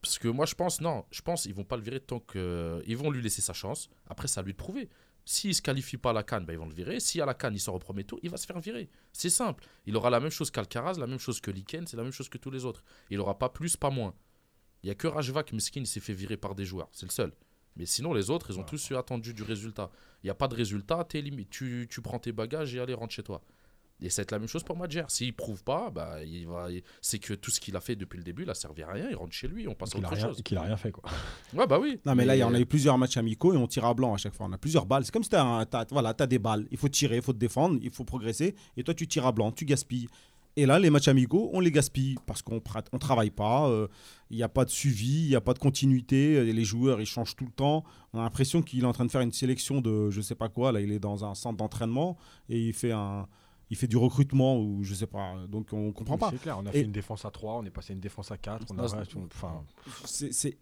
[SPEAKER 3] Parce que moi, je pense, non, je pense qu'ils vont pas le virer tant que. Ils vont lui laisser sa chance. Après, ça à lui de prouver. S'il se qualifie pas à la Cannes, ben, ils vont le virer. Si à la Cannes, il sort au premier tour, il va se faire virer. C'est simple. Il aura la même chose qu'Alcaraz, la même chose que Liken, c'est la même chose que tous les autres. Il aura pas plus, pas moins. Il y a que Rajvak, Miskin, il s'est fait virer par des joueurs. C'est le seul. Mais sinon, les autres, ils ont tous eu attendu du résultat. Il n'y a pas de résultat, t'es limite. Tu, tu prends tes bagages et allez, rentre chez toi. Et c'est la même chose pour Madjer. S'il prouve pas, bah, il va... c'est que tout ce qu'il a fait depuis le début, il a servi à rien. Il rentre chez lui, on passe à
[SPEAKER 5] Qu'il a
[SPEAKER 3] autre
[SPEAKER 5] rien,
[SPEAKER 3] chose.
[SPEAKER 5] qu'il a rien fait quoi.
[SPEAKER 3] Ouais, bah oui.
[SPEAKER 4] Non, mais là, il y en a eu plusieurs matchs amicaux et on tire à blanc à chaque fois. On a plusieurs balles. C'est comme si tu as, voilà, as des balles. Il faut tirer, il faut te défendre, il faut progresser. Et toi, tu tires à blanc, tu gaspilles. Et là, les matchs amicaux, on les gaspille parce qu'on ne travaille pas, euh, il n'y a pas de suivi, il n'y a pas de continuité, euh, les joueurs, ils changent tout le temps. On a l'impression qu'il est en train de faire une sélection de je ne sais pas quoi, là, il est dans un centre d'entraînement et il fait un, il fait du recrutement ou je sais pas. Donc on comprend pas.
[SPEAKER 5] C'est clair, on a fait une défense à 3, on est passé une défense à 4,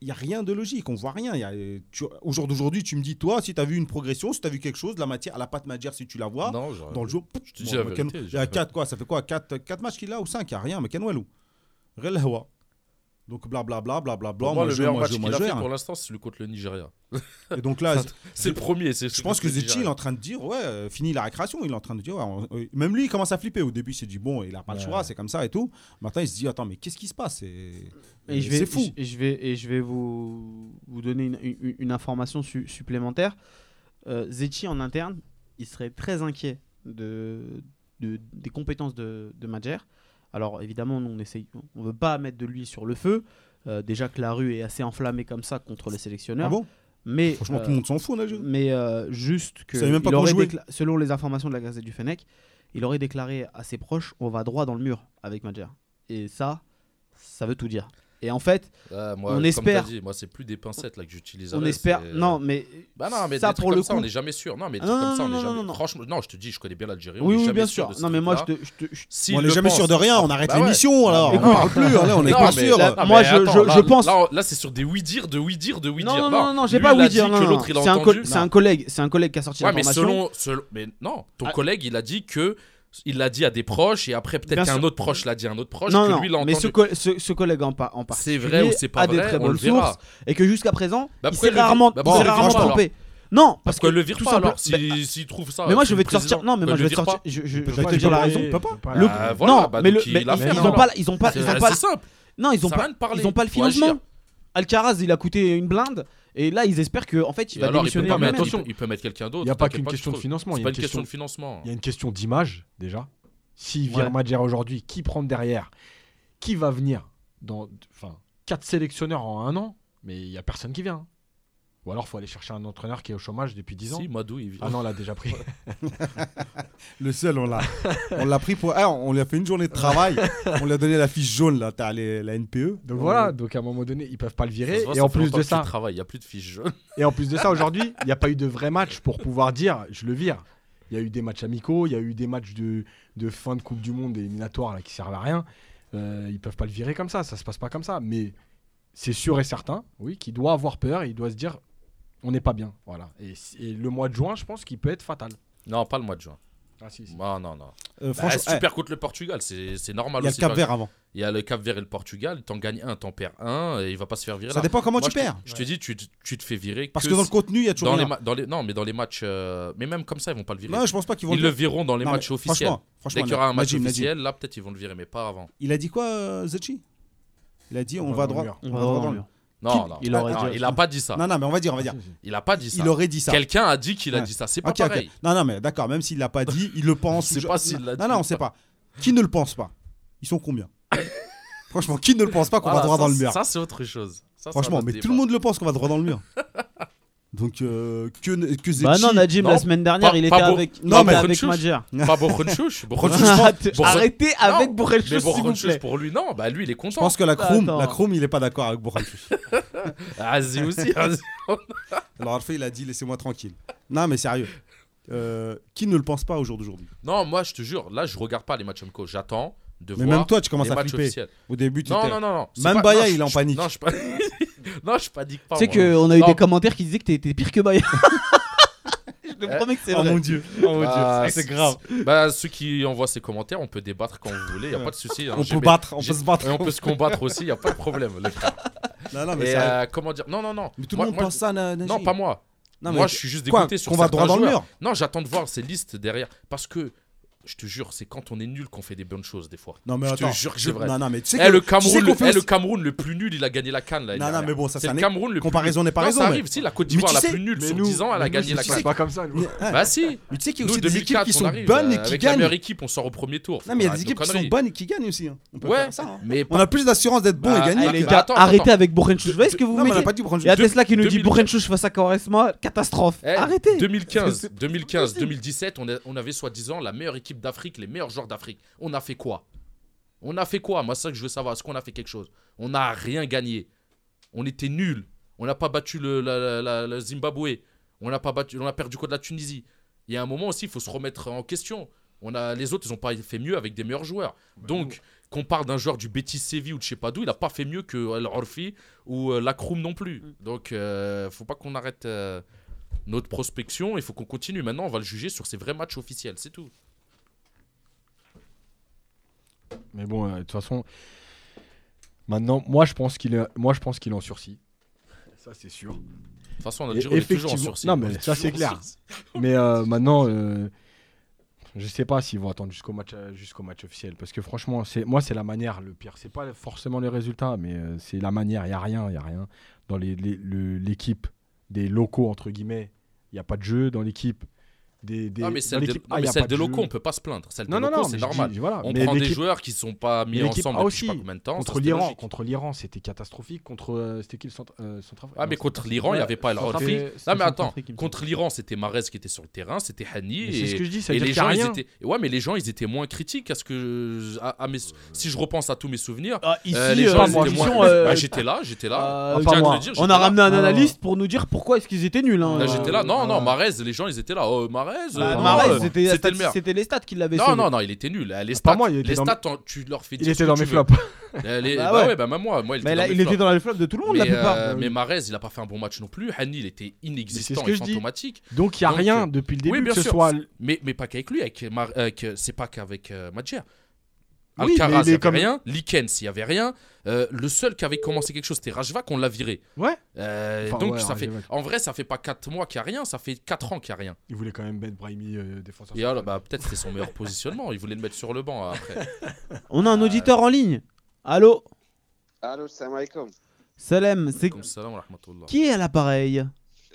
[SPEAKER 4] il y a rien de logique, on voit rien, y a, tu, au jour d'aujourd'hui, tu me dis toi si tu as vu une progression, si tu as vu quelque chose, de la matière à la patte matière si tu la vois dans le jeu,
[SPEAKER 3] je dis
[SPEAKER 4] il y a 4 quoi, ça fait quoi 4 4 matchs qu'il a ou 5, il y a rien mais Kenwelou. Donc blablabla, blablabla.
[SPEAKER 3] Moi, le meilleur match qu'il a
[SPEAKER 4] hein.
[SPEAKER 3] pour l'instant, c'est le contre le Nigeria.
[SPEAKER 4] Et donc là,
[SPEAKER 3] c'est le premier.
[SPEAKER 4] Je pense que Zetchi, il est en train de dire, ouais, euh, fini la récréation. Il est en train de dire, euh, même lui, il commence à flipper. Au début, il s'est dit, bon, il a pas le choix, c'est comme ça et tout. Maintenant, il se dit, attends, mais qu'est-ce qui se passe? C'est fou.
[SPEAKER 2] Et je vais, et je vais vous, vous donner une, information supplémentaire. Euh, Zetchi, en interne, il serait très inquiet de, de des compétences de, de Majer alors évidemment, nous, on essaye, on veut pas mettre de l'huile sur le feu. Euh, déjà que la rue est assez enflammée comme ça contre les sélectionneurs.
[SPEAKER 4] Ah bon?
[SPEAKER 2] Mais
[SPEAKER 4] franchement, tout le monde s'en fout. Euh,
[SPEAKER 2] mais euh, juste que selon les informations de la Gazette du Fennec, il aurait déclaré à ses proches on va droit dans le mur avec Madjer. Et ça, ça veut tout dire. Et en fait,
[SPEAKER 3] ah,
[SPEAKER 2] on espère.
[SPEAKER 3] Moi, c'est plus des pincettes là que j'utilise.
[SPEAKER 2] On espère. Non, euh, mais.
[SPEAKER 3] Bah non, mais
[SPEAKER 2] ça pour le
[SPEAKER 3] ça,
[SPEAKER 2] coup...
[SPEAKER 3] on n'est jamais sûr. Non, mais des
[SPEAKER 2] non,
[SPEAKER 3] comme ça, on n'est jamais.
[SPEAKER 2] Non,
[SPEAKER 3] Franchement, non, je te dis, je connais bien l'Algérie.
[SPEAKER 2] Oui, oui, bien
[SPEAKER 3] sûr.
[SPEAKER 2] Non, mais moi, je te. Je te...
[SPEAKER 4] On n'est jamais sûr de rien. On
[SPEAKER 3] bah arrête
[SPEAKER 4] l'émission alors. On plus. Hein, on n'est pas sûr.
[SPEAKER 2] Moi, je pense.
[SPEAKER 3] Là, c'est sur des oui dire, de oui dire, de oui
[SPEAKER 2] dire. Non, non, non, j'ai pas oui dire. C'est un collègue. C'est un collègue qui a sorti
[SPEAKER 3] l'information. mais selon. Mais non, ton
[SPEAKER 2] ah.
[SPEAKER 3] collègue, il a dit que il l'a dit à des proches et après peut-être qu'un autre proche l'a dit à un autre proche.
[SPEAKER 2] Non,
[SPEAKER 3] que
[SPEAKER 2] non,
[SPEAKER 3] lui, il a
[SPEAKER 2] mais ce, co ce, ce, collègue en, en particulier
[SPEAKER 3] vrai ou c'est pas
[SPEAKER 2] a
[SPEAKER 3] vrai, des très
[SPEAKER 2] bonnes sources et que jusqu'à présent,
[SPEAKER 3] bah
[SPEAKER 2] il s'est rarement,
[SPEAKER 3] bah bon,
[SPEAKER 2] rarement trompé. Non, parce,
[SPEAKER 3] parce
[SPEAKER 2] que,
[SPEAKER 3] que, le vire
[SPEAKER 2] tout
[SPEAKER 3] pas alors s'il si, bah, trouve ça.
[SPEAKER 2] Mais moi je vais te sortir. Non, mais moi je vais te sortir. Je, je, je vais te dire la raison.
[SPEAKER 3] Bah,
[SPEAKER 2] non,
[SPEAKER 3] bah,
[SPEAKER 2] mais ils ont pas, ils ont pas, ils ont pas. Non, ils ont pas, ils ont pas le financement. Alcaraz, il a coûté une blinde. Et là, ils espèrent que en fait, il va
[SPEAKER 3] alors, il peut mais
[SPEAKER 5] attention,
[SPEAKER 3] il, peut mettre quelqu'un d'autre.
[SPEAKER 5] Il n'y a pas qu'une question de financement. Il y a une
[SPEAKER 3] question de financement.
[SPEAKER 5] Il y a une question d'image déjà. S'il vient Madjer aujourd'hui, qui prend derrière? Qui va venir dans, enfin, quatre sélectionneurs en un an, mais il y a personne qui vient. Ou alors, il faut aller chercher un entraîneur qui est au chômage depuis 10 ans.
[SPEAKER 3] Si, Madou, il vient.
[SPEAKER 5] Ah non, on l'a déjà pris.
[SPEAKER 4] le seul, on l'a. On l'a pris pour. Ah, on lui a fait une journée de travail. on lui a donné la fiche jaune, là. T'as la NPE.
[SPEAKER 5] Donc voilà, donc à un moment donné, ils peuvent pas le virer. Et en plus de ça.
[SPEAKER 3] Il n'y a plus de fiche jaune.
[SPEAKER 5] Et en plus de ça, aujourd'hui, il n'y a pas eu de vrai match pour pouvoir dire je le vire. Il y a eu des matchs amicaux, il y a eu des matchs de, de fin de Coupe du Monde éliminatoire là, qui servent à rien. Euh, ils peuvent pas le virer comme ça, ça se passe pas comme ça. Mais c'est sûr et certain, oui, qu'il doit avoir peur, il doit se dire on n'est pas bien. Voilà. Et, le mois de juin, je pense qu'il peut être fatal.
[SPEAKER 3] Non, pas le mois de juin.
[SPEAKER 5] Ah, si, si.
[SPEAKER 3] Non, non, non.
[SPEAKER 4] Euh,
[SPEAKER 3] bah, super eh. contre le Portugal, c'est normal.
[SPEAKER 4] Il y a le Cap Vert avant.
[SPEAKER 3] Il y a le Cap Vert et le Portugal. T'en gagnes un, t'en perds un, et il va pas se faire virer.
[SPEAKER 4] Ça dépend comment tu perds.
[SPEAKER 3] Je, te dis, tu, te fais virer.
[SPEAKER 4] Parce que, dans le contenu, il y a toujours.
[SPEAKER 3] Dans. Les non, mais dans les matchs. Euh, mais même comme ça, ils vont pas le virer.
[SPEAKER 4] Non, je pense pas qu'ils vont
[SPEAKER 3] Ils le, vireront dans les
[SPEAKER 4] non,
[SPEAKER 3] matchs officiels.
[SPEAKER 4] Franchement, franchement, Dès
[SPEAKER 3] qu'il y aura un match officiel, là, peut-être ils vont le virer, mais pas avant.
[SPEAKER 4] Il a dit quoi, euh, Zachi Il a dit on, va droit.
[SPEAKER 2] On va droit dans le mur.
[SPEAKER 3] Non, non.
[SPEAKER 2] Il,
[SPEAKER 3] il a pas dit ça.
[SPEAKER 4] Non, non, mais on va dire, on va dire.
[SPEAKER 3] Il a pas dit ça.
[SPEAKER 4] Il aurait dit ça.
[SPEAKER 3] Quelqu'un a dit qu'il a dit ça. C'est pas
[SPEAKER 4] Ok, ok.
[SPEAKER 3] pareil.
[SPEAKER 4] Non, non, mais d'accord, même s'il l'a pas dit, il le pense. Je sais
[SPEAKER 3] pas s'il l'a dit
[SPEAKER 4] Non,
[SPEAKER 3] ou
[SPEAKER 4] on sait
[SPEAKER 3] pas.
[SPEAKER 4] Qui ne le pense pas? Ils sont combien? Franchement, qui ne le pense pas qu'on va droit dans le mur?
[SPEAKER 3] ça, c'est autre chose.
[SPEAKER 4] Franchement, mais tout le monde le pense qu'on va droit dans le mur. Donc euh, que que Zetchi...
[SPEAKER 2] Bah non, Najim
[SPEAKER 3] non,
[SPEAKER 2] la semaine dernière,
[SPEAKER 3] pas,
[SPEAKER 2] il était avec
[SPEAKER 4] non, mais
[SPEAKER 2] avec Majer.
[SPEAKER 3] Pas Borchouch,
[SPEAKER 2] Arrêtez avec Borchouch s'il vous plaît.
[SPEAKER 3] pour lui non, bah lui il est content.
[SPEAKER 4] Je pense que la
[SPEAKER 2] Kroom,
[SPEAKER 4] la Kroom, il est pas d'accord avec Borchouch.
[SPEAKER 3] Azi aussi.
[SPEAKER 4] Alors Alpha, il a dit laissez-moi tranquille. Non mais sérieux. Euh, qui ne le pense pas au jour d'aujourd'hui?
[SPEAKER 3] Non, moi je te jure, là je regarde pas les matchs MCO, j'attends de
[SPEAKER 4] mais
[SPEAKER 3] voir.
[SPEAKER 4] Mais même toi tu commences à flipper.
[SPEAKER 3] Officiels.
[SPEAKER 4] Au début tu
[SPEAKER 3] Non, non, non, non.
[SPEAKER 4] Même
[SPEAKER 3] pas...
[SPEAKER 4] Baya,
[SPEAKER 3] non,
[SPEAKER 4] il est en panique.
[SPEAKER 3] Non, je... non, je panique pas.
[SPEAKER 2] Tu sais qu'on a eu des commentaires qui disaient que t'étais pire que Maya. je te
[SPEAKER 3] eh.
[SPEAKER 2] promets que c'est
[SPEAKER 4] oh. Mon Dieu. Oh mon Dieu, bah, c'est grave.
[SPEAKER 3] Bah, ceux qui envoient ces commentaires, on peut débattre quand vous voulez, il y a pas de souci. Hein.
[SPEAKER 4] on peut battre, on peut se battre.
[SPEAKER 3] Et on peut se combattre aussi, il y a pas de problème.
[SPEAKER 4] Non, non, mais
[SPEAKER 3] Et, euh, comment dire? Non, non, non.
[SPEAKER 4] Mais tout le monde pense ça,
[SPEAKER 3] Non, pas moi. Moi, je suis juste dégoûté sur
[SPEAKER 4] qu'on va droit dans le mur?
[SPEAKER 3] Non, j'attends de voir ces listes derrière. Parce que je te jure, c'est quand on est nul qu'on fait des bonnes choses des fois.
[SPEAKER 4] Non mais
[SPEAKER 3] je
[SPEAKER 4] attends,
[SPEAKER 3] te jure que c'est vrai.
[SPEAKER 4] Non, non, mais tu sais
[SPEAKER 3] eh,
[SPEAKER 4] que,
[SPEAKER 3] le Cameroun,
[SPEAKER 4] tu sais
[SPEAKER 3] le, eh, le, Cameroun le plus nul, il a gagné la canne là.
[SPEAKER 4] Non non mais bon ça
[SPEAKER 3] c'est le Cameroun le
[SPEAKER 4] comparaison n'est pas raison.
[SPEAKER 3] Ça arrive si la Côte d'Ivoire la plus nulle sur 10 ans, elle a gagné la canne.
[SPEAKER 5] C'est pas comme ça.
[SPEAKER 3] Bah si.
[SPEAKER 4] Mais tu sais qu'il y a aussi des équipes qui sont bonnes
[SPEAKER 3] euh,
[SPEAKER 4] et qui
[SPEAKER 3] gagnent. La meilleure équipe, on sort au premier tour.
[SPEAKER 4] Non mais il y a des équipes qui sont bonnes et qui gagnent aussi. Hein.
[SPEAKER 3] Ouais.
[SPEAKER 4] Hein.
[SPEAKER 3] Mais
[SPEAKER 4] on a plus d'assurance d'être bon et
[SPEAKER 3] bah, gagner.
[SPEAKER 2] Arrêtez avec Bourrenchouch. Vous voyez ce que vous mettez Il y a Tesla qui nous dit Bourrenchouch face à Quaresma, catastrophe.
[SPEAKER 3] Eh,
[SPEAKER 2] arrêtez.
[SPEAKER 3] 2015, 2017, on avait soi-disant la meilleure équipe d'Afrique, les meilleurs joueurs d'Afrique. On a fait quoi? On a fait quoi? Moi, c'est ça que je veux savoir. Est-ce qu'on a fait quelque chose? On n'a rien gagné. On était nuls. On n'a pas battu le, la- la- la- le Zimbabwe. On n'a pas battu, on a perdu contre la Tunisie. Il y a un moment aussi, il faut se remettre en question. On a, les autres, ils n'ont pas fait mieux avec des meilleurs joueurs. Donc, qu'on parle d'un joueur du Betis Séville ou de je sais pas d'où, il n'a pas fait mieux que El Orfi ou euh, Lacroum non plus. Donc, euh, faut pas qu'on arrête euh, notre prospection. Il faut qu'on continue. Maintenant, on va le juger sur ses vrais matchs officiels. C'est tout.
[SPEAKER 5] Mais bon, euh, de toute façon, maintenant, moi je pense qu'il est, moi je pense qu'il est en sursis. Ça c'est sûr.
[SPEAKER 3] De toute façon, on a
[SPEAKER 5] Et
[SPEAKER 3] toujours, on est toujours en sursis.
[SPEAKER 5] non, mais ça, c'est clair. Mais euh, maintenant, euh, je sais pas s'ils vont attendre jusqu'au match, euh, jusqu'au match officiel, parce que franchement, c'est, moi c'est la manière le pire. C'est pas forcément les résultats, mais euh, c'est la manière. Il y a rien, il y a rien dans les- les- le- l'équipe des locaux entre guillemets. Il y a pas de jeu dans l'équipe. Des, des,
[SPEAKER 3] Ah, mais celle, de, non,
[SPEAKER 5] ah,
[SPEAKER 3] mais
[SPEAKER 5] y
[SPEAKER 3] celle locaux, on peut pas se plaindre. Celle
[SPEAKER 5] Non,
[SPEAKER 3] de
[SPEAKER 5] non,
[SPEAKER 3] locaux,
[SPEAKER 5] non,
[SPEAKER 3] c'est
[SPEAKER 5] mais je
[SPEAKER 3] normal.
[SPEAKER 5] dis- voilà.
[SPEAKER 3] On
[SPEAKER 5] Mais
[SPEAKER 3] prend des joueurs qui sont pas mis ensemble
[SPEAKER 5] ah,
[SPEAKER 3] depuis pas
[SPEAKER 5] aussi,
[SPEAKER 3] combien de temps.
[SPEAKER 5] contre l'Iran,
[SPEAKER 3] logique.
[SPEAKER 5] contre l'Iran, c'était catastrophique. Contre euh, c'était qui le centre, euh, Centrafrique
[SPEAKER 3] Ah, mais
[SPEAKER 5] Non,
[SPEAKER 3] contre l'Iran, il n'y
[SPEAKER 5] Ouais,
[SPEAKER 3] avait pas El Non, mais attends, contre l'Iran, c'était Marez qui était sur le terrain, c'était Hani.
[SPEAKER 5] C'est ce
[SPEAKER 3] Et,
[SPEAKER 5] que je dis, ça
[SPEAKER 3] et les gens,
[SPEAKER 5] y
[SPEAKER 3] ils étaient. Ouais, mais les gens, ils étaient moins critiques à ce que. Si je repense à tous mes souvenirs.
[SPEAKER 2] Ah, ici,
[SPEAKER 3] euh, les
[SPEAKER 2] euh,
[SPEAKER 3] gens,
[SPEAKER 2] euh,
[SPEAKER 3] Bah, J'étais là, j'étais là.
[SPEAKER 2] on a ramené un analyste pour nous dire pourquoi est-ce qu'ils étaient nuls. hein.
[SPEAKER 3] Là, j'étais là. Non, non, Marez, les gens, ils étaient là. Oh, Marez.
[SPEAKER 2] bah, Mahrez, c'était
[SPEAKER 3] c'était le meilleur.
[SPEAKER 2] c'était les stats qui l'avaient
[SPEAKER 3] Non,
[SPEAKER 2] sauvé.
[SPEAKER 3] non, non, il était nul. Les
[SPEAKER 5] pas
[SPEAKER 3] stats,
[SPEAKER 5] moi, il était
[SPEAKER 3] les
[SPEAKER 5] dans-
[SPEAKER 3] stats, t'en- tu leur fais dire
[SPEAKER 5] Il
[SPEAKER 3] ce
[SPEAKER 5] était
[SPEAKER 3] que
[SPEAKER 5] dans
[SPEAKER 3] tu
[SPEAKER 5] mes
[SPEAKER 3] veux.
[SPEAKER 5] flops.
[SPEAKER 3] Euh, les-
[SPEAKER 2] Bah
[SPEAKER 3] bah
[SPEAKER 2] ouais.
[SPEAKER 3] ouais, bah même moi, moi, il était
[SPEAKER 2] Mais
[SPEAKER 3] dans mes
[SPEAKER 2] il
[SPEAKER 3] flops.
[SPEAKER 2] était dans les flops de tout le monde, la
[SPEAKER 3] Mais,
[SPEAKER 2] plupart.
[SPEAKER 3] euh,
[SPEAKER 5] oui.
[SPEAKER 3] mais Marez, il a pas fait un bon match non plus. Hani, il était inexistant
[SPEAKER 5] que
[SPEAKER 3] et
[SPEAKER 5] je dis.
[SPEAKER 3] fantomatique.
[SPEAKER 5] Donc il y a
[SPEAKER 3] Donc,
[SPEAKER 5] rien
[SPEAKER 3] euh,
[SPEAKER 5] depuis le début
[SPEAKER 3] bien
[SPEAKER 5] que ce
[SPEAKER 3] sûr.
[SPEAKER 5] soit
[SPEAKER 3] Mais, mais pas qu'avec lui, avec Mar- avec, euh, c'est pas qu'avec euh, Madjer.
[SPEAKER 5] Oui,
[SPEAKER 3] Alcaraz, il n'y avait
[SPEAKER 5] comme-
[SPEAKER 3] rien. Likens, il n'y avait rien. Euh, le seul qui avait commencé quelque chose, c'était Rajvak, on l'a viré.
[SPEAKER 5] Ouais.
[SPEAKER 3] Euh,
[SPEAKER 5] Enfin,
[SPEAKER 3] donc,
[SPEAKER 5] ouais,
[SPEAKER 3] ça fait,
[SPEAKER 5] Rajvac.
[SPEAKER 3] en vrai, ça fait pas 4 mois qu'il n'y a rien, ça fait 4 ans qu'il n'y a rien.
[SPEAKER 5] il voulait quand même mettre Brahimi euh, défenseur.
[SPEAKER 3] Et alors, bah, peut-être c'était son meilleur positionnement. Il voulait le mettre sur le banc après.
[SPEAKER 2] On a un auditeur en ligne. Allô
[SPEAKER 6] Allô, salam alaikum.
[SPEAKER 2] C'est
[SPEAKER 3] salam rahmatullah.
[SPEAKER 2] qui est à l'appareil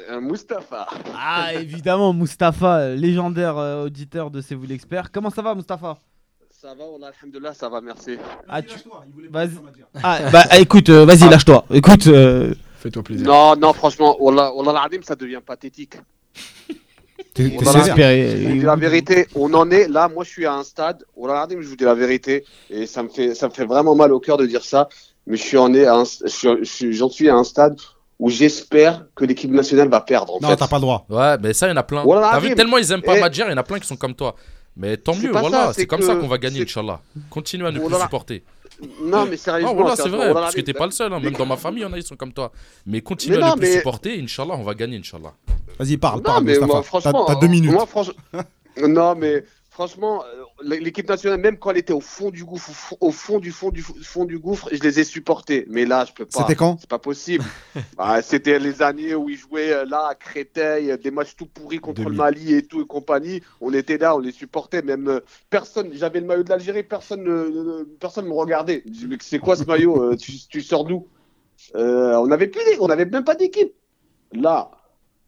[SPEAKER 6] Euh, Mustapha.
[SPEAKER 2] Ah, évidemment, Mustapha, euh, légendaire euh, auditeur de C'est vous l'expert. Comment ça va, Mustapha?
[SPEAKER 6] Ça va, on a alhamdoulilah, ça va, merci.
[SPEAKER 2] Ah, tu- Vas-y. Ah, bah écoute, euh, vas-y, lâche-toi. Écoute, euh,
[SPEAKER 5] Fais-toi plaisir.
[SPEAKER 6] Non, non, franchement, Wallah, Wallah al-Adim, ça devient pathétique.
[SPEAKER 4] T'es t'es
[SPEAKER 2] espérer.
[SPEAKER 6] Je vous dis la vérité, on en est là. Moi, je suis à un stade. Wallah al-Adim, je vous dis la vérité. Et ça me fait, ça me fait vraiment mal au cœur de dire ça. Mais je suis en est à un- je suis- je suis- j'en suis à un stade où j'espère que l'équipe nationale va perdre. En
[SPEAKER 4] Non,
[SPEAKER 6] fait.
[SPEAKER 4] t'as pas le droit.
[SPEAKER 3] Ouais, mais ça, il y en a plein.
[SPEAKER 6] Voilà,
[SPEAKER 3] T'as vu, tellement ils aiment pas
[SPEAKER 6] Et-
[SPEAKER 3] Madjer, il y en a plein qui sont comme toi. Mais tant mieux, voilà. C'est comme
[SPEAKER 6] que-
[SPEAKER 3] ça qu'on va gagner, Inch'Allah. Continue à ne
[SPEAKER 6] Oh
[SPEAKER 3] plus supporter.
[SPEAKER 6] Non, mais
[SPEAKER 3] Ah,
[SPEAKER 6] sérieusement.
[SPEAKER 3] voilà, c'est vrai,
[SPEAKER 6] Wallah
[SPEAKER 3] parce que t'es pas le seul. hein. Même dans ma famille, il y en a, ils sont comme toi. Mais continue
[SPEAKER 6] Mais
[SPEAKER 3] à
[SPEAKER 6] non,
[SPEAKER 3] ne plus
[SPEAKER 6] mais-
[SPEAKER 3] supporter, Inch'Allah, on va gagner, Inch'Allah.
[SPEAKER 4] Vas-y, parle,
[SPEAKER 6] Non,
[SPEAKER 4] parle,
[SPEAKER 6] mais moi,
[SPEAKER 4] T'as
[SPEAKER 6] franchement,
[SPEAKER 4] t'as deux minutes.
[SPEAKER 6] Moi, franchement, non, mais franchement, euh, l'équipe nationale, même quand elle était au fond du gouffre, au fond, du fond du fond du gouffre, je les ai supportés. Mais là, je peux pas.
[SPEAKER 4] C'était quand?
[SPEAKER 6] C'est pas possible. Bah, C'était les années où ils jouaient euh, là à Créteil, euh, des matchs tout pourris contre
[SPEAKER 5] 2000.
[SPEAKER 6] le Mali et tout et compagnie. On était là, on les supportait. Même euh, personne, j'avais le maillot de l'Algérie, personne ne ne- personne me regardait. C'est quoi ce maillot Euh, tu, tu sors d'où? Euh, On avait plus, d'é- on avait même pas d'équipe. Là,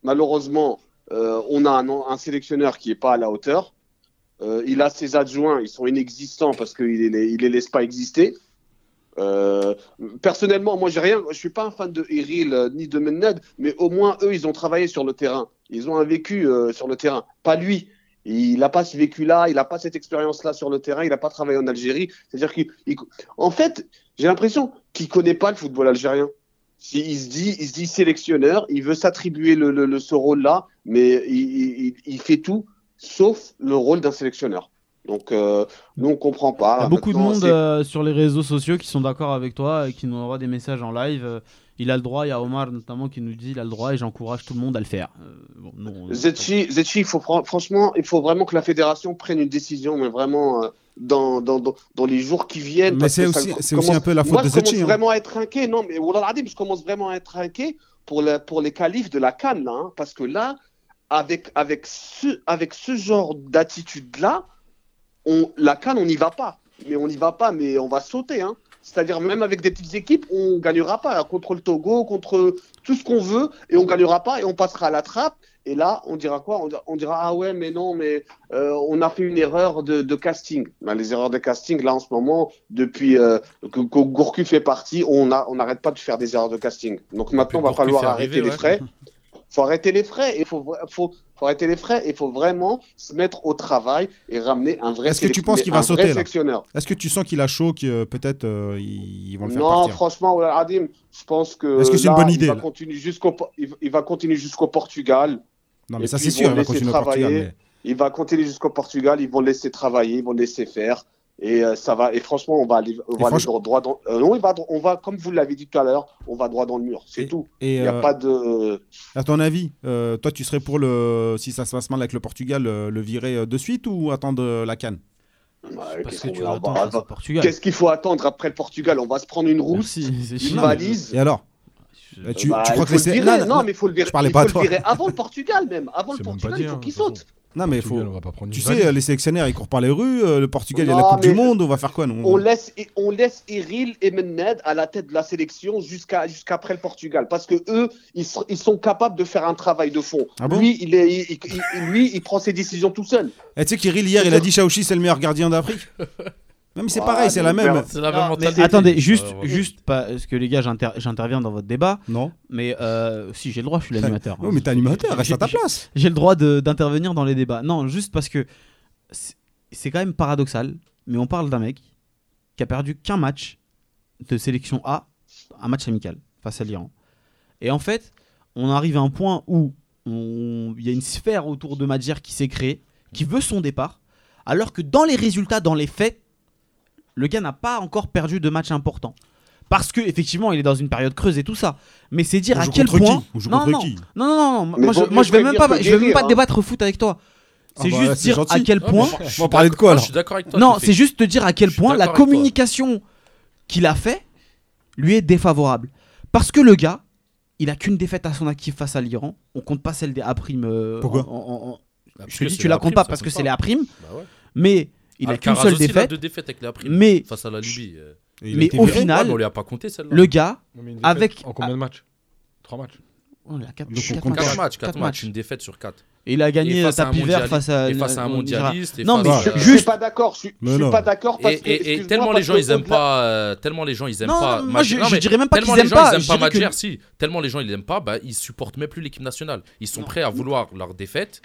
[SPEAKER 6] malheureusement, euh, on a un, un sélectionneur qui est pas à la hauteur. Euh, il a ses adjoints, ils sont inexistants parce qu'il il les laisse pas exister. Euh, personnellement, moi, j'ai rien. Je suis pas un fan de Eril euh, ni de Menned, mais au moins eux, ils ont travaillé sur le terrain. Ils ont un vécu sur le terrain. Pas lui. Il n'a pas ce vécu-là, il n'a pas cette expérience-là sur le terrain, il n'a pas travaillé en Algérie. C'est-à-dire qu'il, il- en fait, j'ai l'impression qu'il connaît pas le football algérien. Il se dit, il se dit sélectionneur, il veut s'attribuer ce rôle-là, mais il fait tout sauf le rôle d'un sélectionneur. Donc, euh, nous, on comprend pas.
[SPEAKER 2] Il y a beaucoup de monde euh, sur les réseaux sociaux qui sont d'accord avec toi et qui nous envoient des messages en live. Euh, il a le droit, il y a Omar notamment qui nous dit il a le droit et j'encourage tout le monde à le faire. Euh, bon, nous, on-
[SPEAKER 6] Zetchi, Zetchi, il faut fran- franchement, il faut vraiment que la fédération prenne une décision, mais vraiment euh, dans, dans, dans, dans les jours qui viennent.
[SPEAKER 4] Mais c'est aussi, aussi un peu la faute
[SPEAKER 6] Moi,
[SPEAKER 4] de
[SPEAKER 6] je commence
[SPEAKER 4] Zetchi. hein.
[SPEAKER 6] vraiment à être inquiet. Non, mais je commence vraiment à être inquiet pour, la, pour les qualifs de la Cannes, là, hein, parce que là, avec, avec, ce, avec ce genre d'attitude-là, on, la Cannes, on n'y va pas. Mais on n'y va pas, mais on va sauter. Hein. C'est-à-dire, même avec des petites équipes, on gagnera pas. Contre le Togo, contre tout ce qu'on veut, et on gagnera pas, et on passera à la trappe. Et là, on dira quoi? On dira, on dira, ah ouais, mais non, mais euh, on a fait une erreur de, de casting. Ben, les erreurs de casting, là, en ce moment, depuis euh, que, que Gourcuff fait partie, on on n'arrête pas de faire des erreurs de casting. Donc maintenant, il va falloir
[SPEAKER 3] est
[SPEAKER 6] arrêter les frais. faut arrêter les frais et faut, faut, faut arrêter les frais et faut vraiment se mettre au travail et ramener un vrai.
[SPEAKER 4] Est-ce que tu penses qu'il va sauter. Est-ce que tu sens qu'il a chaud, que euh, peut-être euh, ils vont le faire
[SPEAKER 6] Non,
[SPEAKER 4] partir
[SPEAKER 6] franchement, Wallah Adim, je pense que.
[SPEAKER 4] Est-ce que c'est une bonne
[SPEAKER 6] il
[SPEAKER 4] idée,
[SPEAKER 6] va
[SPEAKER 4] là
[SPEAKER 6] continuer jusqu'au, Po- il, il va continuer jusqu'au Portugal.
[SPEAKER 4] Non, mais
[SPEAKER 6] et
[SPEAKER 4] ça c'est sûr, il va continuer au Portugal. mais-
[SPEAKER 6] Il va continuer jusqu'au Portugal. Ils vont le laisser travailler, ils vont le laisser faire. Et euh, ça va. Et franchement, on va aller, on va aller droit dans. euh, non, il va, on va, comme vous l'avez dit tout à l'heure, on va droit dans le mur. C'est tout.
[SPEAKER 4] Et
[SPEAKER 6] Il n'y a
[SPEAKER 4] euh,
[SPEAKER 6] pas de.
[SPEAKER 4] à ton avis, euh, toi tu serais pour le, si ça se passe mal avec le Portugal, le virer de suite ou attendre la canne
[SPEAKER 2] Parce
[SPEAKER 6] qu'est-ce qu'il faut attendre après le Portugal? On va se prendre une rousse, une valise.
[SPEAKER 4] Et alors? Euh, tu,
[SPEAKER 6] Bah,
[SPEAKER 4] tu crois
[SPEAKER 6] il
[SPEAKER 4] que les
[SPEAKER 6] virer.
[SPEAKER 4] non,
[SPEAKER 6] Non,
[SPEAKER 4] non,
[SPEAKER 6] mais il faut le virer.
[SPEAKER 4] je parlais
[SPEAKER 6] il faut
[SPEAKER 4] toi.
[SPEAKER 6] le virer avant le Portugal même. Avant le Portugal, il faut qu'il saute.
[SPEAKER 4] Non, mais il faut.
[SPEAKER 5] Portugal, on va pas prendre
[SPEAKER 4] Tu sais, euh, les sélectionnaires ils courent par les rues. euh, le Portugal, il y a la Coupe du Monde. On va faire quoi nous
[SPEAKER 6] On laisse, on laisse Eril et Menned à la tête de la sélection jusqu'à jusqu'après le Portugal. Parce que eux, ils, sont capables de faire un travail de fond.
[SPEAKER 4] Ah bon
[SPEAKER 6] lui, il est, il- il- il- lui, il prend ses décisions tout seul.
[SPEAKER 4] Et tu sais qu'Iril hier, il a dit Chaouchi c'est le meilleur gardien d'Afrique. Même c'est
[SPEAKER 6] Ouais,
[SPEAKER 4] pareil, c'est la
[SPEAKER 6] mais
[SPEAKER 4] même.
[SPEAKER 6] merde.
[SPEAKER 3] C'est la
[SPEAKER 2] Non,
[SPEAKER 3] même
[SPEAKER 2] mais
[SPEAKER 3] mentalité.
[SPEAKER 2] attendez, juste,
[SPEAKER 3] Ouais, ouais.
[SPEAKER 2] juste parce que les gars, j'inter- j'interviens dans votre débat,
[SPEAKER 4] Non
[SPEAKER 2] mais euh, si j'ai le droit, je suis l'animateur.
[SPEAKER 4] Oui, mais t'es animateur, reste à ta place.
[SPEAKER 2] J'ai le droit d'intervenir dans les débats. Non, juste parce que c'est c'est quand même paradoxal, mais on parle d'un mec qui a perdu qu'un match de sélection A, un match amical face à l'Iran. Et en fait, on arrive à un point où il y a une sphère autour de Madjer qui s'est créée, qui veut son départ, alors que dans les résultats, dans les faits, le gars n'a pas encore perdu de match important. Parce que effectivement, il est dans une période creuse et tout ça. Mais c'est dire
[SPEAKER 4] On
[SPEAKER 2] à
[SPEAKER 4] joue
[SPEAKER 2] quel
[SPEAKER 4] contre
[SPEAKER 2] point.
[SPEAKER 4] qui On joue
[SPEAKER 2] non,
[SPEAKER 4] contre
[SPEAKER 2] non,
[SPEAKER 4] qui
[SPEAKER 2] non, non, non,
[SPEAKER 6] Mais
[SPEAKER 2] moi, je, moi je vais même pas, je vais même pas
[SPEAKER 6] hein.
[SPEAKER 2] débattre foot avec toi. C'est
[SPEAKER 4] Ah bah,
[SPEAKER 2] juste dire
[SPEAKER 4] gentil.
[SPEAKER 2] à quel point.
[SPEAKER 3] je- je
[SPEAKER 4] On va parler de quoi, alors
[SPEAKER 3] Je suis d'accord avec toi.
[SPEAKER 2] Non, c'est juste te dire à quel
[SPEAKER 3] Je
[SPEAKER 2] point la communication qu'il a fait lui est défavorable. Parce que le gars, il a qu'une défaite à son actif face à l'Iran. On compte pas celle des A prime. euh,
[SPEAKER 4] Pourquoi
[SPEAKER 2] en- en- en-
[SPEAKER 3] Bah,
[SPEAKER 2] Je te
[SPEAKER 3] que
[SPEAKER 2] dis, tu la
[SPEAKER 3] la
[SPEAKER 2] comptes pas parce que c'est les A prime,
[SPEAKER 3] Bah
[SPEAKER 2] mais il a qu'une seule
[SPEAKER 3] a
[SPEAKER 2] défaite.
[SPEAKER 3] deux défaites avec la prime
[SPEAKER 2] Mais
[SPEAKER 3] face à la Libye. euh.
[SPEAKER 4] A
[SPEAKER 2] Mais au
[SPEAKER 4] viré.
[SPEAKER 2] final-
[SPEAKER 3] on lui a pas compté celle-là.
[SPEAKER 2] le gars, avec-
[SPEAKER 5] En combien de matchs? Trois matchs.
[SPEAKER 2] il a quatre-
[SPEAKER 4] Donc, on
[SPEAKER 2] matchs.
[SPEAKER 3] 4 matchs, 4
[SPEAKER 2] Quatre
[SPEAKER 3] matchs,
[SPEAKER 2] matchs.
[SPEAKER 3] une défaite sur 4.
[SPEAKER 2] Et il a gagné
[SPEAKER 3] Et face à un
[SPEAKER 2] tapis vert face à
[SPEAKER 3] Et face à un mondialiste. et
[SPEAKER 2] Non, mais je-
[SPEAKER 6] Je suis pas d'accord. Je suis, je suis pas d'accord parce
[SPEAKER 3] Et,
[SPEAKER 6] que.
[SPEAKER 3] et- et
[SPEAKER 6] excuse-moi,
[SPEAKER 3] tellement les gens ils aiment pas euh, tellement les gens ils aiment
[SPEAKER 2] Non,
[SPEAKER 3] pas
[SPEAKER 2] non, moi,
[SPEAKER 3] Madjer-
[SPEAKER 2] je-
[SPEAKER 3] non,
[SPEAKER 2] je dirais même pas
[SPEAKER 3] tellement
[SPEAKER 2] qu'ils
[SPEAKER 3] les
[SPEAKER 2] aiment
[SPEAKER 3] gens
[SPEAKER 2] pas,
[SPEAKER 3] ils aiment pas
[SPEAKER 2] dirais que-
[SPEAKER 3] Madjer si tellement les gens ils aiment pas bah ils supportent même plus l'équipe nationale ils sont prêts à vouloir leur défaite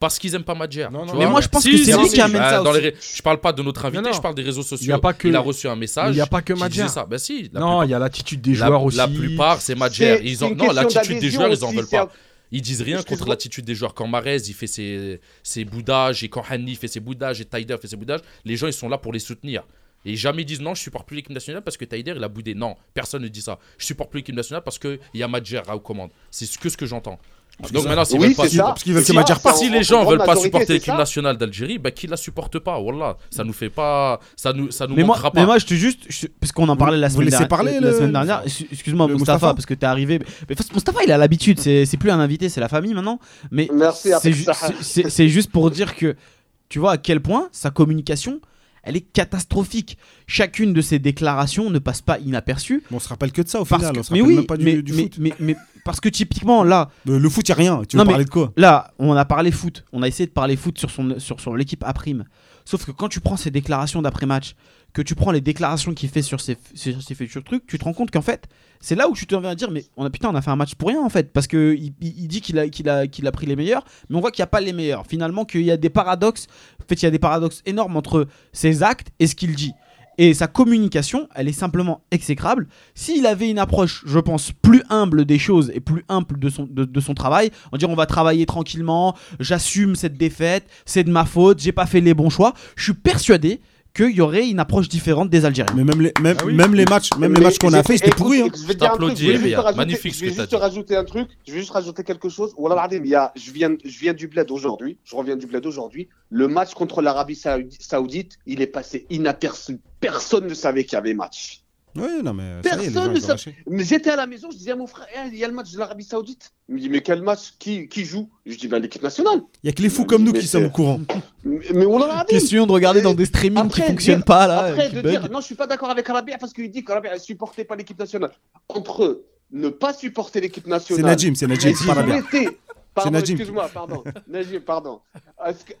[SPEAKER 3] parce qu'ils aiment pas Madjer
[SPEAKER 5] Non, non,
[SPEAKER 3] tu
[SPEAKER 5] mais
[SPEAKER 2] moi, je pense
[SPEAKER 3] Si,
[SPEAKER 2] que c'est
[SPEAKER 3] si,
[SPEAKER 6] lui
[SPEAKER 3] si,
[SPEAKER 6] qui
[SPEAKER 2] amène
[SPEAKER 3] bah,
[SPEAKER 2] ça
[SPEAKER 3] dans
[SPEAKER 2] aussi.
[SPEAKER 3] les ré- je parle pas de notre invité
[SPEAKER 5] non.
[SPEAKER 3] je parle des réseaux
[SPEAKER 5] Il y
[SPEAKER 3] sociaux
[SPEAKER 5] a pas que-
[SPEAKER 3] il a reçu un message
[SPEAKER 5] Il n'y a pas que Madjer.
[SPEAKER 3] ça bah si
[SPEAKER 5] Non,
[SPEAKER 3] plupart-
[SPEAKER 5] il y a l'attitude des
[SPEAKER 3] la-
[SPEAKER 5] joueurs aussi.
[SPEAKER 3] la plupart c'est Madjer ils ont non l'attitude des joueurs ils en veulent pas ils disent rien contre l'attitude des joueurs. Quand Marez il fait ses, ses boudages et quand Hanni fait ses boudages et Taider fait ses boudages, les gens ils sont là pour les soutenir. Et jamais ils disent non, je supporte plus l'équipe nationale parce que Taider il a boudé. Non, personne ne dit ça. Je supporte plus l'équipe nationale parce qu'il y a Madjer à aux commandes. C'est que ce que j'entends. Donc maintenant, s'ils
[SPEAKER 6] Oui,
[SPEAKER 3] veulent pas
[SPEAKER 6] ça.
[SPEAKER 4] parce qu'ils veulent
[SPEAKER 6] C'est
[SPEAKER 4] que Madjer
[SPEAKER 3] si les gens veulent pas supporter l'équipe nationale d'Algérie, bah qu'ils la supportent pas? Wallah, ça nous fait pas, ça nous, ça nous
[SPEAKER 2] Mais moi,
[SPEAKER 3] pas.
[SPEAKER 2] mais moi, je te juste, je- parce qu'on en parlait la semaine, dernière-
[SPEAKER 4] parler,
[SPEAKER 2] la
[SPEAKER 4] le-
[SPEAKER 2] semaine dernière. Excuse- Excuse-moi, Mustapha parce que t'es arrivé. Mais Mustapha, il a l'habitude. C'est plus un invité, c'est la famille maintenant. Mais c'est juste pour dire que tu vois à quel point sa communication, elle est catastrophique. Chacune de ses déclarations ne passe pas inaperçue.
[SPEAKER 4] Mais on se rappelle que de ça au final.
[SPEAKER 2] que-
[SPEAKER 4] On se
[SPEAKER 2] mais oui,
[SPEAKER 4] même pas du,
[SPEAKER 2] mais,
[SPEAKER 4] du
[SPEAKER 2] mais-
[SPEAKER 4] foot.
[SPEAKER 2] mais- mais- parce que typiquement là,
[SPEAKER 4] Euh, Le foot, il a rien. Tu veux
[SPEAKER 2] Non,
[SPEAKER 4] parler de quoi?
[SPEAKER 2] Là, on a parlé foot. On a essayé de parler foot sur, son, sur, sur l'équipe A prime. Sauf que quand tu prends ses déclarations d'après-match, que tu prends les déclarations qu'il fait sur ses, futurs trucs, tu te rends compte qu'en fait, c'est là où tu te viens à dire Mais on a, putain, on a fait un match pour rien en fait. Parce qu'il il, il dit qu'il a, qu'il a, qu'il a pris les meilleurs, mais on voit qu'il n'y a pas les meilleurs. Finalement, qu'il y a des paradoxes. En fait, il y a des paradoxes énormes entre ses actes et ce qu'il dit. Et sa communication, elle est simplement exécrable. S'il avait une approche, je pense, plus humble des choses et plus humble de son, de, son travail, en dire on va travailler tranquillement, j'assume cette défaite, c'est de ma faute, j'ai pas fait les bons choix, je suis persuadé qu'il y aurait une approche différente des Algériens.
[SPEAKER 4] Mais même les, même,
[SPEAKER 5] Ah oui.
[SPEAKER 4] même les matchs, même les
[SPEAKER 6] Mais
[SPEAKER 4] matchs qu'on a fait, c'était pourri. hein.
[SPEAKER 6] Je vais te dire un truc,
[SPEAKER 3] t'applaudis,
[SPEAKER 6] je vais rajouter-
[SPEAKER 3] Magnifique ce
[SPEAKER 6] je vais juste rajouter un truc. Je vais juste rajouter quelque chose. Wallah al-Adim, il y a, je viens, je viens du bled aujourd'hui. Je reviens du bled aujourd'hui. Le match contre l'Arabie Saoudi- Saoudite, il est passé inaperçu. Personne ne savait qu'il y avait match.
[SPEAKER 4] Oui, non, mais
[SPEAKER 6] Personne ne savait. Mais j'étais à la maison, je disais à mon frère, Eh, il y a le match de l'Arabie Saoudite. Il me dit, mais quel match? Qui, qui joue? Je dis, ben, l'équipe nationale.
[SPEAKER 4] Il y a que les fous comme nous qui sommes
[SPEAKER 6] c'est-
[SPEAKER 4] au courant.
[SPEAKER 6] Mais, mais Wallah al-Adim,
[SPEAKER 2] Question de regarder dans des streamings qui
[SPEAKER 6] Après,
[SPEAKER 2] fonctionnent
[SPEAKER 6] dire-
[SPEAKER 2] pas là,
[SPEAKER 6] Après, de dire, non, je suis pas d'accord avec Rabia parce qu'il dit que Rabia ne supportait pas l'équipe nationale. Entre eux, ne pas supporter l'équipe
[SPEAKER 4] C'est
[SPEAKER 6] nationale.
[SPEAKER 4] Najim, c'est Najim, c'est pas la bien.
[SPEAKER 6] souhaiter- Pardon, excuse-moi, pardon. Najim, pardon.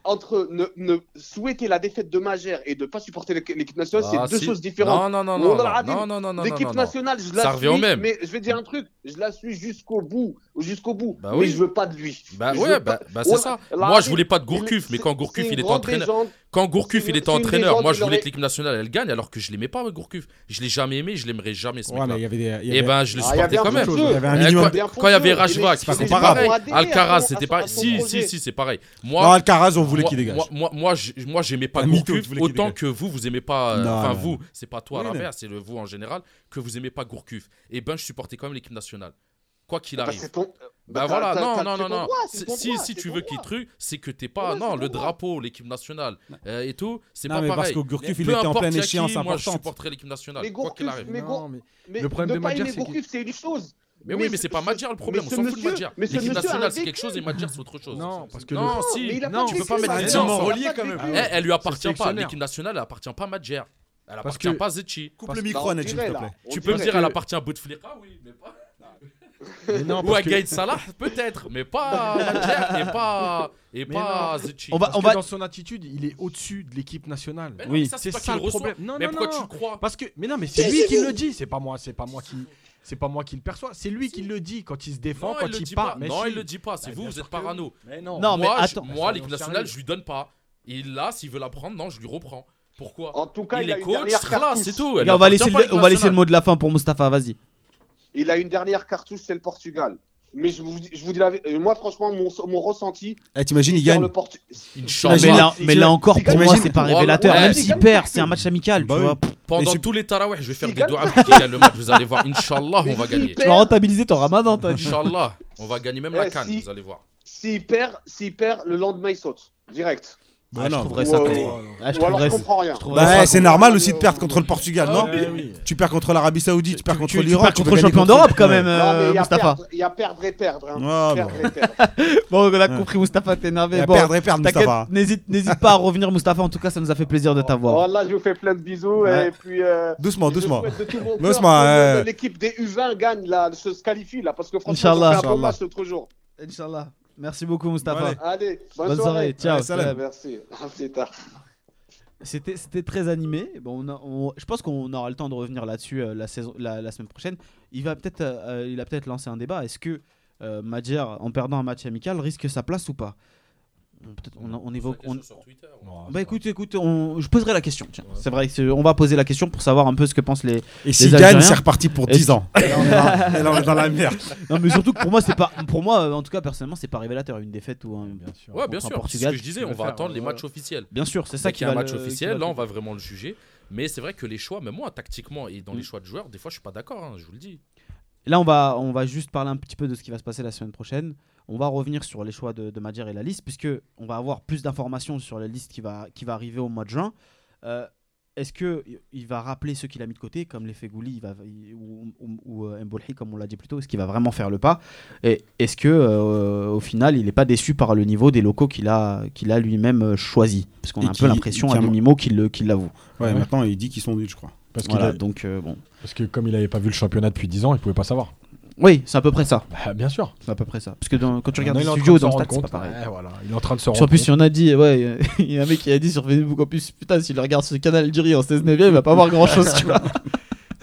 [SPEAKER 6] Entre ne, ne souhaiter la défaite de Magère et de ne pas supporter l'équipe nationale,
[SPEAKER 3] Ah,
[SPEAKER 6] c'est deux
[SPEAKER 3] si.
[SPEAKER 6] choses différentes.
[SPEAKER 3] Non, non, non, non,
[SPEAKER 6] Wallah
[SPEAKER 3] non,
[SPEAKER 6] al-Adim,
[SPEAKER 3] non, non, non, non,
[SPEAKER 6] L'équipe nationale, je la
[SPEAKER 3] Ça
[SPEAKER 6] suis,
[SPEAKER 3] revient au même.
[SPEAKER 6] mais je vais dire un truc, je la suis jusqu'au bout. Jusqu'au bout.
[SPEAKER 3] Bah
[SPEAKER 6] mais
[SPEAKER 3] oui.
[SPEAKER 6] je veux pas de lui.
[SPEAKER 3] Bah
[SPEAKER 6] Je
[SPEAKER 3] ouais, bah, bah c'est ça. Moi, je
[SPEAKER 6] il-
[SPEAKER 3] voulais pas de Gourcuff, mais quand Gourcuff, il était entraîneur.
[SPEAKER 6] légende.
[SPEAKER 3] Quand Gourcuff, il était entraîneur, moi, je voulais que l'équipe nationale, elle gagne, alors que je l'aimais pas, Gourcuff. Je l'ai jamais aimé, je l'aimerais jamais, ce
[SPEAKER 4] Ouais, mais
[SPEAKER 3] mec-là. Et
[SPEAKER 4] avait-
[SPEAKER 3] ben, je le
[SPEAKER 6] Ah,
[SPEAKER 3] supportais quand même.
[SPEAKER 4] Il y avait un
[SPEAKER 3] Eh, quand- il y avait. Rajva,
[SPEAKER 6] Mais
[SPEAKER 3] faisait
[SPEAKER 6] pas
[SPEAKER 3] pareil.
[SPEAKER 6] comparable.
[SPEAKER 3] Alcaraz, c'était pareil. Si, si, si, c'est pareil.
[SPEAKER 4] Non,
[SPEAKER 3] Moi,
[SPEAKER 4] Alcaraz, on voulait qu'il dégage.
[SPEAKER 3] moi, moi, moi, j'ai- moi, j'aimais pas Gourcuff autant que vous, vous aimez pas. euh, Enfin, vous, c'est pas toi l'inverse, c'est le vous en général, que vous aimez pas Gourcuff. Et ben, je supportais quand même l'équipe nationale. Quoi qu'il
[SPEAKER 6] Bah,
[SPEAKER 3] arrive.
[SPEAKER 6] ton-
[SPEAKER 3] Bah
[SPEAKER 6] t'as-
[SPEAKER 3] voilà, non, non, non, non.
[SPEAKER 6] droit,
[SPEAKER 3] Si, si,
[SPEAKER 6] droit,
[SPEAKER 3] si
[SPEAKER 6] c'est
[SPEAKER 3] tu veux qu'il truc, c'est que t'es pas.
[SPEAKER 6] Ouais,
[SPEAKER 3] non, le
[SPEAKER 6] droit.
[SPEAKER 3] drapeau, l'équipe nationale euh, et tout, c'est
[SPEAKER 4] Non,
[SPEAKER 3] pas
[SPEAKER 4] mais parce qu'au Gourcuff, il était en pleine échéance
[SPEAKER 3] Moi, je
[SPEAKER 4] importante.
[SPEAKER 3] supporterai l'équipe nationale.
[SPEAKER 6] Mais
[SPEAKER 3] Quoi qu'il arrive.
[SPEAKER 6] mais
[SPEAKER 5] Non, mais
[SPEAKER 6] Mais
[SPEAKER 5] Le problème de
[SPEAKER 6] aimer
[SPEAKER 5] c'est que-
[SPEAKER 6] Gourcuff, c'est une chose.
[SPEAKER 3] Mais oui, mais c'est pas Madjer le problème, on s'en fout de
[SPEAKER 6] ce
[SPEAKER 3] L'équipe nationale, c'est quelque chose et
[SPEAKER 6] vécu.
[SPEAKER 3] Madjer, c'est autre chose.
[SPEAKER 5] Non, parce que
[SPEAKER 3] Non,
[SPEAKER 5] le-
[SPEAKER 3] si. Non, tu peux pas mettre les
[SPEAKER 6] relié, quand même.
[SPEAKER 3] Elle lui appartient pas. L'équipe nationale, elle appartient pas à Madjer. Elle appartient pas à Zetchi.
[SPEAKER 4] Coupe le
[SPEAKER 6] Bah,
[SPEAKER 4] micro,
[SPEAKER 6] on
[SPEAKER 4] Najim, s'il te plaît.
[SPEAKER 3] Tu peux me dire, elle appartient à Bouteflika, oui, mais pas.
[SPEAKER 5] Mais non,
[SPEAKER 3] Ou à
[SPEAKER 5] que-
[SPEAKER 3] Gaïd Salah, peut-être, mais pas et pas, et
[SPEAKER 5] Mais
[SPEAKER 3] pas.
[SPEAKER 2] On va-
[SPEAKER 5] parce que dans son attitude, il est au-dessus de l'équipe nationale.
[SPEAKER 3] Mais non,
[SPEAKER 2] Oui.
[SPEAKER 3] mais ça, c'est
[SPEAKER 5] ça le problème. Non,
[SPEAKER 3] Mais
[SPEAKER 5] non,
[SPEAKER 3] pourquoi
[SPEAKER 5] non.
[SPEAKER 3] tu le crois
[SPEAKER 5] Parce que, mais non, mais c'est lui qui le dit. C'est pas moi, c'est pas moi qui, c'est pas moi qui le perçois. C'est lui qui le dit quand il se défend,
[SPEAKER 3] Non,
[SPEAKER 5] quand
[SPEAKER 3] il
[SPEAKER 5] il
[SPEAKER 3] dit
[SPEAKER 5] part.
[SPEAKER 3] pas.
[SPEAKER 5] Mais
[SPEAKER 3] Non,
[SPEAKER 5] si.
[SPEAKER 3] il le dit pas. C'est
[SPEAKER 5] Bah,
[SPEAKER 3] vous, vous êtes parano.
[SPEAKER 5] Mais non.
[SPEAKER 2] Non, mais
[SPEAKER 3] moi, je-
[SPEAKER 2] attends.
[SPEAKER 3] moi l'équipe nationale, je lui donne pas. Et là, s'il veut la prendre, non, je lui reprends. Pourquoi?
[SPEAKER 6] En tout cas,
[SPEAKER 3] Il est coach, c'est tout.
[SPEAKER 2] On va laisser, le, on va laisser le
[SPEAKER 3] l'équipe
[SPEAKER 2] mot de la fin pour Mustapha, vas-y.
[SPEAKER 6] Il a une dernière cartouche, c'est le Portugal. Mais je vous, dis- je vous dis la vérité, moi franchement, mon, mon ressenti,
[SPEAKER 4] Eh, T'imagines, il gagne.
[SPEAKER 6] le Portu-
[SPEAKER 3] Une
[SPEAKER 2] Mais là, mais là encore, pour moi, c'est pas révélateur.
[SPEAKER 3] ouais.
[SPEAKER 2] Même s'il perd, c'est un match amical.
[SPEAKER 4] Bah
[SPEAKER 2] tu
[SPEAKER 4] oui.
[SPEAKER 2] vois.
[SPEAKER 3] Pendant tous les tarawih, je vais faire des doigts pour qu'il gagne le match. Vous allez voir, Inch'Allah, on va gagner.
[SPEAKER 2] Tu vas rentabiliser ton ramadan, toi.
[SPEAKER 3] Inch'Allah, on va gagner même la canne,
[SPEAKER 6] si-
[SPEAKER 3] vous allez voir.
[SPEAKER 6] S'il perd, s'il perd, le lendemain il saute. Direct.
[SPEAKER 2] Ah,
[SPEAKER 4] Bah
[SPEAKER 2] je
[SPEAKER 4] non.
[SPEAKER 2] trouverais
[SPEAKER 6] Ou,
[SPEAKER 2] ça. Ah, je trouverais
[SPEAKER 6] je comprends rien.
[SPEAKER 2] je trouverais
[SPEAKER 4] Bah,
[SPEAKER 2] ça-
[SPEAKER 4] c'est normal aussi de perdre contre le Portugal, non
[SPEAKER 5] Ouais, oui.
[SPEAKER 4] Tu perds contre l'Arabie Saoudite, tu perds contre
[SPEAKER 2] tu- tu
[SPEAKER 4] l'Iran.
[SPEAKER 2] perds contre le champion d'Europe, quand même,
[SPEAKER 6] Non,
[SPEAKER 2] euh,
[SPEAKER 6] il y a
[SPEAKER 2] Mustapha.
[SPEAKER 6] perdre- il y a perdre et perdre. hein.
[SPEAKER 4] Ouais,
[SPEAKER 6] Perdre
[SPEAKER 4] bon.
[SPEAKER 6] et perdre.
[SPEAKER 2] Bon, on a compris, Mustapha, t'es
[SPEAKER 4] Il y
[SPEAKER 2] énervé.
[SPEAKER 4] a
[SPEAKER 2] Bon,
[SPEAKER 4] perdre et perdre, Mustapha.
[SPEAKER 2] n'hésite n'hésite pas à revenir, Mustapha. En tout cas, ça nous a fait plaisir de t'avoir.
[SPEAKER 6] Voilà, je vous fais plein de bisous.
[SPEAKER 2] Ouais.
[SPEAKER 6] Et puis. euh,
[SPEAKER 4] Doucement, doucement. Doucement.
[SPEAKER 6] L'équipe des U20 gagne, là, se qualifie là, parce que franchement, fait un bon match l'autre jour.
[SPEAKER 2] Inch'Allah. Merci beaucoup, Mustapha.
[SPEAKER 4] Allez.
[SPEAKER 6] Allez, bonne,
[SPEAKER 2] Bonne soirée. Ciao.
[SPEAKER 4] Allez, salam.
[SPEAKER 2] Salam.
[SPEAKER 6] Merci. À plus tard.
[SPEAKER 2] C'était c'était très animé. Bon, on a- on- je pense qu'on aura le temps de revenir là-dessus euh, la, saison, la, la semaine prochaine. Il va peut-être euh, euh, il a peut-être lancé un débat. Est-ce que euh, Madjer, en perdant un match amical, risque sa place ou pas? On, peut-être- on, on évoque. on- bah écoute, écoute, on- je poserai la question. tiens. C'est vrai qu'on va poser la question pour savoir un peu ce que pensent les.
[SPEAKER 4] Et s'il
[SPEAKER 2] Algériens-
[SPEAKER 4] gagne, c'est reparti pour
[SPEAKER 2] Est-ce
[SPEAKER 4] 10 ans. Et on est dans- on est la merde.
[SPEAKER 2] Non, mais surtout que pour moi, c'est pas. Pour moi, euh, en tout cas, personnellement, c'est pas révélateur une défaite ou un.
[SPEAKER 5] Bien sûr.
[SPEAKER 3] Ouais, bien sûr. C'est ce
[SPEAKER 2] Portugal,
[SPEAKER 3] que je disais, on va
[SPEAKER 5] faire,
[SPEAKER 3] attendre les
[SPEAKER 5] euh,
[SPEAKER 3] matchs officiels.
[SPEAKER 2] Bien sûr, c'est ça qui
[SPEAKER 3] qu'il y a
[SPEAKER 2] va
[SPEAKER 3] un match
[SPEAKER 2] le-
[SPEAKER 3] officiel, là, on va vraiment le juger. Mais c'est vrai que les choix, même moi, tactiquement et dans les choix de joueurs, des fois, je suis pas d'accord, hein, je vous le dis.
[SPEAKER 2] Là, on va, on va juste parler un petit peu de ce qui va se passer la semaine prochaine. On va revenir sur les choix de, de Madjer et la liste, puisque on va avoir plus d'informations sur la liste qui va, qui va arriver au mois de juin. Euh, Est-ce que il va rappeler ceux qu'il a mis de côté, comme il va, il- ou, ou, ou, euh, Mbolhi, comme on l'a dit plus tôt Est-ce qu'il va vraiment faire le pas? Et est-ce que, euh, au final, il n'est pas déçu par le niveau des locaux qu'il a, qu'il a lui-même choisi? Parce qu'on a un peu l'impression à demi-mot qu'il qu'il l'avoue.
[SPEAKER 4] Ouais,
[SPEAKER 5] Ouais.
[SPEAKER 4] maintenant, il dit qu'ils sont nuls, je crois.
[SPEAKER 5] Parce, qu'il
[SPEAKER 2] Voilà,
[SPEAKER 5] a-
[SPEAKER 2] donc euh, bon.
[SPEAKER 5] parce que comme il avait pas vu le championnat depuis 10 ans, il pouvait pas savoir.
[SPEAKER 2] Oui, c'est à peu près ça.
[SPEAKER 5] Bah, bien sûr.
[SPEAKER 2] C'est à peu près ça. Parce que dans- quand tu regardes
[SPEAKER 5] en train de
[SPEAKER 2] dans
[SPEAKER 5] rendre
[SPEAKER 2] c'est pas
[SPEAKER 5] compte.
[SPEAKER 2] pareil.
[SPEAKER 5] Voilà. Il est en train de se
[SPEAKER 2] Puis en
[SPEAKER 5] rendre
[SPEAKER 2] plus,
[SPEAKER 5] compte.
[SPEAKER 2] il y en a dit, ouais, il y a un mec qui a dit sur Facebook en plus, putain, s'il regarde ce canal Algérie en 16 9 il va pas voir grand chose, tu vois.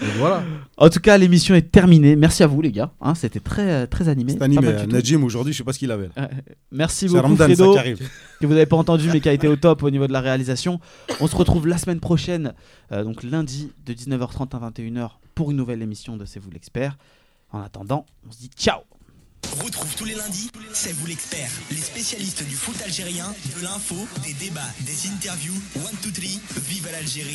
[SPEAKER 5] Et voilà.
[SPEAKER 2] En tout cas, l'émission est terminée. Merci à vous, les gars. Hein, C'était très, très animé.
[SPEAKER 4] C'est
[SPEAKER 2] Pas
[SPEAKER 4] animé.
[SPEAKER 2] mal du tout.
[SPEAKER 4] Najim, aujourd'hui, je sais pas ce qu'il avait.
[SPEAKER 2] Euh, Merci
[SPEAKER 4] C'est
[SPEAKER 2] beaucoup,
[SPEAKER 4] Ramadan, ça
[SPEAKER 2] Fredo,
[SPEAKER 4] qui arrive.
[SPEAKER 2] que vous n'avez pas entendu, mais qui a été au top au niveau de la réalisation. On se retrouve la semaine prochaine, euh, donc lundi de 19h30 à 21h, pour une nouvelle émission de C'est vous l'expert. En attendant, on se dit ciao
[SPEAKER 1] Retrouve tous les lundis, c'est vous l'expert, les spécialistes du foot algérien, de l'info, des débats, des interviews, one, two, three, vive l'Algérie.